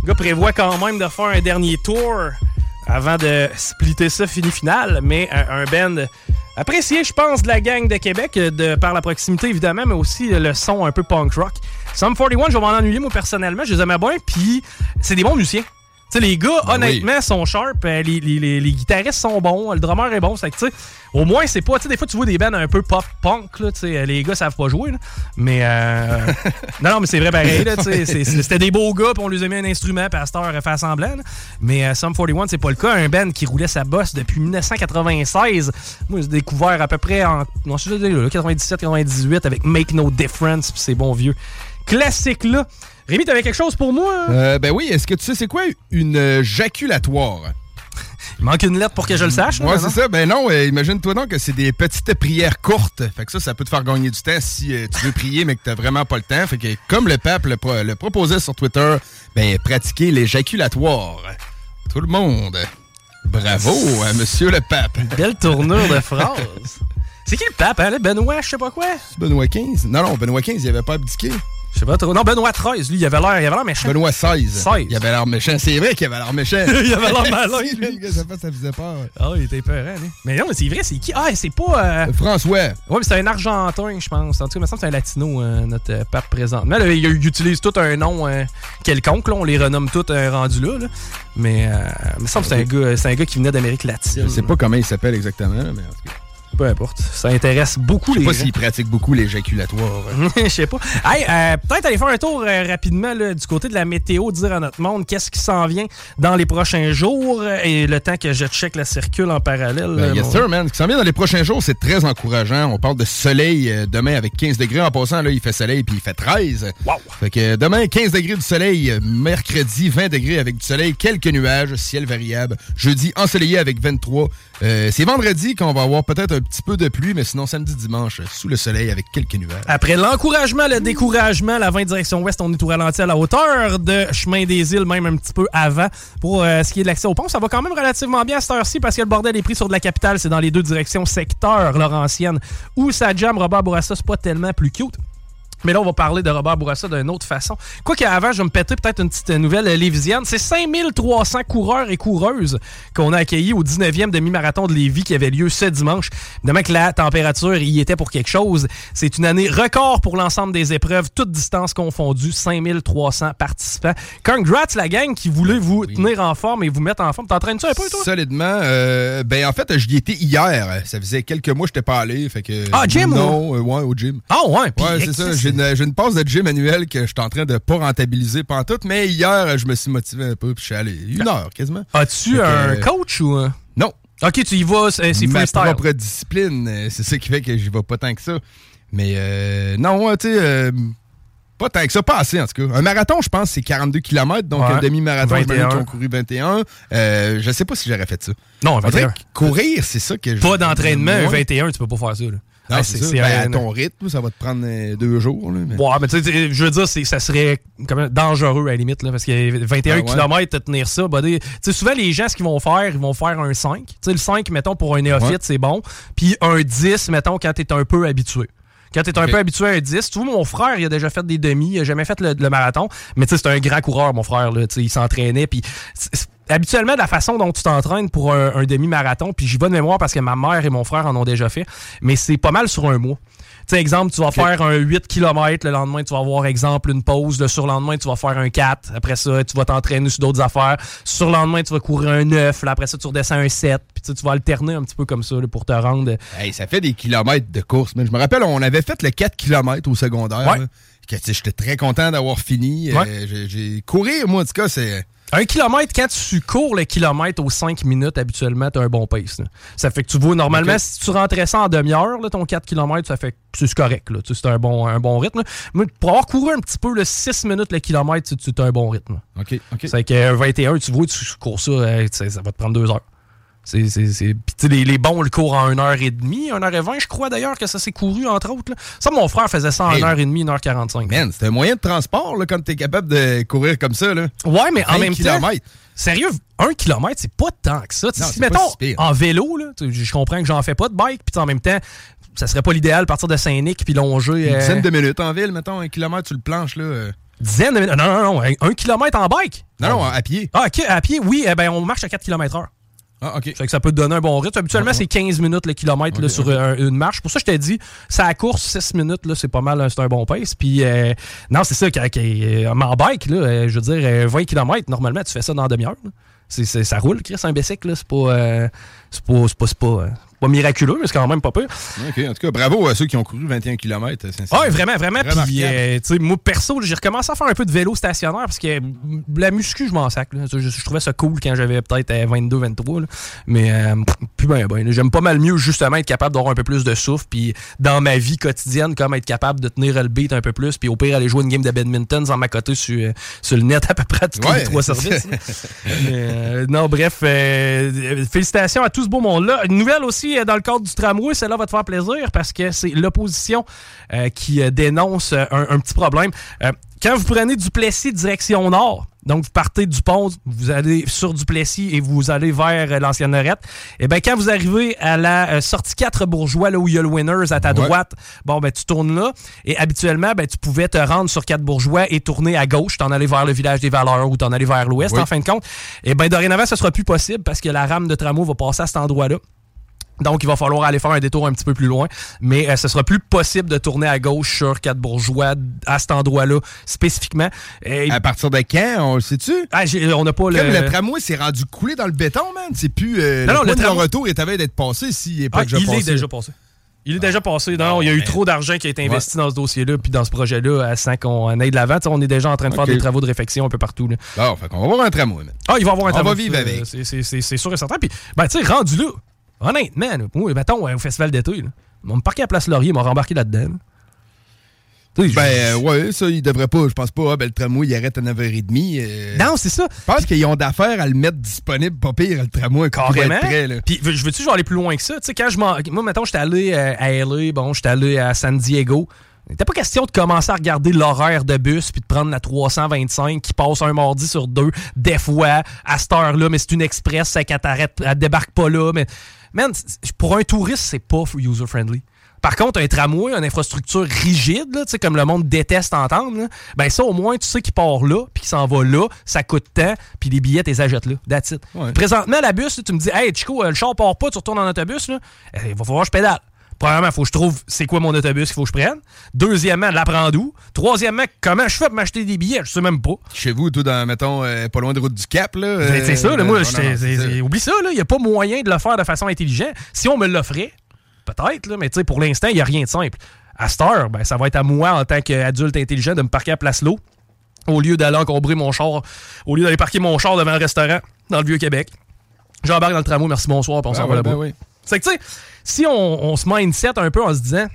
Speaker 4: Le gars prévoit quand même de faire un dernier tour avant de splitter ça fini-final, mais un, un band apprécié, je pense, de la gang de Québec, euh, de, par la proximité évidemment, mais aussi euh, le son un peu punk rock. Sum 41, je vais m'en ennuyer moi personnellement, je les aimais bien, puis c'est des bons musiciens. Tu sais, les gars,
Speaker 5: Ben
Speaker 4: honnêtement, sont sharp. euh, les, les- les- les guitaristes sont bons. Le drummer est bon. C'est que, tu sais, au moins, c'est pas. Tu sais, des fois, tu vois des bands un peu pop-punk, là. Tu sais, euh, les gars savent pas jouer, là. Mais. euh, non, non, mais c'est vrai pareil, là. C'était des beaux gars, puis on lui a mis un instrument, puis Astor fait semblant, là. Mais euh, Sum 41, c'est pas le cas. Un band qui roulait sa bosse depuis 1996. Moi, j'ai découvert à peu près en. Non, je suis désolé, là, 97-98 avec Make No Difference, puis ces bons vieux classiques, là. Rémi, t'avais quelque chose pour moi?
Speaker 5: Euh, ben oui, est-ce que tu sais c'est quoi une euh, jaculatoire?
Speaker 4: Il manque une lettre pour que je le sache.
Speaker 5: Ouais, c'est ça. Ben non, euh, imagine-toi donc que c'est des petites prières courtes. Fait que ça, ça peut te faire gagner du temps si euh, tu veux prier, mais que t'as vraiment pas le temps. Fait que comme le pape le, pro- le proposait sur Twitter, ben pratiquer l'éjaculatoire. Tout le monde. Bravo à monsieur le pape.
Speaker 4: Belle tournure de phrase. C'est qui le pape, hein? le Benoît, je sais pas quoi?
Speaker 5: Benoît XV? Non, non, Benoît XV, il avait pas abdiqué.
Speaker 4: Je sais pas trop. Non, Benoît XIII, lui, il avait l'air, il avait l'air méchant.
Speaker 5: Benoît XVI.
Speaker 4: 16.
Speaker 5: Il avait l'air méchant. C'est vrai qu'il avait l'air méchant.
Speaker 4: Il avait l'air malin,
Speaker 5: Si,
Speaker 4: lui.
Speaker 5: que ça, faisait peur.
Speaker 4: Ah, il était peurant, lui. Mais non, mais c'est vrai, c'est qui? Ah, c'est pas. euh,
Speaker 5: François.
Speaker 4: Ouais, mais c'est un Argentin, je pense. En tout cas, il me semble que c'est un latino, euh, notre euh, pape présentement. Là, il, il utilise tout un nom quelconque, là. On les renomme tous rendus là, là. Mais euh, il me semble que c'est un, gars, c'est un gars qui venait d'Amérique latine.
Speaker 5: Je sais pas comment il s'appelle exactement, mais en tout cas.
Speaker 4: Peu importe. Ça intéresse beaucoup
Speaker 5: Je sais
Speaker 4: les
Speaker 5: pas
Speaker 4: gens.
Speaker 5: s'il pratique beaucoup l'éjaculatoire.
Speaker 4: Je sais pas. Hey, euh, peut-être aller faire un tour euh, rapidement là, du côté de la météo, dire à notre monde qu'est-ce qui s'en vient dans les prochains jours et le temps que je check la circule en parallèle.
Speaker 5: Ben, yes
Speaker 4: mon-
Speaker 5: sir, man. Ce qui s'en vient dans les prochains jours, c'est très encourageant. On parle de soleil euh, demain avec 15 degrés. En passant, là, il fait soleil puis il fait 13.
Speaker 4: Wow.
Speaker 5: Fait que demain, 15 degrés du soleil. Mercredi, 20 degrés avec du soleil. Quelques nuages, ciel variable. Jeudi, ensoleillé avec 23. Euh, c'est vendredi qu'on va avoir peut-être un petit peu de pluie, mais sinon, samedi, dimanche, sous le soleil avec quelques nuages.
Speaker 4: Après l'encouragement, le découragement, la 20 direction ouest, on est tout ralenti à la hauteur de Chemin des Îles, même un petit peu avant. Pour euh, ce qui est de l'accès au pont, ça va quand même relativement bien à cette heure-ci parce que le bordel est pris sur de la capitale. C'est dans les deux directions secteur Laurentienne où ça jam Robert Bourassa, c'est pas tellement plus cute. Mais là, on va parler de Robert Bourassa d'une autre façon. Quoi qu'avant, je vais me péter peut-être une petite nouvelle euh, lévisienne. C'est 5300 coureurs et coureuses qu'on a accueillis au 19e demi-marathon de Lévis qui avait lieu ce dimanche. Évidemment que la température y était pour quelque chose. C'est une année record pour l'ensemble des épreuves, toutes distances confondues. 5300 participants. Congrats, la gang qui voulait vous tenir en forme et vous mettre en forme. T'entraînes-tu un peu, toi?
Speaker 5: Solidement. euh, ben, en fait, j'y étais hier. Ça faisait quelques mois que je n'étais pas allé. Fait que,
Speaker 4: Ah, gym,
Speaker 5: Non, euh, ouais, au gym.
Speaker 4: Ah, ouais. puis-
Speaker 5: Ouais, c'est ça. J'ai une, j'ai une passe de gym annuelle que je suis en train de pas rentabiliser pantoute, mais hier, je me suis motivé un peu puis je suis allé une heure quasiment.
Speaker 4: As-tu un
Speaker 5: euh,
Speaker 4: coach ou un...
Speaker 5: Non.
Speaker 4: Ok, tu y vas, c'est c'est
Speaker 5: Ma
Speaker 4: freestyle.
Speaker 5: propre discipline, euh, c'est ça qui fait que j'y vais pas tant que ça. Mais euh, non, tu sais, euh, pas tant que ça, pas assez en tout cas. Un marathon, je pense, c'est 42 km, donc
Speaker 4: Ouais.
Speaker 5: un demi-marathon,
Speaker 4: 21.
Speaker 5: qui ont couru 21. Euh, je sais pas si j'aurais fait ça.
Speaker 4: Non, un
Speaker 5: On dirait
Speaker 4: 21.
Speaker 5: que courir, c'est ça que je.
Speaker 4: Pas d'entraînement, un
Speaker 5: Ouais.
Speaker 4: 21, tu peux pas faire ça. Là.
Speaker 5: Non,
Speaker 4: Ouais,
Speaker 5: c'est. Ben, à
Speaker 4: un-
Speaker 5: ton rythme, ça va te prendre euh, deux jours. Là, mais-
Speaker 4: Ouais, mais tu sais, je veux dire, ça serait quand même dangereux à la limite, là, parce que 21
Speaker 5: Ah ouais.
Speaker 4: km, te tenir ça. Tu souvent, les gens, ce qu'ils vont faire, ils vont faire un 5. Tu sais, le 5, mettons, pour un néophyte,
Speaker 5: Ouais.
Speaker 4: c'est bon. Puis un 10, mettons, quand t'es un peu habitué. Quand t'es un
Speaker 5: Ok.
Speaker 4: peu habitué à un 10, tu vois, mon frère, il a déjà fait des demi, il a jamais fait le, le marathon, mais tu sais, c'est un grand coureur, mon frère, là, tu il s'entraînait, puis habituellement, de la façon dont tu t'entraînes pour un, un demi-marathon, puis j'y vais de mémoire parce que ma mère et mon frère en ont déjà fait, mais c'est pas mal sur un mois. Tu sais, exemple, tu vas faire un 8 km, le lendemain, tu vas avoir, exemple, une pause. Le surlendemain, tu vas faire un 4. Après ça, tu vas t'entraîner sur d'autres affaires. Sur le lendemain, tu vas courir un 9. Là, après ça, tu redescends un 7. Puis tu vas alterner un petit peu comme ça là, pour te rendre.
Speaker 5: Hey, ça fait des kilomètres de course. Mais je me rappelle, on avait fait le 4 km au secondaire.
Speaker 4: Ouais.
Speaker 5: J'étais très content d'avoir fini. Euh,
Speaker 4: Ouais.
Speaker 5: j'ai courir, moi, en tout cas, c'est.
Speaker 4: Un kilomètre, quand tu cours le kilomètre aux 5 minutes, habituellement, tu as un bon pace. là. Ça fait que tu vois, normalement, si tu rentrais ça en demi-heure, là, ton 4 km, ça fait que c'est correct. là. Tu sais, C'est un bon, un bon rythme. là. Mais pour avoir couru un petit peu, le 6 minutes le kilomètre, tu tu as un bon rythme. là.
Speaker 5: OK, OK.
Speaker 4: C'est qu'un 21, tu vois, tu cours ça, euh, ça va te prendre deux heures. C'est, c'est, c'est... Puis, tu sais, les, les bons le courent en 1h30, 1h20, je crois d'ailleurs que ça s'est couru, entre autres. là. Ça, mon frère faisait ça en
Speaker 5: Hey.
Speaker 4: 1h30, 1h45.
Speaker 5: Man, c'est un moyen de transport là, quand t'es capable de courir comme ça. Là.
Speaker 4: Ouais, mais en
Speaker 5: 20
Speaker 4: même temps,
Speaker 5: kilomètres.
Speaker 4: sérieux, un kilomètre, c'est pas tant que ça. Tu
Speaker 5: Non,
Speaker 4: si, mettons,
Speaker 5: si
Speaker 4: en vélo, là, tu je comprends que j'en fais pas de bike, puis en même temps, ça serait pas l'idéal partir de Saint-Nic puis longer.
Speaker 5: Une
Speaker 4: euh,
Speaker 5: dizaine de minutes en ville, mettons, un kilomètre sur le planche. Là. euh.
Speaker 4: dizaine de minutes? Non, non, non, un, un kilomètre en bike?
Speaker 5: Non, non, à pied.
Speaker 4: Ah, ok, à pied, oui, eh ben, on marche à 4 km heure.
Speaker 5: Ah, OK.
Speaker 4: Fait que ça peut te donner un bon rythme. Habituellement, c'est 15 minutes le kilomètre là, sur un- une marche. Pour ça, je t'ai dit, ça à course, 6 minutes, là, c'est pas mal, c'est un bon pace. Puis, euh, non, c'est ça, euh, en bike, là, euh, je veux dire, euh, 20 km, normalement, tu fais ça dans demi-heure. C'est, ça roule, Chris, un bicycle, là. C'est pas, euh, c'est pas, c'est pas, c'est pas, euh, pas miraculeux, mais c'est quand même pas pire.
Speaker 5: OK, en tout cas, bravo à ceux qui ont couru 21 km.
Speaker 4: Ah, vraiment, vraiment. Puis, euh, moi, perso, j'ai recommencé à faire un peu de vélo stationnaire parce que euh, la muscu, je m'en sac. Je, je trouvais ça cool quand j'avais peut-être euh, 22, 23. là. Mais, euh, plus ben, ben, j'aime pas mal mieux justement être capable d'avoir un peu plus de souffle. Puis, dans ma vie quotidienne, comme être capable de tenir le beat un peu plus. Puis, au pire, aller jouer une game de badminton sans m'accoter sur, euh, sur le net à peu près à tous
Speaker 5: Ouais.
Speaker 4: les trois services. Mais, euh, non, bref, euh, félicitations à tout ce beau monde-là. Une nouvelle aussi euh, dans le cadre du tramway, celle-là va te faire plaisir parce que c'est l'opposition euh, qui euh, dénonce un, un petit problème. Euh, quand vous prenez Duplessis direction nord, donc vous partez du pont, vous allez sur Duplessis et vous allez vers l'ancienne Lorette, et bien quand vous arrivez à la sortie 4 bourgeois, là où il y a le Winners à ta
Speaker 5: Ouais.
Speaker 4: droite, bon ben tu tournes là et habituellement ben, tu pouvais te rendre sur 4 bourgeois et tourner à gauche, t'en aller vers le village des Valeurs ou t'en aller vers l'ouest
Speaker 5: Oui.
Speaker 4: en fin de compte. Et bien dorénavant ce sera plus possible parce que la rame de tramway va passer à cet endroit-là. Donc, il va falloir aller faire un détour un petit peu plus loin. Mais euh, ce sera plus possible de tourner à gauche sur Quatre Bourgeois à cet endroit-là spécifiquement. Et-
Speaker 5: À partir de quand, on le sait-tu?
Speaker 4: Ah, j'ai- on n'a pas le...
Speaker 5: Comme le tramway s'est rendu coulé dans le béton, man. C'est plus. euh,
Speaker 4: Non,
Speaker 5: le
Speaker 4: non, le tramway-
Speaker 5: retour est à veille d'être passé s'il n'est pas
Speaker 4: Ah,
Speaker 5: déjà
Speaker 4: il
Speaker 5: passé.
Speaker 4: est déjà passé. Il est déjà passé. Non, il y a eu trop d'argent qui a été investi dans ce dossier-là puis dans ce projet-là à sans qu'on aille de l'avant. On est déjà en train de faire des travaux de réflexion un peu partout. là.
Speaker 5: Bon, fait qu'on va voir un tramway, man.
Speaker 4: Ah, il va avoir un
Speaker 5: On
Speaker 4: travail.
Speaker 5: va vivre avec.
Speaker 4: c'est sûr et certain. Puis, ben, tu sais, rendu là, honnêtement, là, moi, mettons, euh, au festival d'été, là, on me parquer à Place Laurier, m'a rembarqué là-dedans. là. Tu sais,
Speaker 5: Ben, ouais, ça, il devrait pas. Je pense pas. Ah, ben, le tramway, il arrête à 9h30. euh,
Speaker 4: Non, c'est ça.
Speaker 5: Je pense qu'ils ont d'affaires à le mettre disponible, pas pire, le tramway,
Speaker 4: Carrément.
Speaker 5: être prêt, là.
Speaker 4: Puis veux- je veux-tu, aller plus loin que ça? Tu sais, quand je m'en. Moi, mettons, j'étais allé euh, à LA, bon, j'étais allé à San Diego. Il n'était pas question de commencer à regarder l'horaire de bus puis de prendre la 325 qui passe un mardi sur deux, des fois, à cette heure-là, mais c'est une express, c'est qu'elle t'arrête, elle débarque pas là. Mais, man, pour un touriste, c'est pas user-friendly. Par contre, un tramway, une infrastructure rigide, là, comme le monde déteste entendre, là, ben ça, au moins, tu sais qu'il part là, puis qu'il s'en va là, ça coûte tant, puis les billets, tu les achètes là. That's it. Présentement, la bus, là, tu me dis, hey, Chico, euh, le char part pas, tu retournes en autobus, là, Eh, il va falloir que je pédale. Premièrement, il faut que je trouve c'est quoi mon autobus qu'il faut que je prenne. Deuxièmement, la prendre d'où. Troisièmement, comment je fais pour m'acheter des billets? Je sais même pas.
Speaker 5: Chez vous, tout dans, mettons, euh, pas loin de route du Cap, là.
Speaker 4: C'est- c'est
Speaker 5: euh,
Speaker 4: ça, là, moi,
Speaker 5: non, ça.
Speaker 4: oublie ça, il n'y a pas moyen de le faire de façon intelligente. Si on me l'offrait, peut-être, là, mais tu sais, pour l'instant, il n'y a rien de simple. À cette heure, ben, ça va être à moi, en tant qu'adulte intelligent, de me parquer à Place L'eau, au lieu d'aller encombrer mon char, au lieu d'aller parquer mon char devant le restaurant dans le Vieux-Québec. J'embarque dans le tramway, merci, bonsoir, puis on
Speaker 5: Ben
Speaker 4: s'en
Speaker 5: ouais,
Speaker 4: va là-bas.
Speaker 5: ben oui.
Speaker 4: C'est que, tu sais, si on, on se mindset un peu en se disant,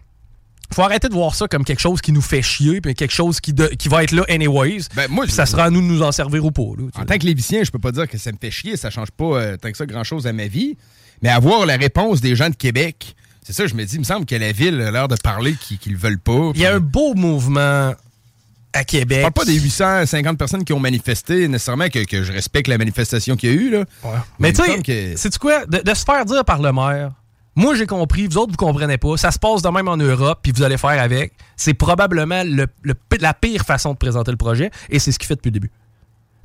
Speaker 4: faut arrêter de voir ça comme quelque chose qui nous fait chier, puis quelque chose qui, de- qui va être là anyways.
Speaker 5: Ben, moi,
Speaker 4: ça sera à nous de nous en servir ou pas. là.
Speaker 5: En tant que lévicien, je peux pas dire que ça me fait chier, ça change pas euh, tant que ça grand-chose à ma vie. Mais avoir la réponse des gens de Québec, c'est ça, je me dis, il me semble que la ville a l'air de parler qu'ils qu'ils le veulent pas.
Speaker 4: Il y a un beau mouvement à Québec.
Speaker 5: Je parle pas des 850 personnes qui ont manifesté, nécessairement, que, que je respecte la manifestation qu'il y a eu, là.
Speaker 4: Mais tu sais,
Speaker 5: que-
Speaker 4: c'est quoi? De, de se faire dire par le maire, moi j'ai compris, vous autres vous comprenez pas, ça se passe de même en Europe, puis vous allez faire avec. C'est probablement le- le pi- la pire façon de présenter le projet, et c'est ce qu'il fait depuis le début.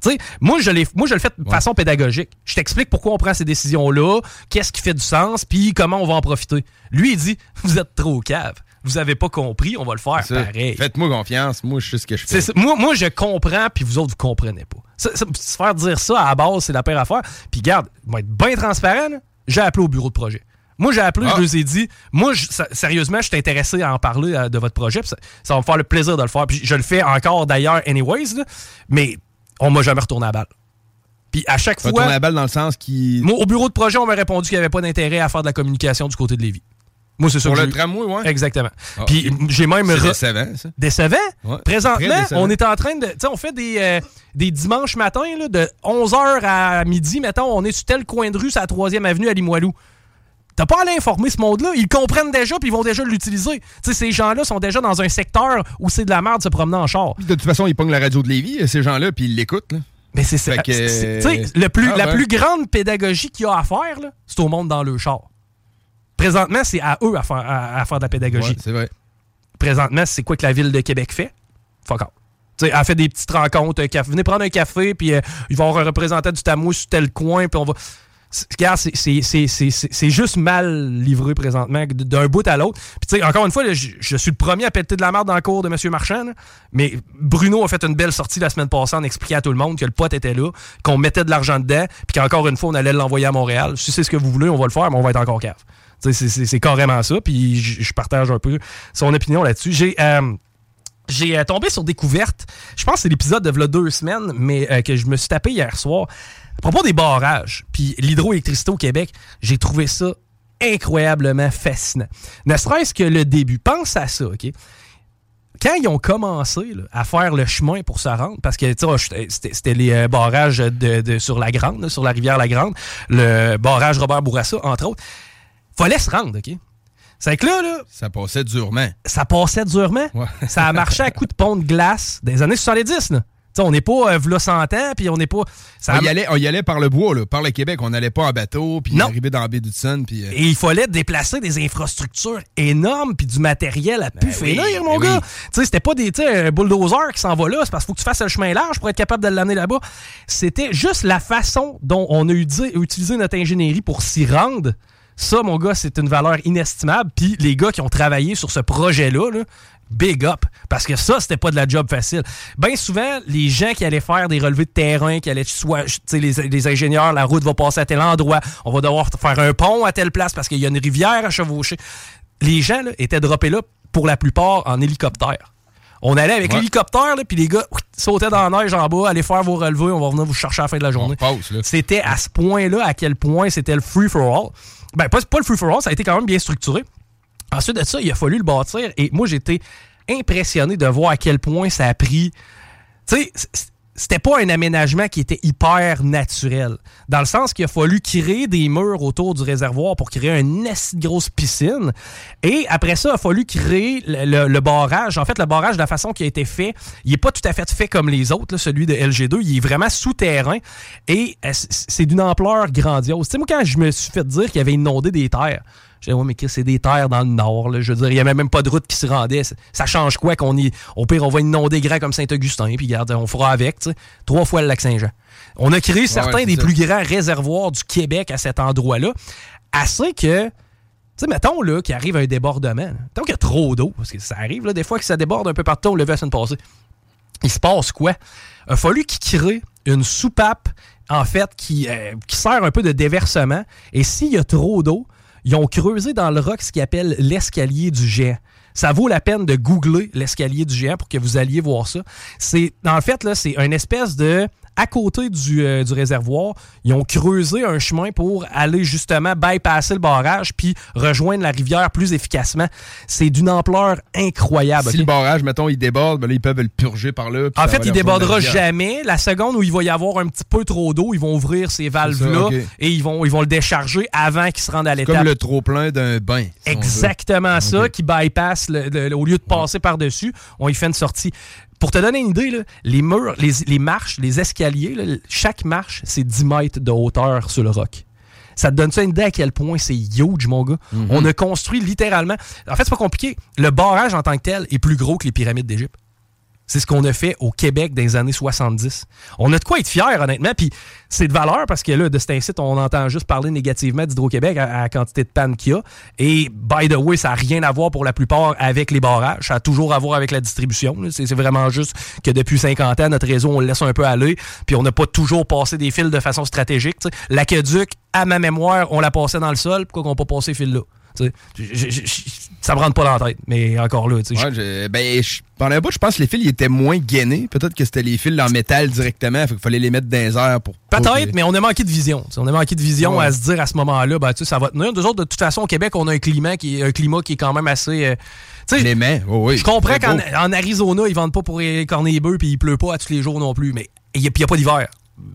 Speaker 4: Tu sais, moi, je moi, je le fais de façon pédagogique. Je t'explique pourquoi on prend ces décisions-là, qu'est-ce qui fait du sens, puis comment on va en profiter. Lui, il dit Vous êtes trop cave. Vous avez pas compris, on va le faire pareil.
Speaker 5: Faites-moi confiance, moi, je sais ce que je fais.
Speaker 4: Moi, moi, je comprends, puis vous autres, vous comprenez pas. Ça- ça- se faire dire ça à la base, c'est la pire affaire. Puis garde, je vais être bien transparent. J'ai appelé au bureau de projet. Moi, j'ai appelé,
Speaker 5: Ah.
Speaker 4: je leur ai dit, moi, je- sérieusement, je suis intéressé à en parler euh, de votre projet. Ça, ça va me faire le plaisir de le faire. Puis je le fais encore d'ailleurs, anyways, là, mais on m'a jamais retourné la balle. Puis à chaque fois.
Speaker 5: tourner la balle dans le sens qui.
Speaker 4: Moi, au bureau de projet, on m'a répondu qu'il n'y avait pas d'intérêt à faire de la communication du côté de Lévis. Moi, c'est ça
Speaker 5: Pour
Speaker 4: que
Speaker 5: le tramway, ouais.
Speaker 4: Exactement.
Speaker 5: Ah,
Speaker 4: Puis j'ai même.
Speaker 5: C'est
Speaker 4: re-
Speaker 5: décevant, ça.
Speaker 4: Décevant?
Speaker 5: Ouais.
Speaker 4: Présentement,
Speaker 5: décevant.
Speaker 4: on est en train de. Tu sais, on fait des, euh, des dimanches matins, là, de 11h à midi, mettons, on est sur tel coin de rue, c'est la 3e avenue à Limoilou. T'as pas à aller informer ce monde-là. Ils comprennent déjà puis ils vont déjà l'utiliser. Tu sais, ces gens-là sont déjà dans un secteur où c'est de la merde de se promener en char.
Speaker 5: De toute façon, ils pognent la radio de Lévis, ces gens-là, puis ils l'écoutent.
Speaker 4: Mais c'est ça. Sais, le plus,
Speaker 5: Ah,
Speaker 4: la
Speaker 5: ben.
Speaker 4: plus grande pédagogie qu'il y a à faire, c'est au monde dans le char. Présentement, c'est à eux à faire, à, à faire de la pédagogie.
Speaker 5: Ouais, c'est vrai.
Speaker 4: Présentement, c'est quoi que la ville de Québec fait? Fuck off. Tu sais, elle fait des petites rencontres. euh, venez prendre un café, puis euh, il va y avoir un représentant du Tamoux sur tel coin, puis on va. Regarde, c'est- juste mal livré présentement d'un bout à l'autre. Puis tu sais, encore une fois, je, suis le premier à péter de la merde dans le cours de M. Marchand, mais Bruno a fait une belle sortie la semaine passée en expliquant à tout le monde que le pote était là, qu'on mettait de l'argent dedans, puis qu'encore une fois, on allait l'envoyer à Montréal. Si c'est ce que vous voulez, on va le faire, mais on va être encore cave. C'est- carrément ça, puis je je partage un peu son opinion là-dessus. J'ai... euh, j'ai euh, tombé sur découverte, je pense que c'est l'épisode de v'là deux semaines, mais euh, que je me suis tapé hier soir. À propos des barrages, puis l'hydroélectricité au Québec, j'ai trouvé ça incroyablement fascinant. Ne serait-ce que le début. Pense à ça, OK? Quand ils ont commencé là, à faire le chemin pour se rendre, parce que tu sais, c'était les euh, barrages de, de- sur la Grande, sur la rivière La Grande, le barrage Robert Bourassa, entre autres, fallait se rendre, OK? C'est que là, là,
Speaker 5: Ça passait durement.
Speaker 4: ça passait durement. ça a marché à coups de pont de glace des années 70. Là. Tu sais, on n'est pas euh, v'là 100 ans, puis on n'est pas. Ça
Speaker 5: on, y allait, on y allait par le bois, là, par le Québec. On n'allait pas en bateau, puis
Speaker 4: Non.
Speaker 5: arriver dans la baie d'Hudson. Puis, euh,
Speaker 4: Et il fallait déplacer des infrastructures énormes puis du matériel à pu
Speaker 5: oui,
Speaker 4: finir, mon
Speaker 5: ben
Speaker 4: gars.
Speaker 5: oui.
Speaker 4: Tu sais, c'était pas des un bulldozer qui s'en va là, c'est parce qu'il faut que tu fasses le chemin large pour être capable de l'amener là-bas. C'était juste la façon dont on a utilisé notre ingénierie pour s'y rendre. Ça, mon gars, c'est une valeur inestimable. Puis les gars qui ont travaillé sur ce projet-là, là, big up. Parce que ça, c'était pas de la job facile. Bien souvent, les gens qui allaient faire des relevés de terrain, qui allaient, soit, tu sais, les, les ingénieurs, la route va passer à tel endroit, on va devoir faire un pont à telle place parce qu'il y a une rivière à chevaucher. Les gens là, étaient droppés là, pour la plupart, en hélicoptère. On allait avec
Speaker 5: Ouais.
Speaker 4: l'hélicoptère, puis les gars sautaient dans la neige en bas, allez faire vos relevés, on va venir vous chercher à la fin de la journée. C'était à ce point-là à quel point c'était le free-for-all. Ben, pas, pas le free-for-all, ça a été quand même bien structuré. Ensuite de ça, il a fallu le bâtir et moi, j'étais impressionné de voir à quel point ça a pris. Tu sais, c'était pas un aménagement qui était hyper naturel. Dans le sens qu'il a fallu créer des murs autour du réservoir pour créer une grosse piscine. Et après ça, il a fallu créer le, barrage. En fait, le barrage, de la façon qui a été fait, il est pas tout à fait fait comme les autres, celui de LG2. Il est vraiment souterrain et euh, c'est d'une ampleur grandiose. Tu sais, moi, quand je me suis fait dire qu'il avait inondé des terres, je disais, ouais, mais c'est des terres dans le nord. là. Je veux dire, il n'y avait même pas de route qui se rendait. Ça- change quoi qu'on y. Au pire, on va inonder grand comme Saint-Augustin, puis regarde, on fera avec, tu sais. Trois fois le lac Saint-Jean. On a créé certains
Speaker 5: ouais,
Speaker 4: des plus grands réservoirs du Québec à cet endroit-là. Assez que. Tu sais, mettons là, qu'il arrive un débordement. là. Mettons qu'il y a trop d'eau, parce que ça arrive là, des fois que ça déborde un peu partout, on l'a vu la semaine passée. Il se passe quoi? Il a fallu qu'il crée une soupape, en fait, qui, euh, qui sert un peu de déversement. Et s'il y a trop d'eau, ils ont creusé dans le roc ce qu'ils appellent l'escalier du géant. Ça vaut la peine de googler l'escalier du géant pour que vous alliez voir ça. C'est, en fait, là, c'est une espèce de. À côté du, euh, du réservoir, ils ont creusé un chemin pour aller justement bypasser le barrage puis rejoindre la rivière plus efficacement. C'est d'une ampleur incroyable.
Speaker 5: si le barrage, mettons, il déborde, ben là, ils peuvent le purger par là.
Speaker 4: En fait, il débordera
Speaker 5: la
Speaker 4: jamais. La seconde où il va y avoir un petit peu trop d'eau, ils vont ouvrir ces valves-là et ils vont, ils vont le décharger avant qu'il se rende à l'étape.
Speaker 5: comme le trop-plein d'un bain. si.
Speaker 4: Exactement ça, qui bypass, le- le- le- au lieu de passer par-dessus, on y fait une sortie. Pour te donner une idée, là, les murs, les, les marches, les escaliers, là, chaque marche, c'est 10 mètres de hauteur sur le roc. Ça te donne ça une idée à quel point c'est huge, mon gars.
Speaker 5: Mhm.
Speaker 4: On a construit littéralement. En fait, c'est pas compliqué. Le barrage en tant que tel est plus gros que les pyramides d'Égypte. C'est ce qu'on a fait au Québec dans les années 70. On a de quoi être fiers, honnêtement. Puis c'est de valeur parce que là, de cet incite, on entend juste parler négativement d'Hydro-Québec à, la quantité de panne qu'il y a. Et by the way, ça n'a rien à voir pour la plupart avec les barrages. Ça a toujours à voir avec la distribution. là. C'est vraiment juste que depuis 50 ans, notre réseau, on le laisse un peu aller. Puis on n'a pas toujours passé des fils de façon stratégique. L'aqueduc, à ma mémoire, on l'a passé dans le sol. Pourquoi qu'on n'a pas passé fils-là? Tu ça me rentre pas dans la tête. Mais encore là, tu sais, je-
Speaker 5: Ouais, je- ben, je- pendant un bout, je pense que les fils ils étaient moins gainés. Peut-être que c'était les fils en métal directement. Fait qu'il fallait les mettre dans les airs pour.
Speaker 4: Peut-être, mais on a manqué de vision. On a manqué de vision
Speaker 5: Ouais.
Speaker 4: à se dire à ce moment-là, ben, tu sais, ça va tenir. Nous autres, de toute façon, au Québec, on a un climat qui est, un climat qui est quand même assez. euh, tu sais, Je comprends qu'en Arizona, ils vendent pas pour écorner les bœufs puis il pleut pas à tous les jours non plus. Mais il n'y a, pas d'hiver.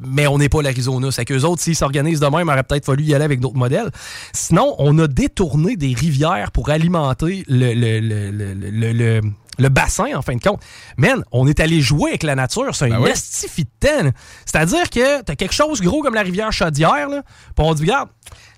Speaker 4: Mais on n'est pas l'Arizona. C'est qu'eux autres, s'ils s'organisent de même, il aurait peut-être fallu y aller avec d'autres modèles. Sinon, on a détourné des rivières pour alimenter le, le, le, le, le- bassin, en fin de compte. Man, on est allé jouer avec la nature. C'est un
Speaker 5: Ben
Speaker 4: estifitant. là. C'est-à-dire que t'as quelque chose gros comme la rivière Chaudière, là, puis on dit, regarde,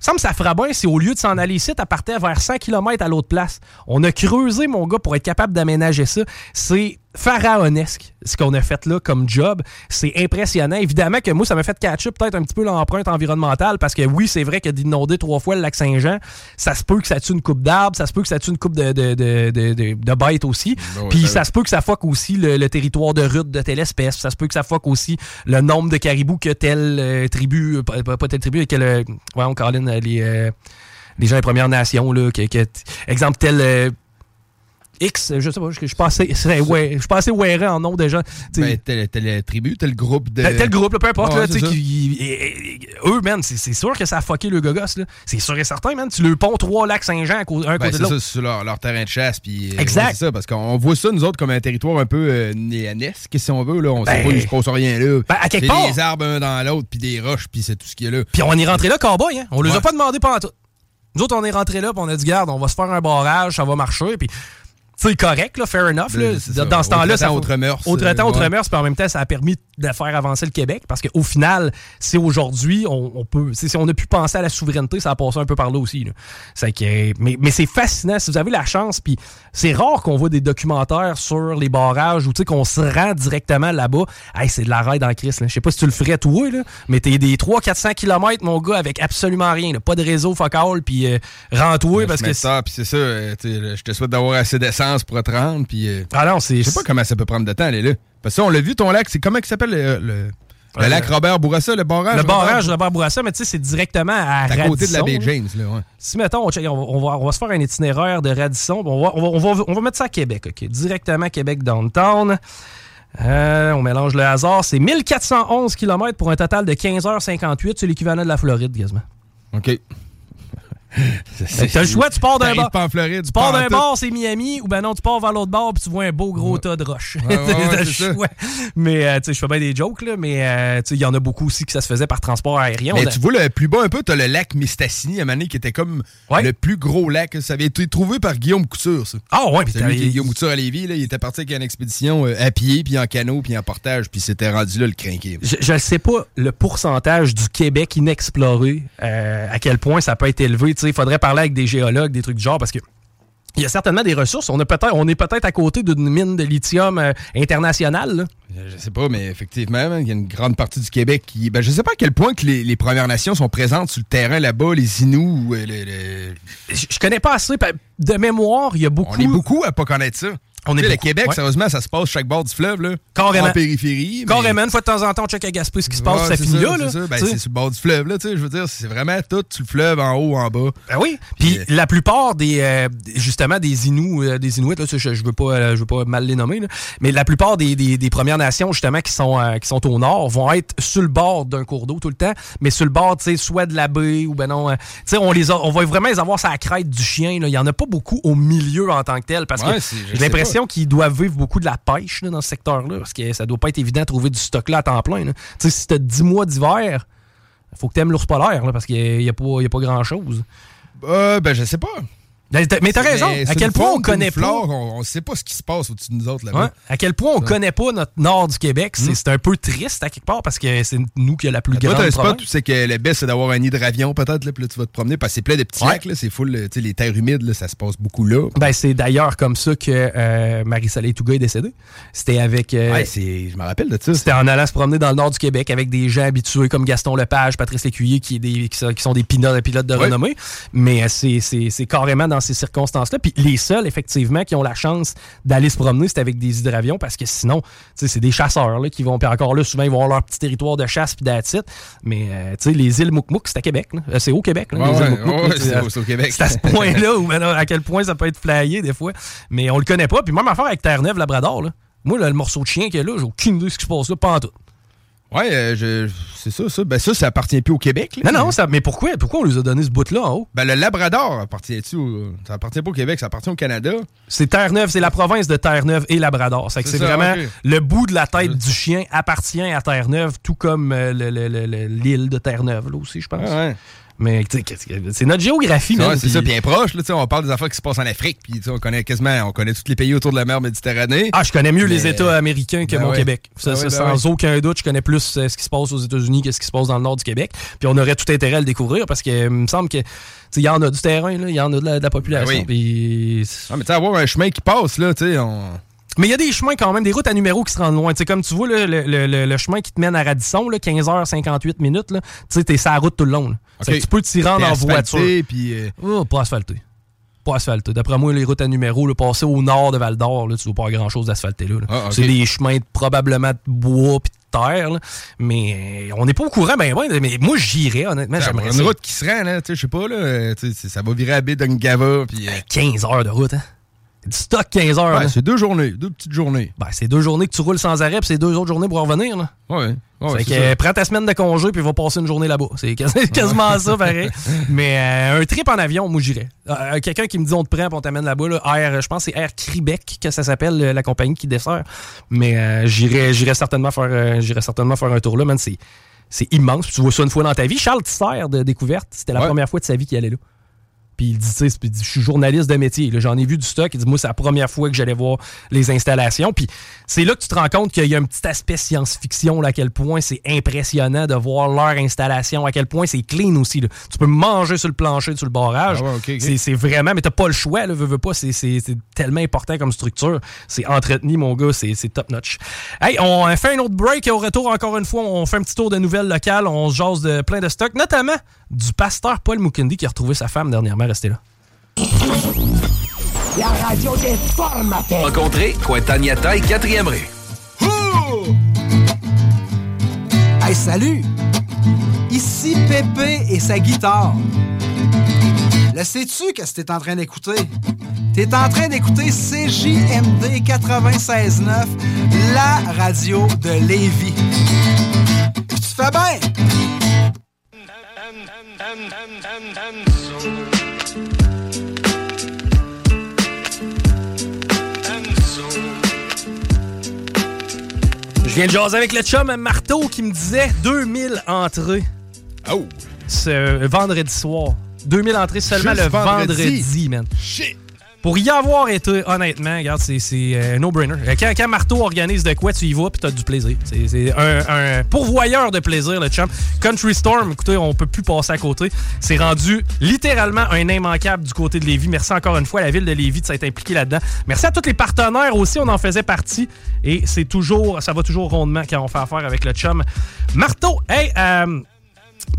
Speaker 4: ça me ça fera bien si au lieu de s'en aller ici, t'as partait vers 100 km à l'autre place. On a creusé, mon gars, pour être capable d'aménager ça. C'est pharaonesque, ce qu'on a fait là comme job. C'est impressionnant. Évidemment que moi, ça m'a fait catch-up peut-être un petit peu l'empreinte environnementale parce que oui, c'est vrai que d'inonder trois fois le lac Saint-Jean, ça se peut que ça tue une coupe d'arbres, ça se peut que ça tue une coupe de, de, de, de, de- de bêtes aussi.
Speaker 5: Ouais,
Speaker 4: Puis
Speaker 5: ben
Speaker 4: ça se peut que ça fuck aussi le, le territoire de rut de telle espèce. Ça se peut que ça fuck aussi le nombre de caribous que telle euh, tribu, euh, pas, telle tribu, que le. Voyons, Colin, euh, les, euh, les gens des Premières Nations, là, que, que- exemple, tel. X, je sais pas, je, je pensais, c'est- ouais, je pensais ouais en nom déjà.
Speaker 5: Ben, telle, telle tribu, tel groupe de.
Speaker 4: Tel, tel groupe, là, peu importe,
Speaker 5: Ouais,
Speaker 4: là,
Speaker 5: c'est
Speaker 4: eux, man, c'est c'est sûr que ça a fucké le gogos, là. C'est sûr et certain, man. Tu le pont trois lacs Saint-Jean à un
Speaker 5: Ben,
Speaker 4: côté de
Speaker 5: c'est
Speaker 4: l'autre.
Speaker 5: ça, sur leur, leur terrain de chasse. Puis, euh,
Speaker 4: Exact.
Speaker 5: ouais, c'est ça, parce qu'on voit ça, nous autres, comme un territoire un peu euh, néanesque, si on veut. Là. On sait
Speaker 4: Ben,
Speaker 5: pas, il se passe rien là.
Speaker 4: ben, à quelque
Speaker 5: c'est
Speaker 4: part.
Speaker 5: des arbres un dans l'autre, puis des roches, puis c'est tout ce qu'il y a là.
Speaker 4: Puis on est rentré là, cowboy, hein. On les a
Speaker 5: Ouais.
Speaker 4: pas demandé pendant tout. Nous autres, on est rentré là, puis on a dit, garde, on va se faire un barrage, ça va marcher. Puis, c'est correct, là, fair enough. Là. Dans,
Speaker 5: ça.
Speaker 4: dans ce temps-là, ça.
Speaker 5: temps, autre mœurs,
Speaker 4: Autre temps, autre
Speaker 5: ouais.
Speaker 4: mœurs, puis en même temps, ça a permis de faire avancer le Québec. Parce qu'au final, c'est aujourd'hui, on, on peut. Si on a pu penser à la souveraineté, ça a passé un peu par là aussi. là. Que, mais mais c'est fascinant. Si vous avez la chance, puis c'est rare qu'on voit des documentaires sur les barrages ou tu sais, qu'on se rend directement là-bas. Hey, c'est de la raide en crise. là. Je sais pas si tu le ferais, toi, là, mais t'es des 300-400 km, mon gars, avec absolument rien. là. Pas de réseau focal, puis euh, rends-toi parce que.
Speaker 5: ça, puis c'est ça. euh, je te souhaite d'avoir assez d'essence pour te rendre. Puis, euh,
Speaker 4: Ah non, c'est.
Speaker 5: je sais pas comment ça peut prendre de temps, aller là. Parce que ça, on l'a vu, ton lac, c'est comment il s'appelle le, le, lac Robert Bourassa, le barrage?
Speaker 4: Le barrage Robert Bourassa, mais tu sais, c'est directement à
Speaker 5: C'est à côté de la baie. James, là, ouais.
Speaker 4: Si, mettons, on, va, on se faire un itinéraire de Radisson. On va, on va- on va- on va mettre ça à Québec, OK? Directement Québec downtown. Euh, on mélange le hasard. C'est 1411 km pour un total de 15h58. C'est l'équivalent de la Floride, quasiment.
Speaker 5: OK.
Speaker 4: T'as le choix, tu pars d'un
Speaker 5: pas en Floride,
Speaker 4: Tu pars d'un bord, c'est Miami, ou ben non, tu pars vers l'autre bord, puis tu vois un beau gros tas de roches.
Speaker 5: Ouais, ouais,
Speaker 4: choix. Mais, euh, tu sais, je fais bien des jokes, là, mais euh, tu sais, il y en a beaucoup aussi que ça se faisait par transport aérien.
Speaker 5: Mais
Speaker 4: On a-
Speaker 5: tu vois le plus bas un peu, t'as le lac Mistassini à Mané qui était comme le plus gros lac. Ça avait été trouvé par Guillaume Couture, ça.
Speaker 4: Ah ouais, puis
Speaker 5: Guillaume Couture à Lévis, là, il était parti avec une expédition euh, à pied, puis en canot, puis en portage, puis c'était rendu là le crinqué.
Speaker 4: Je ne sais pas le pourcentage du Québec inexploré, euh, à quel point ça peut être élevé. Il faudrait parler avec des géologues, des trucs du genre, parce que il y a certainement des ressources. On, a peut-être, on est peut-être à côté d'une mine de lithium euh, internationale. là.
Speaker 5: Je sais pas, mais effectivement, il y a une grande partie du Québec qui. Ben, je sais pas à quel point que les, les Premières Nations sont présentes sur le terrain là-bas, les Inuits. euh,
Speaker 4: Je, je connais pas assez. De mémoire, il y a beaucoup.
Speaker 5: On est beaucoup à pas connaître ça.
Speaker 4: On est
Speaker 5: le Québec,
Speaker 4: ouais.
Speaker 5: sérieusement, ça se passe chaque bord du fleuve, là.
Speaker 4: Carrément.
Speaker 5: En périphérie. mais-
Speaker 4: Carrément, une fois de temps en temps, on check à Gaspé ce qui se passe,
Speaker 5: Ouais,
Speaker 4: ça
Speaker 5: c'est
Speaker 4: finit là.
Speaker 5: c'est. Ben, c'est sur le bord du fleuve, là, tu sais. Je veux dire, c'est vraiment tout sur le fleuve, en haut, en bas.
Speaker 4: Ben oui. Puis la plupart des euh, justement des Inuits, euh, des Inuits, là, je, je veux pas, euh, je veux pas mal les nommer, là, mais la plupart des, des- des Premières Nations justement qui sont euh, qui sont au nord vont être sur le bord d'un cours d'eau tout le temps, mais sur le bord, tu sais, soit de la baie ou ben non, euh, tu sais, on les a, on va vraiment les avoir sur la crête du chien. là. Il y en a pas beaucoup au milieu en tant que tel parce
Speaker 5: Ouais,
Speaker 4: que j'ai
Speaker 5: sais
Speaker 4: l'impression qu'ils doivent vivre beaucoup de la pêche dans ce secteur-là parce que ça doit pas être évident de trouver du stock là à temps plein. là. Tu si t'as 10 mois d'hiver, faut que t'aimes l'ours polaire là, parce qu'il y a a pas grand chose.
Speaker 5: Euh, ben, je sais pas.
Speaker 4: Mais t'as mais t'as raison.
Speaker 5: mais
Speaker 4: À quel point on connaît
Speaker 5: flore,
Speaker 4: pas.
Speaker 5: On, on sait pas ce qui se passe au-dessus de nous autres là-bas.
Speaker 4: Ouais. À quel point on
Speaker 5: Ça.
Speaker 4: connaît pas notre nord du Québec, c'est
Speaker 5: Mm.
Speaker 4: c'est un peu triste à quelque part parce que c'est nous qui a la plus grande
Speaker 5: un spot où c'est que le best, c'est d'avoir un hydravion, peut-être, là, puis là, tu vas te promener, parce que c'est plein de petits
Speaker 4: Ouais.
Speaker 5: lacs, c'est full, tu sais, les terres humides, là, ça se passe beaucoup là.
Speaker 4: Ben, c'est d'ailleurs comme ça que euh, Marie-Soleil Touga est décédée. C'était avec. euh,
Speaker 5: Ouais, je me rappelle de ça.
Speaker 4: C'était en allant se promener dans le nord du Québec avec des gens habitués comme Gaston Lepage, Patrice Lécuyer, qui, est des, qui, sont, des pilotes, de
Speaker 5: Ouais.
Speaker 4: renommée. Mais euh, c'est carrément dans ces circonstances-là. Puis les seuls, effectivement, qui ont la chance d'aller se promener, c'est avec des hydravions parce que sinon, c'est des chasseurs là, qui vont. Puis encore là, souvent, ils vont avoir leur petit territoire de chasse puis d'attitude. Mais euh, tu sais, les îles Moukmouk, c'est à Québec. Euh, C'est au Québec.
Speaker 5: Ouais, ouais, c'est au- Québec.
Speaker 4: C'est à ce point-là où maintenant, à quel point ça peut être flyé des fois. Mais on le connaît pas. Puis même affaire avec Terre-Neuve, Labrador. Là. Moi, là, le morceau de chien qu'il y a là, j'ai aucune idée de ce qui se passe là, pas en tout.
Speaker 5: Ouais, euh, je, c'est ça, ça. Ben, ça, ça appartient plus au Québec. là.
Speaker 4: Non, non, ça, mais pourquoi, pourquoi on nous a donné ce bout-là en haut?
Speaker 5: Ben, le Labrador appartient-tu au, ça appartient pas au Québec, ça appartient au Canada.
Speaker 4: C'est Terre-Neuve, c'est la province de Terre-Neuve et Labrador. C'est
Speaker 5: ça,
Speaker 4: vraiment le bout de la tête du chien appartient à Terre-Neuve, tout comme euh, le- le- le- le- l'île de Terre-Neuve, là aussi, je pense.
Speaker 5: Ouais.
Speaker 4: Mais c'est notre géographie,
Speaker 5: Ouais, c'est ça, bien proche. Là, tu sais, on parle des affaires qui se passent en Afrique, puis tu sais, on connaît quasiment, on connaît tous les pays autour de la mer Méditerranée.
Speaker 4: Ah, je connais mieux les États américains que
Speaker 5: Ben
Speaker 4: mon
Speaker 5: ouais.
Speaker 4: Québec. Ça,
Speaker 5: Ben
Speaker 4: ça,
Speaker 5: ouais, ben
Speaker 4: sans aucun doute, je connais plus euh, ce qui se passe aux États-Unis que ce qui se passe dans le nord du Québec. Puis on aurait tout intérêt à le découvrir parce que me semble que tu sais, il y en a du terrain, là, il y en a de la, de la population.
Speaker 5: Ah, mais tu sais, avoir un chemin qui passe, là, tu sais, on.
Speaker 4: Mais il y a des chemins quand même, des routes à numéros qui se rendent loin. Tu sais, comme tu vois, là, le, le- le- le chemin qui te mène à Radisson, là, 15h58 minutes, tu sais, t'es sur la route tout le long. tu peux t'y rendre en voiture.
Speaker 5: Puis, euh,
Speaker 4: Oh, pas asphalté. Pas asphalté. D'après moi, les routes à numéros, là, passer au nord de Val d'Or, tu vois pas grand-chose d'asphalté là. là.
Speaker 5: Ah.
Speaker 4: C'est des chemins de- probablement de bois puis de terre. là. Mais euh, on n'est pas au courant, ben ouais, mais moi j'irais, honnêtement,
Speaker 5: t'sais,
Speaker 4: j'aimerais
Speaker 5: une
Speaker 4: ça.
Speaker 5: route qui se rend, là, tu sais, je sais pas, là, ça va virer à baie d'Ungava, puis. euh,
Speaker 4: 15 heures de route, hein? Du stock 15 heures.
Speaker 5: Ouais,
Speaker 4: là.
Speaker 5: c'est deux journées, deux petites journées.
Speaker 4: Ben, c'est deux journées que tu roules sans arrêt, puis c'est deux autres journées pour revenir. Là.
Speaker 5: Ouais, ouais,
Speaker 4: que
Speaker 5: ça.
Speaker 4: euh, prends ta semaine de congé puis va passer une journée là-bas. C'est quas- quasiment ça, pareil. Mais euh, un trip en avion, moi j'irais. Euh, Quelqu'un qui me dit on te prend puis on t'amène là-bas, là, Air, je pense que c'est Air Québec que ça s'appelle, la compagnie qui dessert. Mais euh, j'irais, certainement faire, certainement faire un tour là, man. C'est, immense. Puis tu vois ça une fois dans ta vie. Charles Tisser de Découverte, c'était la première fois de sa vie qu'il allait là. Puis il dit, tu sais, puis il dit, je suis journaliste de métier. J'en ai vu du stock. Il dit, moi, c'est la première fois que j'allais voir les installations. Puis c'est là que tu te rends compte qu'il y a un petit aspect science-fiction, à quel point c'est impressionnant de voir leur installation, à quel point c'est clean aussi. là. Tu peux manger sur le plancher, sur le barrage.
Speaker 5: Ah ouais, ok, ok.
Speaker 4: C'est- vraiment, mais t'as pas le choix, là, veux, veux pas. C'est tellement important comme structure. C'est entretenu, mon gars, c'est c'est top-notch. Hey, on fait un autre break et au retour, encore une fois, on fait un petit tour de nouvelles locales. On se jase de plein de stocks, notamment du pasteur Paul Mukundi qui a retrouvé sa femme dernièrement. Restez là.
Speaker 2: La radio des formateurs.
Speaker 7: Rencontrez Cointagnata et 4e Ré.
Speaker 14: Hey, salut! Ici Pépé et sa guitare. Le sais-tu qu'est-ce que t'es en train d'écouter? T'es en train d'écouter CJMD 96.9, la radio de Lévis. Puis tu fais bien!
Speaker 4: Je viens de jaser avec le chum Marteau qui me disait 2000 entrées.
Speaker 5: Oh!
Speaker 4: Ce vendredi soir. 2000 entrées seulement
Speaker 5: Juste
Speaker 4: le vendredi,
Speaker 5: vendredi.
Speaker 4: man.
Speaker 5: Shit!
Speaker 4: Pour y avoir été, honnêtement, regarde, c'est euh, no-brainer. Euh, Quand, quand Marteau organise de quoi, tu y vas puis t'as du plaisir. C'est c'est un, un pourvoyeur de plaisir, le champ. Country Storm, écoutez, on peut plus passer à côté. C'est rendu littéralement un immanquable du côté de Lévis. Merci encore une fois à la ville de Lévis de s'être impliquée là-dedans. Merci à tous les partenaires aussi, on en faisait partie. Et c'est toujours, ça va toujours rondement quand on fait affaire avec le chum. Marteau, hey, euh,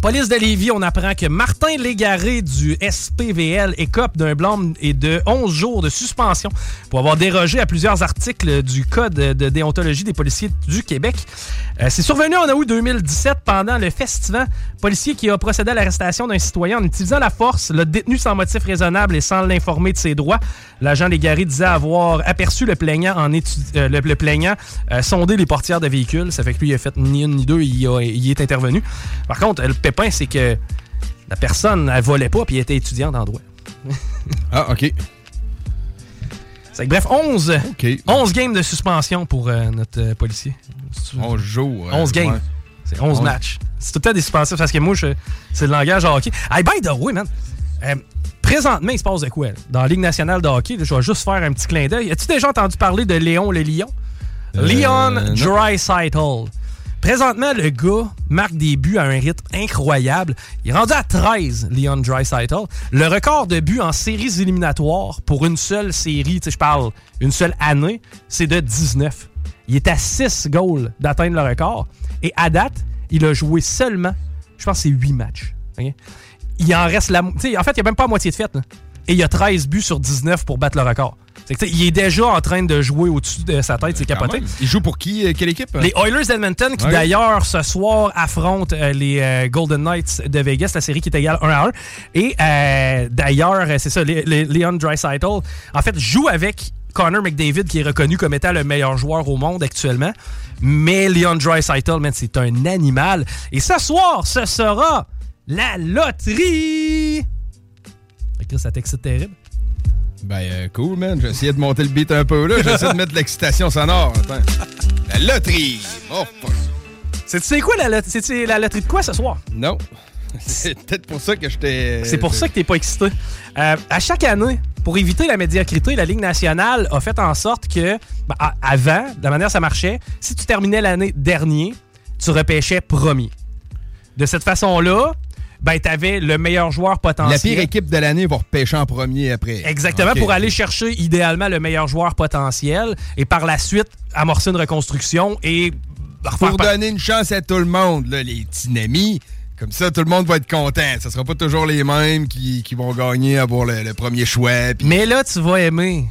Speaker 4: Police de Lévis, on apprend que Martin Légaré du SPVL écope d'un blâme et de 11 jours de suspension pour avoir dérogé à plusieurs articles du Code de déontologie des policiers du Québec. Euh, C'est survenu en août 2017 pendant le festival policier qui a procédé à l'arrestation d'un citoyen en utilisant la force, le détenu sans motif raisonnable et sans l'informer de ses droits. L'agent Légaré disait avoir aperçu le plaignant en euh, euh, sonder les portières de véhicules. Ça fait que lui, il a fait ni une ni deux, il, est intervenu. Par contre, pépin, c'est que la personne, elle volait pas puis elle était étudiante en droit.
Speaker 5: Ah, OK.
Speaker 4: Que, bref, 11, 11 games de suspension pour euh, notre euh, policier.
Speaker 5: 11 jours. euh,
Speaker 4: 11 games.
Speaker 5: ouais.
Speaker 4: C'est 11
Speaker 5: 11.
Speaker 4: matchs. C'est tout le temps des suspensifs parce que moi, c'est le langage hockey. Hey, by the way, man. euh, présentement, il se passe de quoi? là? Dans la Ligue nationale de hockey, là, je vais juste faire un petit clin d'œil. As-tu déjà entendu parler de Léon le Lion? Leon
Speaker 5: non.
Speaker 4: Présentement, le gars marque des buts à un rythme incroyable. Il est rendu à 13, Leon Draisaitl. Le record de buts en séries éliminatoires pour une seule série, je parle une seule année, c'est de 19. Il est à 6 goals d'atteindre le record. Et à date, il a joué seulement, je pense c'est 8 matchs. Il en reste la... En fait, il n'y a même pas la moitié de fête. Et il a 13 buts sur 19 pour battre le record. Il est déjà en train de jouer au-dessus de sa tête, c'est capoté.
Speaker 5: Il joue pour qui? euh, Quelle équipe?
Speaker 4: Les Oilers d'Edmonton, qui
Speaker 5: Ouais.
Speaker 4: d'ailleurs ce soir affrontent euh, les euh, Golden Knights de Vegas, la série qui est égale 1 à 1. Et euh, d'ailleurs, c'est ça, Leon Draisaitl, en fait, joue avec Connor McDavid, qui est reconnu comme étant le meilleur joueur au monde actuellement. Mais Leon Draisaitl, man, c'est un animal. Et ce soir, ce sera la loterie! Ça t'excite terrible.
Speaker 5: Ben, euh, cool, man. J'ai essayé de monter le beat un peu, là. J'essaie de mettre de l'excitation sonore. Attends. La loterie! Oh.
Speaker 4: C'est quoi la, lot- c'est-tu la loterie de quoi ce soir?
Speaker 5: Non. C'est peut-être pour ça que j'étais.
Speaker 4: C'est pour ça que t'es pas excité. Euh, à chaque année, pour éviter la médiocrité, la Ligue nationale a fait en sorte que, ben, avant, de la manière dont ça marchait, si tu terminais l'année dernier, tu repêchais premier. De cette façon-là, ben, t'avais le meilleur joueur potentiel.
Speaker 5: La pire équipe de l'année va repêcher en premier après.
Speaker 4: Exactement, pour aller chercher idéalement le meilleur joueur potentiel et par la suite amorcer une reconstruction et
Speaker 5: Pour donner une chance à tout le monde, là, les dynamis. Comme ça, tout le monde va être content. Ce sera pas toujours les mêmes qui, qui vont gagner, avoir le, le premier choix.
Speaker 4: Mais là, tu vas aimer.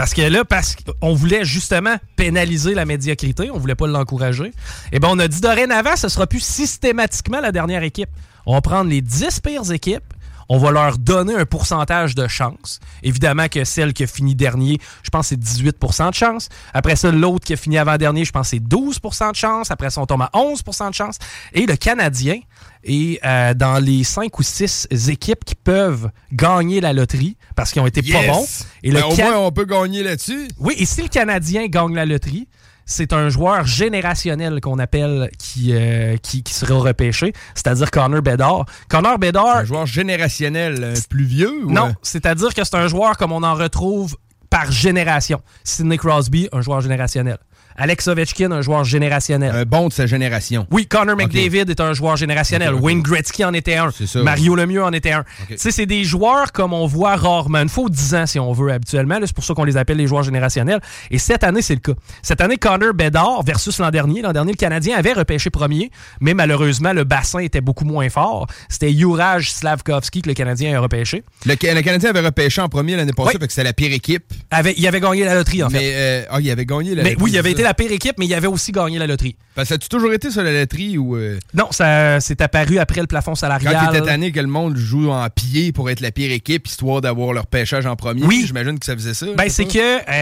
Speaker 4: Parce que là, parce qu'on voulait justement pénaliser la médiocrité, on voulait pas l'encourager. Et ben on a dit dorénavant, ce sera plus systématiquement la dernière équipe. On va prendre les 10 pires équipes, on va leur donner un pourcentage de chance. Évidemment que celle qui a fini dernier, je pense que c'est 18% de chance. Après ça, l'autre qui a fini avant-dernier, je pense que c'est 12% de chance. Après ça, on tombe à 11% de chance. Et le Canadien est euh, dans les 5 ou 6 équipes qui peuvent gagner la loterie parce qu'ils ont été pas bons. Et
Speaker 5: Ben,
Speaker 4: le
Speaker 5: au
Speaker 4: Can-
Speaker 5: moins, on peut gagner là-dessus.
Speaker 4: oui, et si le Canadien gagne la loterie, c'est un joueur générationnel qu'on appelle qui, euh, qui, qui sera repêché, c'est-à-dire Connor Bedard. Connor Bedard.
Speaker 5: Un joueur générationnel euh, plus vieux? ou,
Speaker 4: Non,
Speaker 5: euh?
Speaker 4: c'est-à-dire que c'est un joueur comme on en retrouve par génération. Sidney Crosby, un joueur générationnel. Alex Ovechkin, un joueur générationnel.
Speaker 5: Un bon de sa génération.
Speaker 4: Oui, Connor McDavid est un joueur générationnel. Wayne Gretzky en était un.
Speaker 5: ça,
Speaker 4: Mario Lemieux en était un. Tu sais, c'est des joueurs comme on voit rarement. Une fois aux 10 ans, si on veut, habituellement. C'est pour ça qu'on les appelle les joueurs générationnels. Et cette année, c'est le cas. Cette année, Connor Bedard versus l'an dernier. L'an dernier, le Canadien avait repêché premier, mais malheureusement, le bassin était beaucoup moins fort. C'était Juraj Slavkovski que le Canadien a repêché.
Speaker 5: Le, Ca- le Canadien avait repêché en premier l'année passée,
Speaker 4: Oui.
Speaker 5: fait que c'est la pire équipe.
Speaker 4: Avait, il avait gagné la loterie, en fait.
Speaker 5: Mais, euh, ah, il avait gagné la
Speaker 4: Mais
Speaker 5: loterie,
Speaker 4: oui, il avait été
Speaker 5: ça.
Speaker 4: la pire équipe, mais il avait aussi gagné la loterie.
Speaker 5: Parce que as-tu toujours été sur la loterie ou. euh,
Speaker 4: Non, ça s'est apparu après le plafond salarial.
Speaker 5: Quand t'étais tanné que le monde joue en pied pour être la pire équipe, histoire d'avoir leur pêchage en premier,
Speaker 4: Oui.
Speaker 5: j'imagine que ça faisait ça.
Speaker 4: Ben, c'est que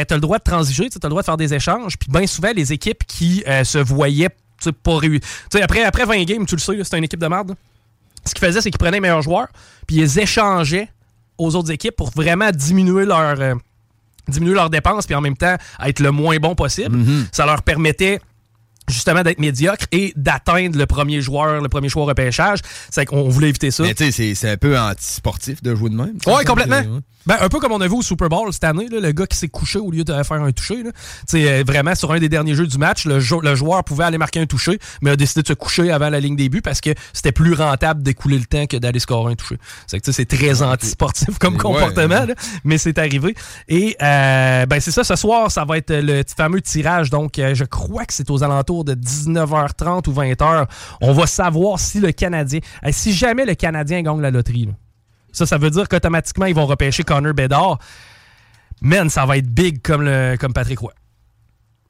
Speaker 4: tu as le droit de transiger, tu as le droit de faire des échanges. Puis bien souvent, les équipes qui euh, se voyaient tu sais, pas réussir. Après, après 20 games, tu le sais, c'était une équipe de merde. Ce qu'ils faisaient, c'est qu'ils prenaient les meilleurs joueurs, puis ils échangeaient aux autres équipes pour vraiment diminuer leur. Diminuer leurs dépenses, puis en même temps être le moins bon possible.
Speaker 5: Mhm.
Speaker 4: Ça leur permettait justement d'être médiocre et d'atteindre le premier joueur, le premier au repêchage. C'est qu'on voulait éviter ça.
Speaker 5: Mais tu sais, c'est- un peu anti-sportif de jouer de même.
Speaker 4: Ouais, complètement. Ben, un peu comme on a vu au Super Bowl cette année, là, le gars qui s'est couché au lieu de faire un toucher. là. Tu sais, euh, vraiment, sur un des derniers jeux du match, le, jou- le joueur pouvait aller marquer un toucher, mais a décidé de se coucher avant la ligne des buts parce que c'était plus rentable d'écouler le temps que d'aller scorer un toucher. C'est que tu sais, c'est très anti-sportif comme comportement,
Speaker 5: ouais.
Speaker 4: là, mais c'est arrivé. Et euh, ben, c'est ça, ce soir, ça va être le fameux tirage. Donc, euh, je crois que c'est aux alentours de 19h30 ou 20h. On va savoir si le Canadien, si jamais le Canadien gagne la loterie, là. Ça, ça veut dire qu'automatiquement, ils vont repêcher Connor Bedard. Man, ça va être big comme, le, comme Patrick Roy.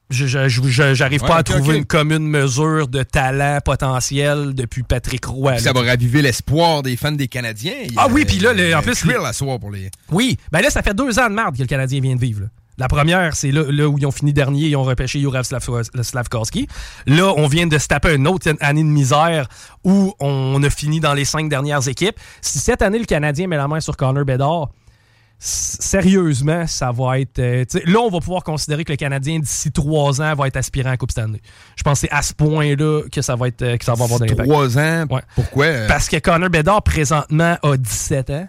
Speaker 4: Je- J'arrive
Speaker 5: Ouais,
Speaker 4: pas à trouver une commune mesure de talent potentiel depuis Patrick Roy.
Speaker 5: Puis ça va raviver l'espoir des fans des Canadiens. Il y a-
Speaker 4: Ah oui, puis là, le- en plus,
Speaker 5: à soir pour les.
Speaker 4: Oui, ben là, ça fait deux ans de merde que le Canadien vient de vivre. là. La première, c'est là, là où ils ont fini dernier, ils ont repêché Juraj Slav- Slavkovski. Là, on vient de se taper une autre année de misère où on a fini dans les cinq dernières équipes. Si cette année, le Canadien met la main sur Connor Bedard, sérieusement, ça va être... euh, là, on va pouvoir considérer que le Canadien, d'ici trois ans, va être aspirant à la Coupe Stanley. Je pense que c'est à ce point-là que ça va, être, euh, que ça va avoir de l'impact.
Speaker 5: Trois ans.
Speaker 4: Ouais.
Speaker 5: Pourquoi? euh,
Speaker 4: Parce que Connor Bedard, présentement, a 17 ans.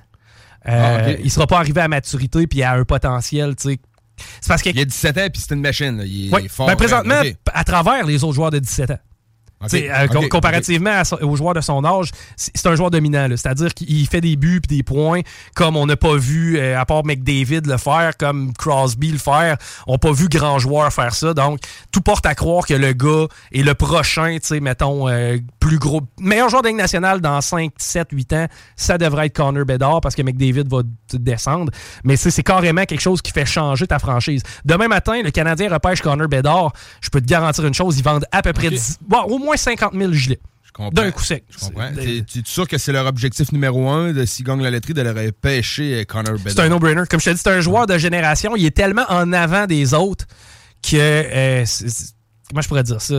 Speaker 4: Euh,
Speaker 5: Ah.
Speaker 4: Il sera pas arrivé à maturité puis à un potentiel. C'est parce que.
Speaker 5: Il a 17 ans, puis c'est une machine. là. Il est
Speaker 4: Ouais,
Speaker 5: fort.
Speaker 4: ben, présentement,
Speaker 5: ok.
Speaker 4: à travers les autres joueurs de 17 ans. Euh, comparativement aux joueurs de son âge, c'est un joueur dominant. C'est-à-dire qu'il fait des buts et des points comme on n'a pas vu, euh, à part McDavid le faire, comme Crosby le faire. On n'a pas vu grand joueur faire ça. Donc, tout porte à croire que le gars est le prochain, tu sais, mettons, euh, plus gros. Meilleur joueur de nationale dans 5, 7, 8 ans, ça devrait être Connor Bedard parce que McDavid va descendre. Mais c'est carrément quelque chose qui fait changer ta franchise. Demain matin, le Canadien repêche Connor Bedard. Je peux te garantir une chose, ils vendent à peu près
Speaker 5: Ok.
Speaker 4: 10 bon, au moins 50 000 gilets. D'un coup sec.
Speaker 5: Je comprends. T'es- Tu es sûr que c'est leur objectif numéro un, de s'ils gagnent la loterie, de leur pêcher euh, Connor Bedard?
Speaker 4: C'est un no-brainer. Comme je te dis, c'est un joueur de génération. Il est tellement en avant des autres que. euh, comment je pourrais dire ça?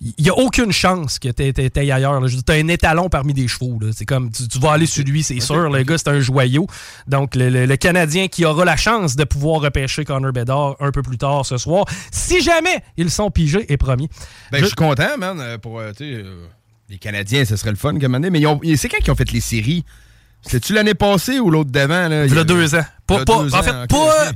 Speaker 4: Il n'y a aucune chance que tu aies ailleurs. Tu as un étalon parmi des chevaux. là. C'est comme tu, tu vas aller sur lui, c'est sûr. Le gars, c'est un joyau. Donc, le, le- le Canadien qui aura la chance de pouvoir repêcher Connor Bedard un peu plus tard ce soir, si jamais ils sont pigés et promis.
Speaker 5: Ben,
Speaker 4: Je-
Speaker 5: suis content, man, euh, pour. euh, euh, Les Canadiens, ce serait le fun comme année. Mais c'est quand qu'ils ont fait les séries? C'était-tu l'année passée ou l'autre d'avant? Là?
Speaker 4: Il y a deux ans. Pas,
Speaker 5: deux
Speaker 4: en fait,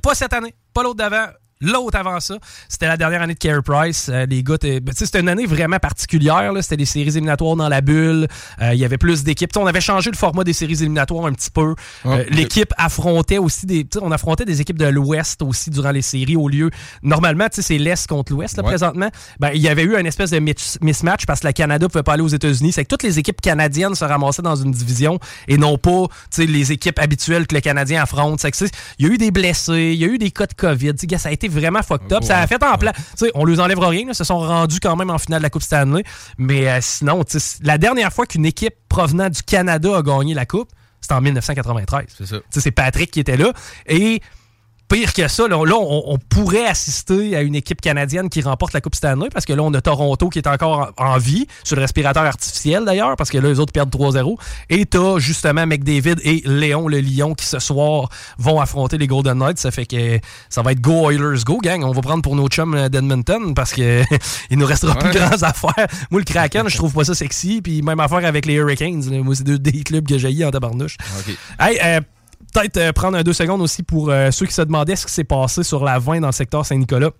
Speaker 4: pas cette année, pas l'autre d'avant. L'autre avant ça, c'était la dernière année de Carey Price. Euh, les gars, ben, c'était une année vraiment particulière. C'était des séries éliminatoires dans la bulle. Euh, Il y avait plus d'équipes. On avait changé le format des séries éliminatoires un petit peu. Euh. L'équipe affrontait aussi des. On affrontait des équipes de l'Ouest aussi durant les séries au lieu. Normalement, c'est l'Est contre l'Ouest là,
Speaker 5: Ouais.
Speaker 4: présentement. Ben, il y avait eu un espèce de mis- mismatch parce que le Canada pouvait pas aller aux États-Unis. C'est que toutes les équipes canadiennes se ramassaient dans une division et non pas les équipes habituelles que le Canadien affronte. Il y a eu des blessés, il y a eu des cas de COVID. Ça a été vraiment fucked up. Ça a fait en plan. tu sais, On leur enlèvera rien. Là, se sont rendus quand même en finale de la Coupe Stanley. Mais euh, sinon, la dernière fois qu'une équipe provenant du Canada a gagné la Coupe, c'était en 1993.
Speaker 5: C'est ça.
Speaker 4: Tu sais, C'est Patrick qui était là. Et pire que ça, là, on, on pourrait assister à une équipe canadienne qui remporte la Coupe Stanley parce que là, on a Toronto qui est encore en, en vie, sur le respirateur artificiel d'ailleurs, parce que là, les autres perdent 3-0. Et t'as justement McDavid et Léon le Lion qui ce soir vont affronter les Golden Knights. Ça fait que ça va être Go Oilers Go, gang. On va prendre pour nos chums euh, d'Edmonton parce que il nous restera plus grands affaires. Moi, le Kraken, je trouve pas ça sexy. Puis même affaire avec les Hurricanes. Moi, c'est deux des clubs que j'ai en tabarnouche. Hey, euh, peut-être euh, prendre deux secondes aussi pour euh, ceux qui se demandaient ce qui s'est passé sur la 20 dans le secteur Saint-Nicolas.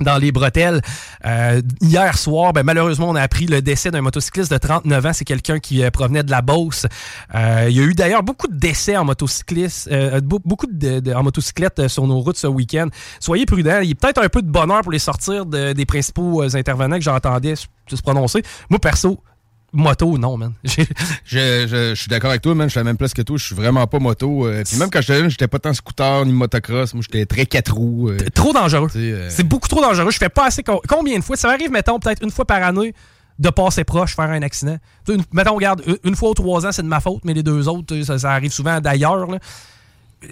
Speaker 4: Dans les bretelles. Euh, hier soir, ben, malheureusement, on a appris le décès d'un motocycliste de 39 ans. C'est quelqu'un qui provenait de la Beauce. Il y a eu d'ailleurs beaucoup de décès en motocycliste, be- beaucoup de, en motocyclette sur nos routes ce week-end. Soyez prudents. Il y a peut-être un peu de bonheur pour les sortir de- des principaux intervenants que j'entendais se prononcer. Moi, perso, moto, non, man.
Speaker 5: Je, je- je suis d'accord avec toi, man. Je suis à la même place que toi. Je suis vraiment pas moto. euh, puis même quand j'étais jeune, j'étais pas tant scooter ni motocross. Moi, j'étais très quatre roues. euh,
Speaker 4: trop dangereux.
Speaker 5: euh,
Speaker 4: C'est beaucoup trop dangereux. Je fais pas assez. co- Combien de fois? Ça m'arrive, mettons, peut-être une fois par année de passer proche, faire un accident. Une- mettons, regarde, une- fois ou trois ans, c'est de ma faute, mais les deux autres, ça, ça arrive souvent d'ailleurs.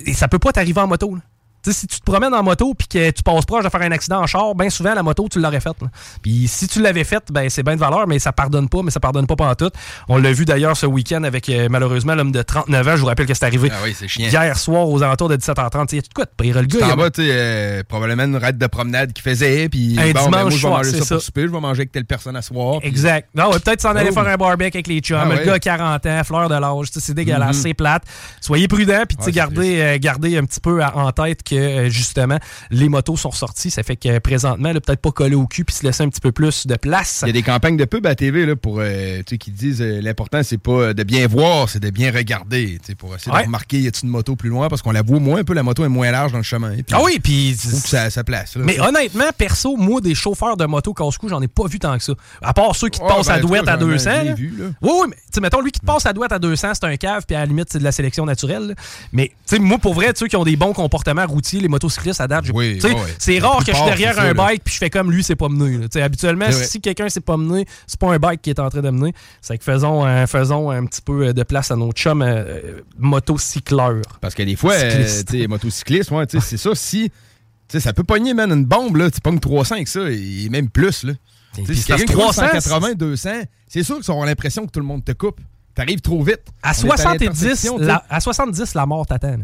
Speaker 4: Et ça peut pas t'arriver en moto. là. Si tu te promènes en moto puis que tu passes proche de faire un accident en char, bien souvent, la moto, tu l'aurais faite. Puis si tu l'avais faite, ben, c'est bien de valeur, mais ça pardonne pas, mais ça pardonne pas pendant tout. On l'a vu d'ailleurs ce week-end avec, euh, malheureusement, l'homme de 39 ans. Je vous rappelle que c'est arrivé
Speaker 5: Ah oui,
Speaker 4: hier soir aux alentours de 17h30. Tu sais, y a de quoi de pire? Le gars, il
Speaker 5: tu sais, euh, probablement une raide de promenade qui faisait, puis
Speaker 4: Un
Speaker 5: bon, ben,
Speaker 4: dimanche
Speaker 5: moi, je vais
Speaker 4: soir,
Speaker 5: manger ça,
Speaker 4: ça.
Speaker 5: pour souper, je vais manger avec telle personne à soir.
Speaker 4: Exact. Non, ouais, peut-être s'en aller
Speaker 5: Oh.
Speaker 4: faire un barbecue avec les chums.
Speaker 5: Ah
Speaker 4: le
Speaker 5: ouais.
Speaker 4: gars a 40 ans, fleur de l'âge. C'est dégueulasse,
Speaker 5: Mhm.
Speaker 4: c'est plate. Soyez prudents, puis
Speaker 5: c'est
Speaker 4: gardez, euh, gardez un petit peu à- en tête que euh, justement, les motos sont sorties. Ça fait que présentement, là, peut-être pas coller au cul puis se laisser un petit peu plus de place.
Speaker 5: Il y a des campagnes de pub à TV là, pour, euh, qui disent euh, l'important, c'est pas euh, de bien voir, c'est de bien regarder. Pour essayer
Speaker 4: Ouais.
Speaker 5: de remarquer, y a-t-il une moto plus loin, parce qu'on la voit moins un peu, la moto est moins large dans le chemin.
Speaker 4: Ah oui, puis.
Speaker 5: ça sa place. là.
Speaker 4: Mais honnêtement, perso, moi, des chauffeurs de moto casse-cou, j'en ai pas vu tant que ça. À part ceux qui te passent
Speaker 5: ben,
Speaker 4: à
Speaker 5: en tout
Speaker 4: douette à
Speaker 5: j'en ai
Speaker 4: 200.
Speaker 5: bien
Speaker 4: là.
Speaker 5: vu, là.
Speaker 4: Oui, oui, mais mettons, lui qui te passe à douette à 200, c'est un cave, puis à la limite, c'est de la sélection naturelle. Mais, moi, pour vrai, ceux qui ont des bons comportements routiers, les motocyclistes, à date,
Speaker 5: Oui,
Speaker 4: c'est rare que je suis derrière un
Speaker 5: ça,
Speaker 4: bike, puis je fais comme lui, c'est pas mené. habituellement, si quelqu'un s'est pas mené, c'est pas un bike qui est en train de mener. C'est que faisons, euh, faisons un petit peu euh, de place à nos chums euh, euh, motocycleurs.
Speaker 5: Parce que des fois, euh,
Speaker 4: Cyclistes.
Speaker 5: tu sais, motocycliste, ouais, c'est ça. Si, ça peut pogner, man, une bombe, là, tu pognes 300 avec ça, et même plus, là. Si
Speaker 4: c'est
Speaker 5: quelqu'un qui roule
Speaker 4: 300,
Speaker 5: 180, 200, c'est sûr qu'ils auront l'impression que tout le monde te coupe. T'arrives trop vite.
Speaker 4: À
Speaker 5: On est
Speaker 4: 70,
Speaker 5: l'intersection, tu sais.
Speaker 4: la, à 70, la mort t'attend.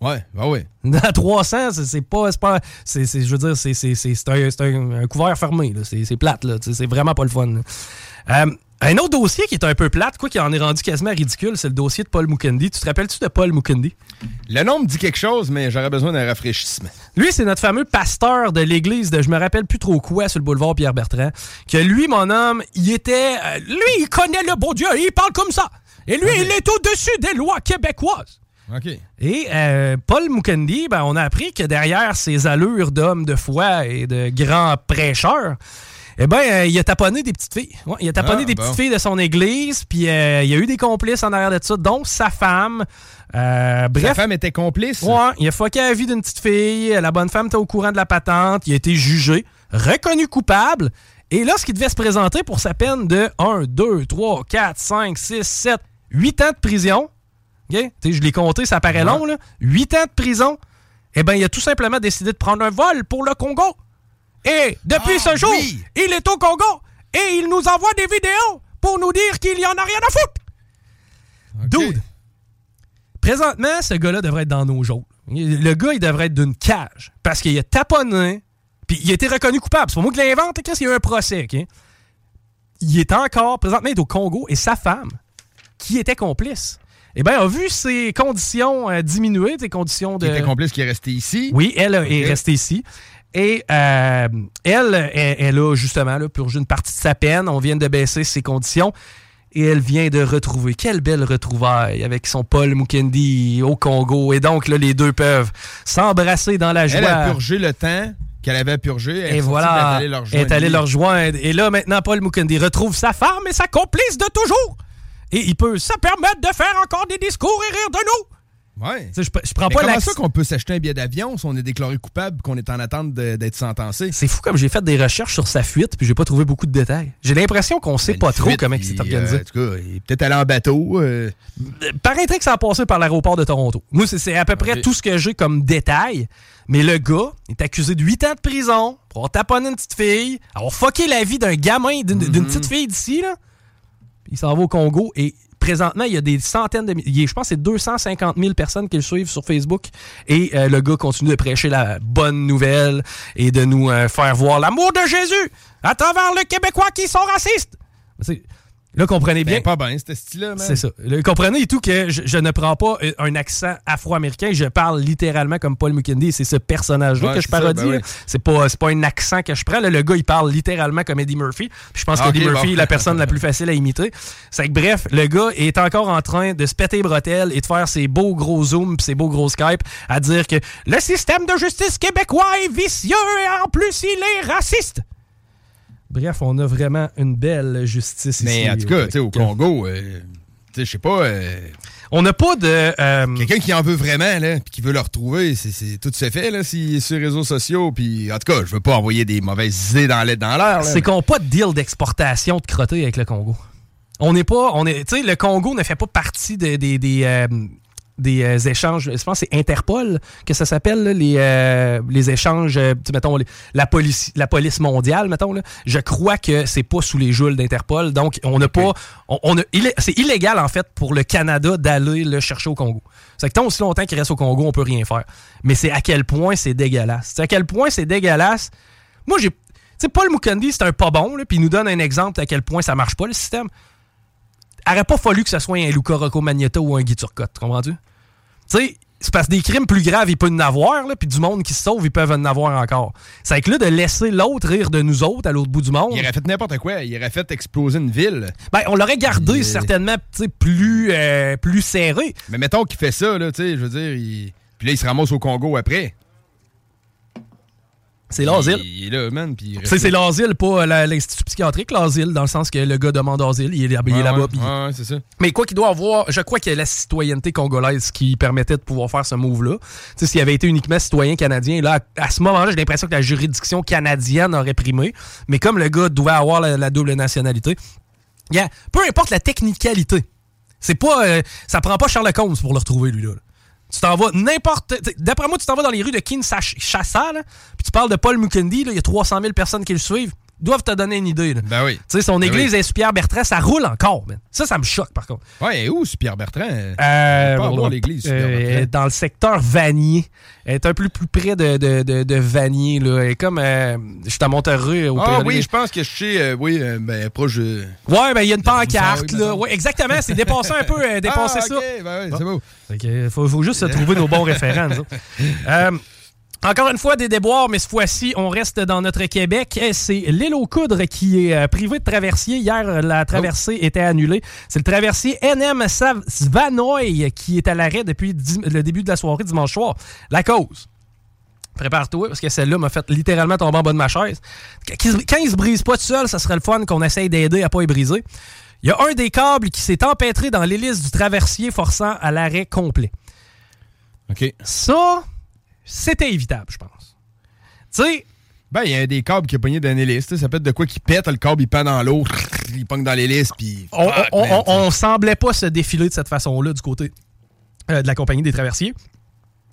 Speaker 5: Ouais, bah ouais.
Speaker 4: À 300, c'est- pas. c'est pas c'est, je veux dire, c'est, un, un- couvert fermé. C'est, plate. Là. C'est vraiment pas le fun. Euh, un autre dossier qui est un peu plate, quoi, qui en est rendu quasiment ridicule, c'est le dossier de Paul Mukendi. Tu te rappelles-tu de Paul Mukendi?
Speaker 5: Le nom me dit quelque chose, mais j'aurais besoin d'un rafraîchissement.
Speaker 4: Lui, c'est notre fameux pasteur de l'église de je me rappelle plus trop quoi sur le boulevard Pierre-Bertrand. Que lui, mon homme, il était. euh, lui, il connaît le bon Dieu, il parle comme ça. Et lui, il est au-dessus des lois québécoises. Et euh, Paul Mukendi, ben, on a appris que derrière ses allures d'homme de foi et de grand prêcheur, eh ben, euh, il a taponné des petites filles. Ouais, il a taponné
Speaker 5: Ah,
Speaker 4: des
Speaker 5: bon.
Speaker 4: petites filles de son église, puis euh, il y a eu des complices en arrière de ça, dont sa femme. Euh, bref.
Speaker 5: Sa femme était complice?
Speaker 4: Ouais, il a fucké la vie d'une petite fille. La bonne femme était au courant de la patente. Il a été jugé, reconnu coupable. Et qui devait se présenter pour sa peine de 1, 2, 3, 4, 5, 6, 7, 8 ans de prison. Je l'ai compté, ça paraît long, là. 8 ans de prison. Eh bien, il a tout simplement décidé de prendre un vol pour le Congo. Et depuis
Speaker 5: Ah,
Speaker 4: ce jour, il est au Congo et il nous envoie des vidéos pour nous dire qu'il y en a rien à foutre. Dude, présentement, ce gars-là devrait être dans nos jours. Le gars, il devrait être d'une cage parce qu'il a taponné, puis il a été reconnu coupable. C'est pas moi qui l'invente, qu'est-ce qu'il y a eu un procès, il est encore, présentement, il est au Congo et sa femme, qui était complice, eh bien, a vu ses conditions euh, diminuer, ses conditions de.
Speaker 5: Qui était complice qui est resté ici.
Speaker 4: Oui, elle euh, est restée ici. Et euh, elle, elle, elle a justement là, purgé une partie de sa peine. On vient de baisser ses conditions. Et elle vient de retrouver. Quelle belle retrouvaille avec son Paul Mukendi au Congo. Et donc, là, les deux peuvent s'embrasser dans la joie.
Speaker 5: Elle a purgé le temps qu'elle avait. Elle
Speaker 4: Et voilà,
Speaker 5: est allée leur rejoindre.
Speaker 4: Et là, maintenant, Paul Mukendi retrouve sa femme et sa complice de toujours. Et il peut se permettre de faire encore des discours et rire de nous.
Speaker 5: Ouais.
Speaker 4: Je, je prends
Speaker 5: Mais
Speaker 4: pas
Speaker 5: comment ça qu'on peut s'acheter un billet d'avion si on est déclaré coupable qu'on est en attente d'être sentencé?
Speaker 4: C'est fou comme j'ai fait des recherches sur sa fuite puis j'ai pas trouvé beaucoup de détails. J'ai l'impression qu'on sait pas trop
Speaker 5: fuite,
Speaker 4: comment c'est organisé.
Speaker 5: euh, en tout cas, il est peut-être allé en bateau. euh,
Speaker 4: Paraîtrait que ça a passé par l'aéroport de Toronto. Moi, c'est- à peu près tout ce que j'ai comme détail. Mais le gars est accusé de 8 ans de prison pour avoir taponné une petite fille, avoir fucké la vie d'un gamin, d'une d'une petite fille d'ici, là. Il s'en va au Congo et présentement, il y a des centaines de... Je pense que c'est 250 000 personnes qui le suivent sur Facebook. Et euh, le gars continue de prêcher la bonne nouvelle et de nous euh, faire voir l'amour de Jésus à travers le Québécois qui sont racistes. Là, comprenez bien.
Speaker 5: Ben, pas bien, ce style-là, man.
Speaker 4: C'est ça. Le- comprenez et tout que je, je ne prends pas euh, un accent afro-américain, je parle littéralement comme Paul Mukendi. C'est ce personnage-là
Speaker 5: Ouais,
Speaker 4: que je
Speaker 5: ça,
Speaker 4: parodie.
Speaker 5: ben
Speaker 4: là.
Speaker 5: oui.
Speaker 4: C'est pas, c'est pas un accent que je prends. là. Le gars, il parle littéralement comme Eddie Murphy. Puis je pense
Speaker 5: Ah,
Speaker 4: qu'Eddie Murphy
Speaker 5: bon.
Speaker 4: est la personne la plus facile à imiter. C'est que bref, le gars est encore en train de se péter les bretelles et de faire ses beaux gros zooms ses beaux gros Skype à dire que le système de justice québécois est vicieux et en plus il est raciste. Bref, on a vraiment une belle justice
Speaker 5: Mais
Speaker 4: ici.
Speaker 5: en tout cas, tu sais, au Congo, euh, tu sais, je sais pas. euh,
Speaker 4: On n'a pas de. euh,
Speaker 5: Quelqu'un qui en veut vraiment, là, puis qui veut le retrouver, c'est- tout se fait, là, s'il est sur les réseaux sociaux. Puis, en tout cas, je veux pas envoyer des mauvaises idées dans l'air. Dans.
Speaker 4: C'est qu'on n'a pas de deal d'exportation de crotté avec le Congo. On n'est pas. On est, tu sais, le Congo ne fait pas partie de- des, des, euh, des euh, échanges. Je pense que c'est Interpol que ça s'appelle, les, euh, les échanges, euh, mettons, les- la, police, la police mondiale, mettons. Là. Je crois que c'est pas sous les joules d'Interpol. Donc, on n'a pas. On, on c'est illégal, en fait, pour le Canada d'aller le chercher au Congo. C'est que tant aussi longtemps qu'il reste au Congo, on peut rien faire. Mais c'est à quel point c'est dégueulasse. C'est à quel point c'est dégueulasse. Moi, j'ai. Tu sais, Paul Mukundi, c'est un pas bon, là, puis il nous donne un exemple à quel point ça marche pas, le système. Aurait pas fallu que ce soit un Luca Rocco Magneto ou un Guy Turcotte, comprends-tu? Tu sais, c'est parce que des crimes plus graves, il peut en avoir, là, puis du monde qui se sauve, ils peuvent en avoir encore. C'est que là, de laisser l'autre rire de nous autres à l'autre bout du monde.
Speaker 5: Il aurait fait n'importe quoi. Il aurait fait exploser une ville.
Speaker 4: Ben, on l'aurait gardé
Speaker 5: Il-
Speaker 4: certainement plus, euh, plus serré.
Speaker 5: Mais mettons qu'il fait ça, là, tu sais, je veux dire, il... puis là, il se ramasse au Congo après.
Speaker 4: C'est l'asile.
Speaker 5: Il est là, man, puis
Speaker 4: c'est l'asile, pas la- l'institut psychiatrique, l'asile, dans le sens que le gars demande asile, il est,
Speaker 5: Ouais,
Speaker 4: là-bas.
Speaker 5: ouais, ouais, c'est ça.
Speaker 4: Mais quoi qu'il doit avoir, je crois qu'il y a la citoyenneté congolaise qui permettait de pouvoir faire ce move-là. Tu sais, s'il avait été uniquement citoyen canadien, là, à, à ce moment-là, j'ai l'impression que la juridiction canadienne aurait primé. Mais comme le gars devait avoir la, la double nationalité, yeah, peu importe la technicalité, c'est pas, euh, ça prend pas Sherlock Holmes pour le retrouver, lui, là. Tu t'en vas n'importe. D'après moi, tu t'en vas dans les rues de Kinshasa, puis tu parles de Paul Mukendi, il y a 300 000 personnes qui le suivent. Doivent te donner une idée. Là.
Speaker 5: Ben oui.
Speaker 4: Tu sais, son
Speaker 5: Ben
Speaker 4: église
Speaker 5: oui.
Speaker 4: est Pierre Bertrand, ça roule encore, man. Ça, ça me choque, par contre.
Speaker 5: Ouais, et où, c'est Pierre Bertrand?
Speaker 4: Euh,
Speaker 5: pas
Speaker 4: bon,
Speaker 5: l'église,
Speaker 4: euh, dans le secteur Vanier. Elle est un peu plus près de, de, de, de Vanier. Là. Elle est comme. euh, je suis à Monterrey. Au
Speaker 5: Ah
Speaker 4: Péroné.
Speaker 5: oui, je pense que je sais, euh, oui, ben, proche.
Speaker 4: Ouais, ben il y a une pancarte. là. Ouais, exactement, c'est dépasser un peu, dépasser
Speaker 5: Ah,
Speaker 4: ça.
Speaker 5: ok, ben oui, c'est beau.
Speaker 4: Fait que, faut, faut juste se trouver nos bons référents. Euh, encore une fois, des déboires, mais cette fois-ci, on reste dans notre Québec. Eh, C'est l'île aux Coudres qui est euh, privée de traversier. Hier, la traversée était annulée. C'est le traversier NM Svanoy qui est à l'arrêt depuis le début de la soirée dimanche soir. La cause. Prépare-toi, parce que celle-là m'a fait littéralement tomber en bas de ma chaise. Quand il- quand il se brise pas tout seul, ça serait le fun qu'on essaye d'aider à pas y briser. Il y a un des câbles qui s'est empêtré dans l'hélice du traversier, forçant à l'arrêt complet.
Speaker 5: OK.
Speaker 4: Ça, c'était évitable, je pense. Tu sais.
Speaker 5: Ben, il y a des câbles qui ont pogné d'un hélice. tu sais, Ça peut être de quoi qui pète, le câble, il pend dans l'eau, il pogne dans l'hélice, puis.
Speaker 4: On, on-
Speaker 5: man,
Speaker 4: on- on semblait pas se défiler de cette façon-là du côté euh, de la compagnie des traversiers.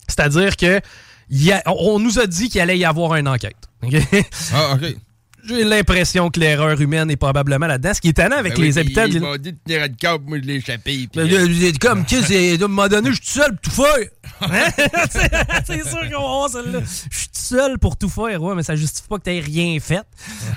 Speaker 4: C'est-à-dire que y a- on, nous a dit qu'il allait y avoir une enquête.
Speaker 5: Ah, OK.
Speaker 4: J'ai l'impression que l'erreur humaine est probablement là-dedans. Ce qui est étonnant avec
Speaker 5: Ben oui,
Speaker 4: les habitants de
Speaker 5: Il
Speaker 4: l'île-
Speaker 5: m'a dit de tenir le câble, moi, je l'ai échappé. puis-
Speaker 4: Ben, comme, qu'est-ce que à un moment donné, je suis tout seul tout faire. Hein? c'est sûr qu'on va voir celle-là. Je suis tout seul pour tout faire. Ouais, mais ça justifie pas que t'aies rien fait.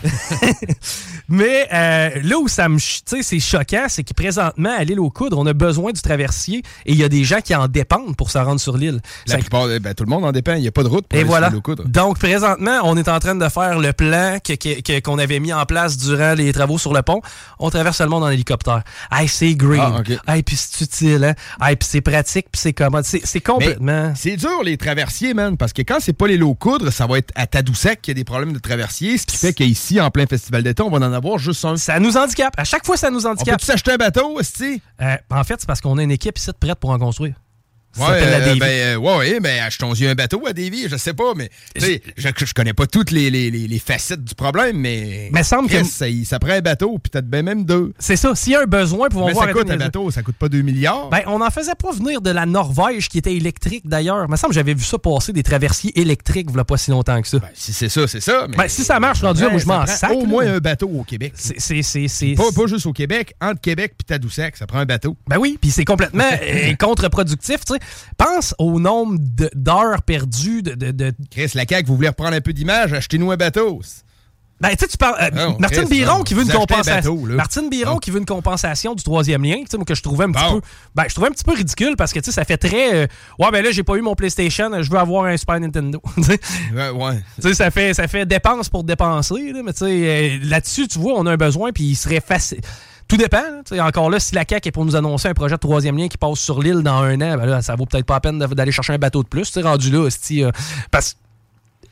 Speaker 4: mais euh, là où ça me... ch- Tu sais, c'est choquant, c'est que présentement, à l'île aux Coudres, on a besoin du traversier et il y a des gens qui en dépendent pour se rendre sur l'île.
Speaker 5: La
Speaker 4: Ça-
Speaker 5: plupart, ben, tout le monde en dépend. Il n'y a pas de route pour
Speaker 4: et
Speaker 5: aller
Speaker 4: voilà.
Speaker 5: sur l'eau coudre.
Speaker 4: Donc, présentement, on est en train de faire le plan que- que- que- qu'on avait mis en place durant les travaux sur le pont. On traverse le monde en hélicoptère. Hey, c'est green.
Speaker 5: Ah, ok.
Speaker 4: Hey, puis c'est utile, hein? Hey, puis c'est pratique, puis c'est commode. C'est c'est complètement...
Speaker 5: C'est dur, les traversiers, man, parce que quand c'est pas les lots coudres, ça va être à Tadoussac qu'il y a des problèmes de traversiers, ce qui fait qu'ici, en plein festival d'été, on va en avoir juste un.
Speaker 4: Ça nous handicape. À chaque fois, ça nous
Speaker 5: On
Speaker 4: handicape.
Speaker 5: peut-tu s'acheter un bateau, esti?
Speaker 4: Euh, en fait, c'est parce qu'on a une équipe ici prête pour en construire. Ça
Speaker 5: Ouais, euh, ben, euh, ouais, ouais, ben, achetons-y un bateau à Davy, je sais pas, mais sais, je, je connais pas toutes les, les, les, les facettes du problème, mais.
Speaker 4: Mais semble que-
Speaker 5: ça, ça prend un bateau, puis peut-être ben même deux.
Speaker 4: C'est ça. S'il y a un besoin, pouvons
Speaker 5: Mais
Speaker 4: voir
Speaker 5: ça coûte un bateau, ça coûte pas 2 milliards.
Speaker 4: Ben, on en faisait pas venir de la Norvège qui était électrique d'ailleurs. Il me semble que j'avais vu ça passer des traversiers électriques a pas si longtemps que ça.
Speaker 5: si c'est ça, c'est ça. Mais...
Speaker 4: Ben, si ça marche rendu là,
Speaker 5: Ouais,
Speaker 4: moi je m'en sac.
Speaker 5: Au
Speaker 4: là.
Speaker 5: moins un bateau au Québec.
Speaker 4: C'est-
Speaker 5: Pas, pas juste au Québec, entre Québec puis Tadoussac, ça prend un bateau.
Speaker 4: Ben oui, puis c'est complètement euh, contre-productif. tu sais. Pense au nombre d'heures perdues de, de, de-
Speaker 5: Chris, la CAQ, vous voulez reprendre un peu d'image, achetez-nous un bateau.
Speaker 4: Ben, tu sais, tu parles. euh,
Speaker 5: Non,
Speaker 4: Martine
Speaker 5: Chris,
Speaker 4: Biron
Speaker 5: non,
Speaker 4: qui veut une
Speaker 5: un
Speaker 4: compensation.
Speaker 5: bateau, là.
Speaker 4: Martine Biron
Speaker 5: Bon.
Speaker 4: qui veut une compensation du troisième lien, moi, que je trouvais un petit peu. Ben, je trouvais un petit peu ridicule parce que, tu sais, ça fait très. euh, ouais, ben là, j'ai pas eu mon PlayStation, je veux avoir un Super Nintendo.
Speaker 5: Ouais, ouais.
Speaker 4: Tu sais, ça fait, ça fait dépense pour dépenser, là, mais tu sais, euh, là-dessus, tu vois, on a un besoin, puis il serait facile. Tout dépend. là, encore là, si la CAQ est pour nous annoncer un projet de troisième lien qui passe sur l'île dans un an, ben là, ça vaut peut-être pas la peine d'aller chercher un bateau de plus. sais, rendu là, hostie, euh, parce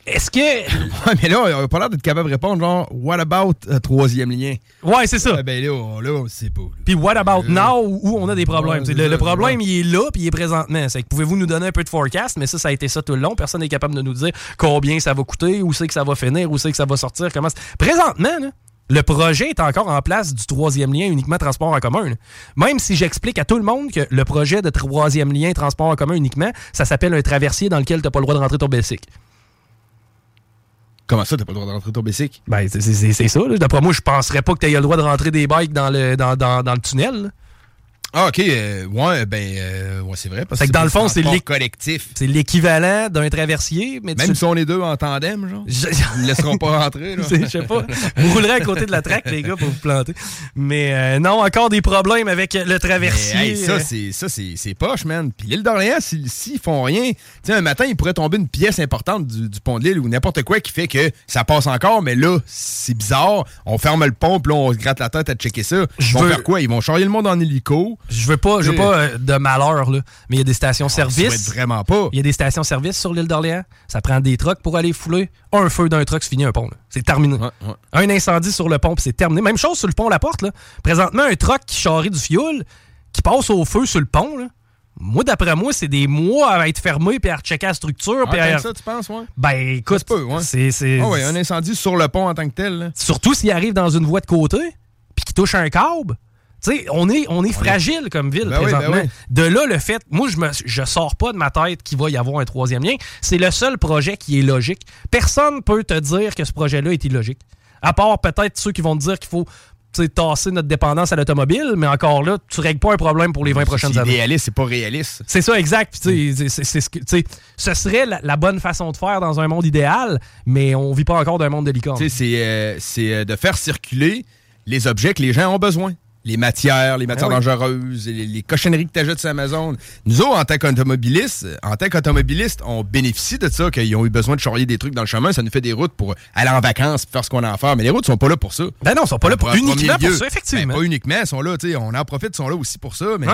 Speaker 4: est-ce que.
Speaker 5: Ouais, mais là, on a pas l'air d'être capable de répondre, genre, what about euh, troisième lien?
Speaker 4: Ouais, c'est ça.
Speaker 5: Ah, ben là, on- là, on sait pas.
Speaker 4: Puis what about now où on a des problèmes?
Speaker 5: Ouais, c'est
Speaker 4: le, problème,
Speaker 5: ouais.
Speaker 4: il est là, puis il est présentement. C'est que pouvez-vous nous donner un peu de forecast? Mais ça, ça a été ça tout le long. Personne n'est capable de nous dire combien ça va coûter, où c'est que ça va finir, où c'est que ça va sortir, comment. c'est- Présentement, là, le projet est encore en place du troisième lien uniquement transport en commun. là. Même si j'explique à tout le monde que le projet de troisième lien transport en commun uniquement, ça s'appelle un traversier dans lequel tu n'as pas le droit de rentrer ton basic.
Speaker 5: Comment ça, t'as pas le droit de rentrer ton basic?
Speaker 4: Ben, c'est- ça. D'après moi, je penserais pas que tu aies le droit de rentrer des bikes dans le, dans, dans- dans le tunnel. là.
Speaker 5: Ah, ok, euh, ouais, ben, euh, ouais, c'est vrai. Parce
Speaker 4: Fait que dans le fond, c'est
Speaker 5: collectif.
Speaker 4: C'est l'équivalent d'un traversier, mais
Speaker 5: Même
Speaker 4: tu-
Speaker 5: si on est deux en tandem, genre.
Speaker 4: Je-
Speaker 5: Ils ne laisseront pas rentrer, là.
Speaker 4: Je sais pas. Vous roulerez à côté de la traque, les gars, pour vous planter. Mais euh, non, encore des problèmes avec le
Speaker 5: Mais,
Speaker 4: traversier.
Speaker 5: hey, ça, c'est, ça, c'est, poche, man. Puis l'île d'Orléans, s'ils, s'ils font rien, tu un matin, il pourrait tomber une pièce importante du, du pont de l'île ou n'importe quoi qui fait que ça passe encore, mais là, c'est bizarre. On ferme le pont, puis là, on se gratte la tête à checker ça. Ils vont
Speaker 4: veux-
Speaker 5: faire quoi? Ils vont charger le monde en hélico.
Speaker 4: Je veux pas, je veux pas euh, de malheur, là. Mais il y a des
Speaker 5: Ah,
Speaker 4: stations-service.
Speaker 5: souhaite vraiment pas.
Speaker 4: Il y a des stations-service sur l'île d'Orléans. Ça prend des trucks pour aller fouler. Un feu d'un truck, c'est fini un pont. C'est terminé. Un incendie sur le pont, c'est terminé. Même chose sur le pont La Porte. Là. Présentement, un truck qui charrie du fioul, qui passe au feu sur le pont. Là. Moi, d'après moi, c'est des mois à être fermé puis à rechecker la structure.
Speaker 5: Ah,
Speaker 4: puis à-
Speaker 5: ça, tu penses, ouais?
Speaker 4: Ben, écoute, c'est... c'est-
Speaker 5: Ah ouais, un incendie sur le pont en tant que tel. là.
Speaker 4: Surtout s'il arrive dans une voie de côté, puis qu'il touche un câble. Tu sais, on est, on est fragile comme ville
Speaker 5: Ben oui, ben
Speaker 4: présentement.
Speaker 5: oui.
Speaker 4: De là, le fait, moi, je je sors pas de ma tête qu'il va y avoir un troisième lien. C'est le seul projet qui est logique. Personne peut te dire que ce projet-là est illogique. À part peut-être ceux qui vont te dire qu'il faut tasser notre dépendance à l'automobile, mais encore là, tu règles pas un problème pour les 20 prochaines
Speaker 5: C'est
Speaker 4: années.
Speaker 5: idéaliste, c'est pas réaliste.
Speaker 4: C'est ça, exact. Puis, sais, c'est- c'est ce serait la, la bonne façon de faire dans un monde idéal, mais on vit pas encore d'un monde de licorne.
Speaker 5: C'est, euh, c'est euh, de faire circuler les objets que les gens ont besoin. Les matières, les matières
Speaker 4: Ah oui.
Speaker 5: dangereuses, les, les cochonneries que tu achètes sur Amazon. Nous autres, en tant qu'automobilistes, en tant qu'automobilistes, on bénéficie de ça, qu'ils ont eu besoin de charrier des trucs dans le chemin. Ça nous fait des routes pour aller en vacances, faire ce qu'on a à faire. Mais les routes sont pas là pour ça.
Speaker 4: Ben non, sont pas là pour- uniquement pour ça, effectivement.
Speaker 5: Ben, pas uniquement, sont là, tu sais, on en profite, sont là aussi pour ça, mais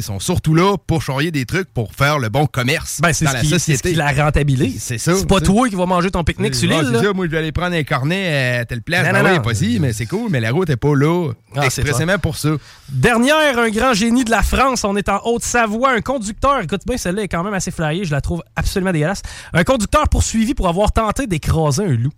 Speaker 5: sont surtout là pour charrier des trucs, pour faire le bon commerce
Speaker 4: Ben, c'est
Speaker 5: dans
Speaker 4: ce,
Speaker 5: la
Speaker 4: qui, c'est
Speaker 5: société.
Speaker 4: qui la rentabilise.
Speaker 5: C'est ça.
Speaker 4: C'est pas toi qui vas manger ton pique-nique sur
Speaker 5: Ah,
Speaker 4: l'île.
Speaker 5: c'est ça, moi je vais aller prendre un cornet à telle place.
Speaker 4: Non,
Speaker 5: Ben
Speaker 4: non, non.
Speaker 5: pas si, mais c'est cool, mais la route est pas là.
Speaker 4: Ah, c'est
Speaker 5: expressément pour ça.
Speaker 4: Dernière, un grand génie de la France. On est en Haute-Savoie. Un conducteur, écoute bien, celle-là est quand même assez flyée. Je la trouve absolument dégueulasse. Un conducteur poursuivi pour avoir tenté d'écraser un loup.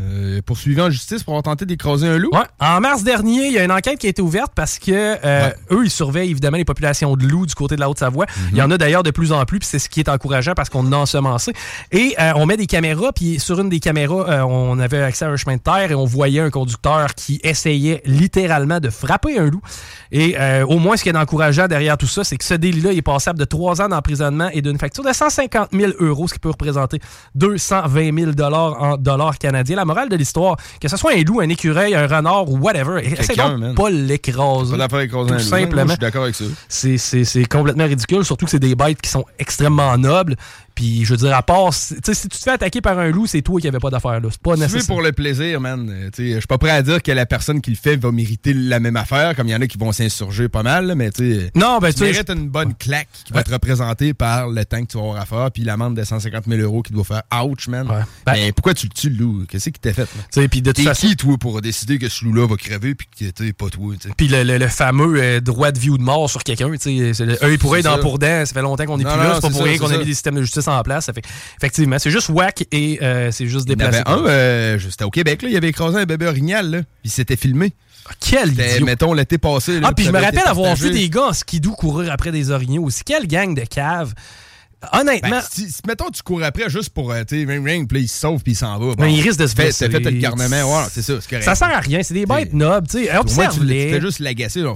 Speaker 5: Euh, poursuivi en justice pour avoir tenté d'écraser un loup.
Speaker 4: Ouais. En mars dernier, il y a une enquête qui a été ouverte parce que euh, eux, ils surveillent évidemment les populations de loups du côté de la Haute-Savoie. Il y en a d'ailleurs de plus en plus, puis c'est ce qui est encourageant parce qu'on a ensemencé. Et euh, on met des caméras, puis sur une des caméras, euh, on avait accès à un chemin de terre et on voyait un conducteur qui essayait littéralement de frapper un loup. Et au moins, ce qui est encourageant derrière tout ça, c'est que ce délit-là est passable de trois ans d'emprisonnement et d'une facture de 150 000 euros, ce qui peut représenter 220 000 dollars en dollars canadiens. La morale de l'histoire, que ce soit un loup, un écureuil, un renard ou whatever,
Speaker 5: Quelqu'un,
Speaker 4: donc pas l'écraser.
Speaker 5: Pas un
Speaker 4: Tout
Speaker 5: loup. Moi,
Speaker 4: simplement.
Speaker 5: je suis d'accord avec ça.
Speaker 4: C'est- C'est c'est complètement ridicule, surtout que c'est des bêtes qui sont extrêmement nobles. Puis, je veux dire, à part, si tu te fais attaquer par un loup, c'est toi qui n'avais pas d'affaire là. C'est pas nécessaire.
Speaker 5: pour le plaisir, man. euh, Je suis pas prêt à dire que la personne qui le fait va mériter la même affaire, comme il y en a qui vont s'insurger pas mal, là, mais tu.
Speaker 4: Non, ben,
Speaker 5: tu mérites une bonne claque qui va te représenter par le temps que tu vas avoir à faire, puis l'amende de 150 000 euros qui doit faire ouch, man. mais pourquoi tu le tues, le loup? Qu'est-ce qui t'a fait?
Speaker 4: Tu sais, puis de toute façon-
Speaker 5: qui, toi, pour décider que ce loup-là va crever, puis que t'es pas toi?
Speaker 4: Puis le, le- le fameux euh, droit de vie ou de mort sur quelqu'un, tu sais, c'est œil pour œil,
Speaker 5: C'est
Speaker 4: dent pour dent, ça fait longtemps qu'on
Speaker 5: Non,
Speaker 4: plus là, c'est pas
Speaker 5: c'est
Speaker 4: pour rien qu'on
Speaker 5: c'est
Speaker 4: a mis des systèmes de justice en place. Ça fait, effectivement, c'est juste whack et euh, c'est juste
Speaker 5: Il y en
Speaker 4: déplacé.
Speaker 5: avait un, euh, c'était au Québec, là, il avait écrasé un bébé orignal, là, il s'était filmé.
Speaker 4: Quel
Speaker 5: C'était,
Speaker 4: idiot.
Speaker 5: mettons, l'été passé. là,
Speaker 4: Ah, puis je me rappelle avoir vu des gars en skidoo courir après des orignaux aussi. Quelle gang de caves. Honnêtement.
Speaker 5: Ben, si, si, mettons, tu cours après juste pour, euh, tu ring, ring, puis il se sauve, puis il s'en va.
Speaker 4: Mais il risque de se blesser.
Speaker 5: T'as fait le garnement, ouais, c'est ça, c'est correct.
Speaker 4: Ça sert à rien, c'est des bêtes nobles, tu sais.
Speaker 5: Moins, tu, juste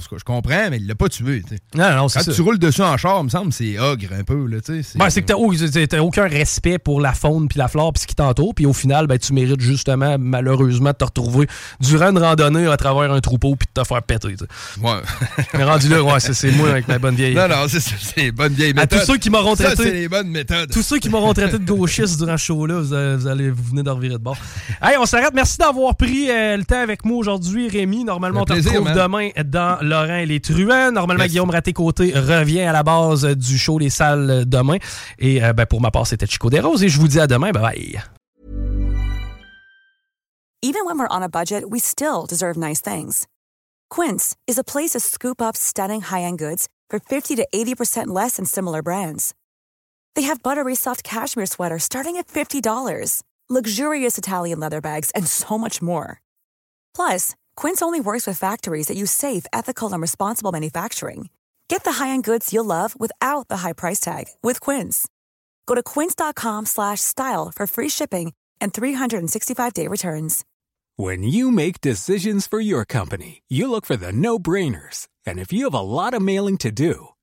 Speaker 5: cas, je comprends, mais il l'a pas tué, tu sais.
Speaker 4: Non, non, c'est
Speaker 5: Quand
Speaker 4: ça.
Speaker 5: tu roules dessus en char, il me semble, c'est ogre un peu, là, tu sais.
Speaker 4: Ben, c'est que t'as au- t'as aucun respect pour la faune puis la flore puis ce qui t'entoure. Puis au final, ben, tu mérites justement, malheureusement, de te retrouver durant une randonnée à travers un troupeau puis de te faire péter. tu sais.
Speaker 5: Ouais.
Speaker 4: Mais rendu là, ouais, c'est c'est moi avec ma bonne vieille.
Speaker 5: Non, non, c'est c'est les bonnes vieilles
Speaker 4: À tous ceux qui m'auront traité.
Speaker 5: Les bonnes méthodes.
Speaker 4: Tous ceux qui m'auront traité de gauchiste durant ce show-là, vous, allez- vous allez vous venez de revirer de bord. Hey, on s'arrête. Merci d'avoir pris euh, le temps avec moi aujourd'hui, Rémi. Normalement, on te
Speaker 5: plaisir,
Speaker 4: retrouve
Speaker 5: man.
Speaker 4: demain dans Laurent et les Truands. Normalement,
Speaker 5: Yes.
Speaker 4: Guillaume Raté-Côté revient à la base du show Les Salles demain. Et euh, ben, pour ma part, c'était Chico Desroses. Et je vous dis à demain. Bye bye.
Speaker 15: Even when we're on a budget, we still deserve nice things. Quince is a place to scoop up stunning high-end goods for 50 to 80% less than similar brands. They have buttery soft cashmere sweaters starting at $50, luxurious Italian leather bags, and so much more. Plus, Quince only works with factories that use safe, ethical, and responsible manufacturing. Get the high-end goods you'll love without the high price tag with Quince. Go to quince.com slash style for free shipping and 365-day returns.
Speaker 16: When you make decisions for your company, you look for the no brainers. And if you have a lot of mailing to do,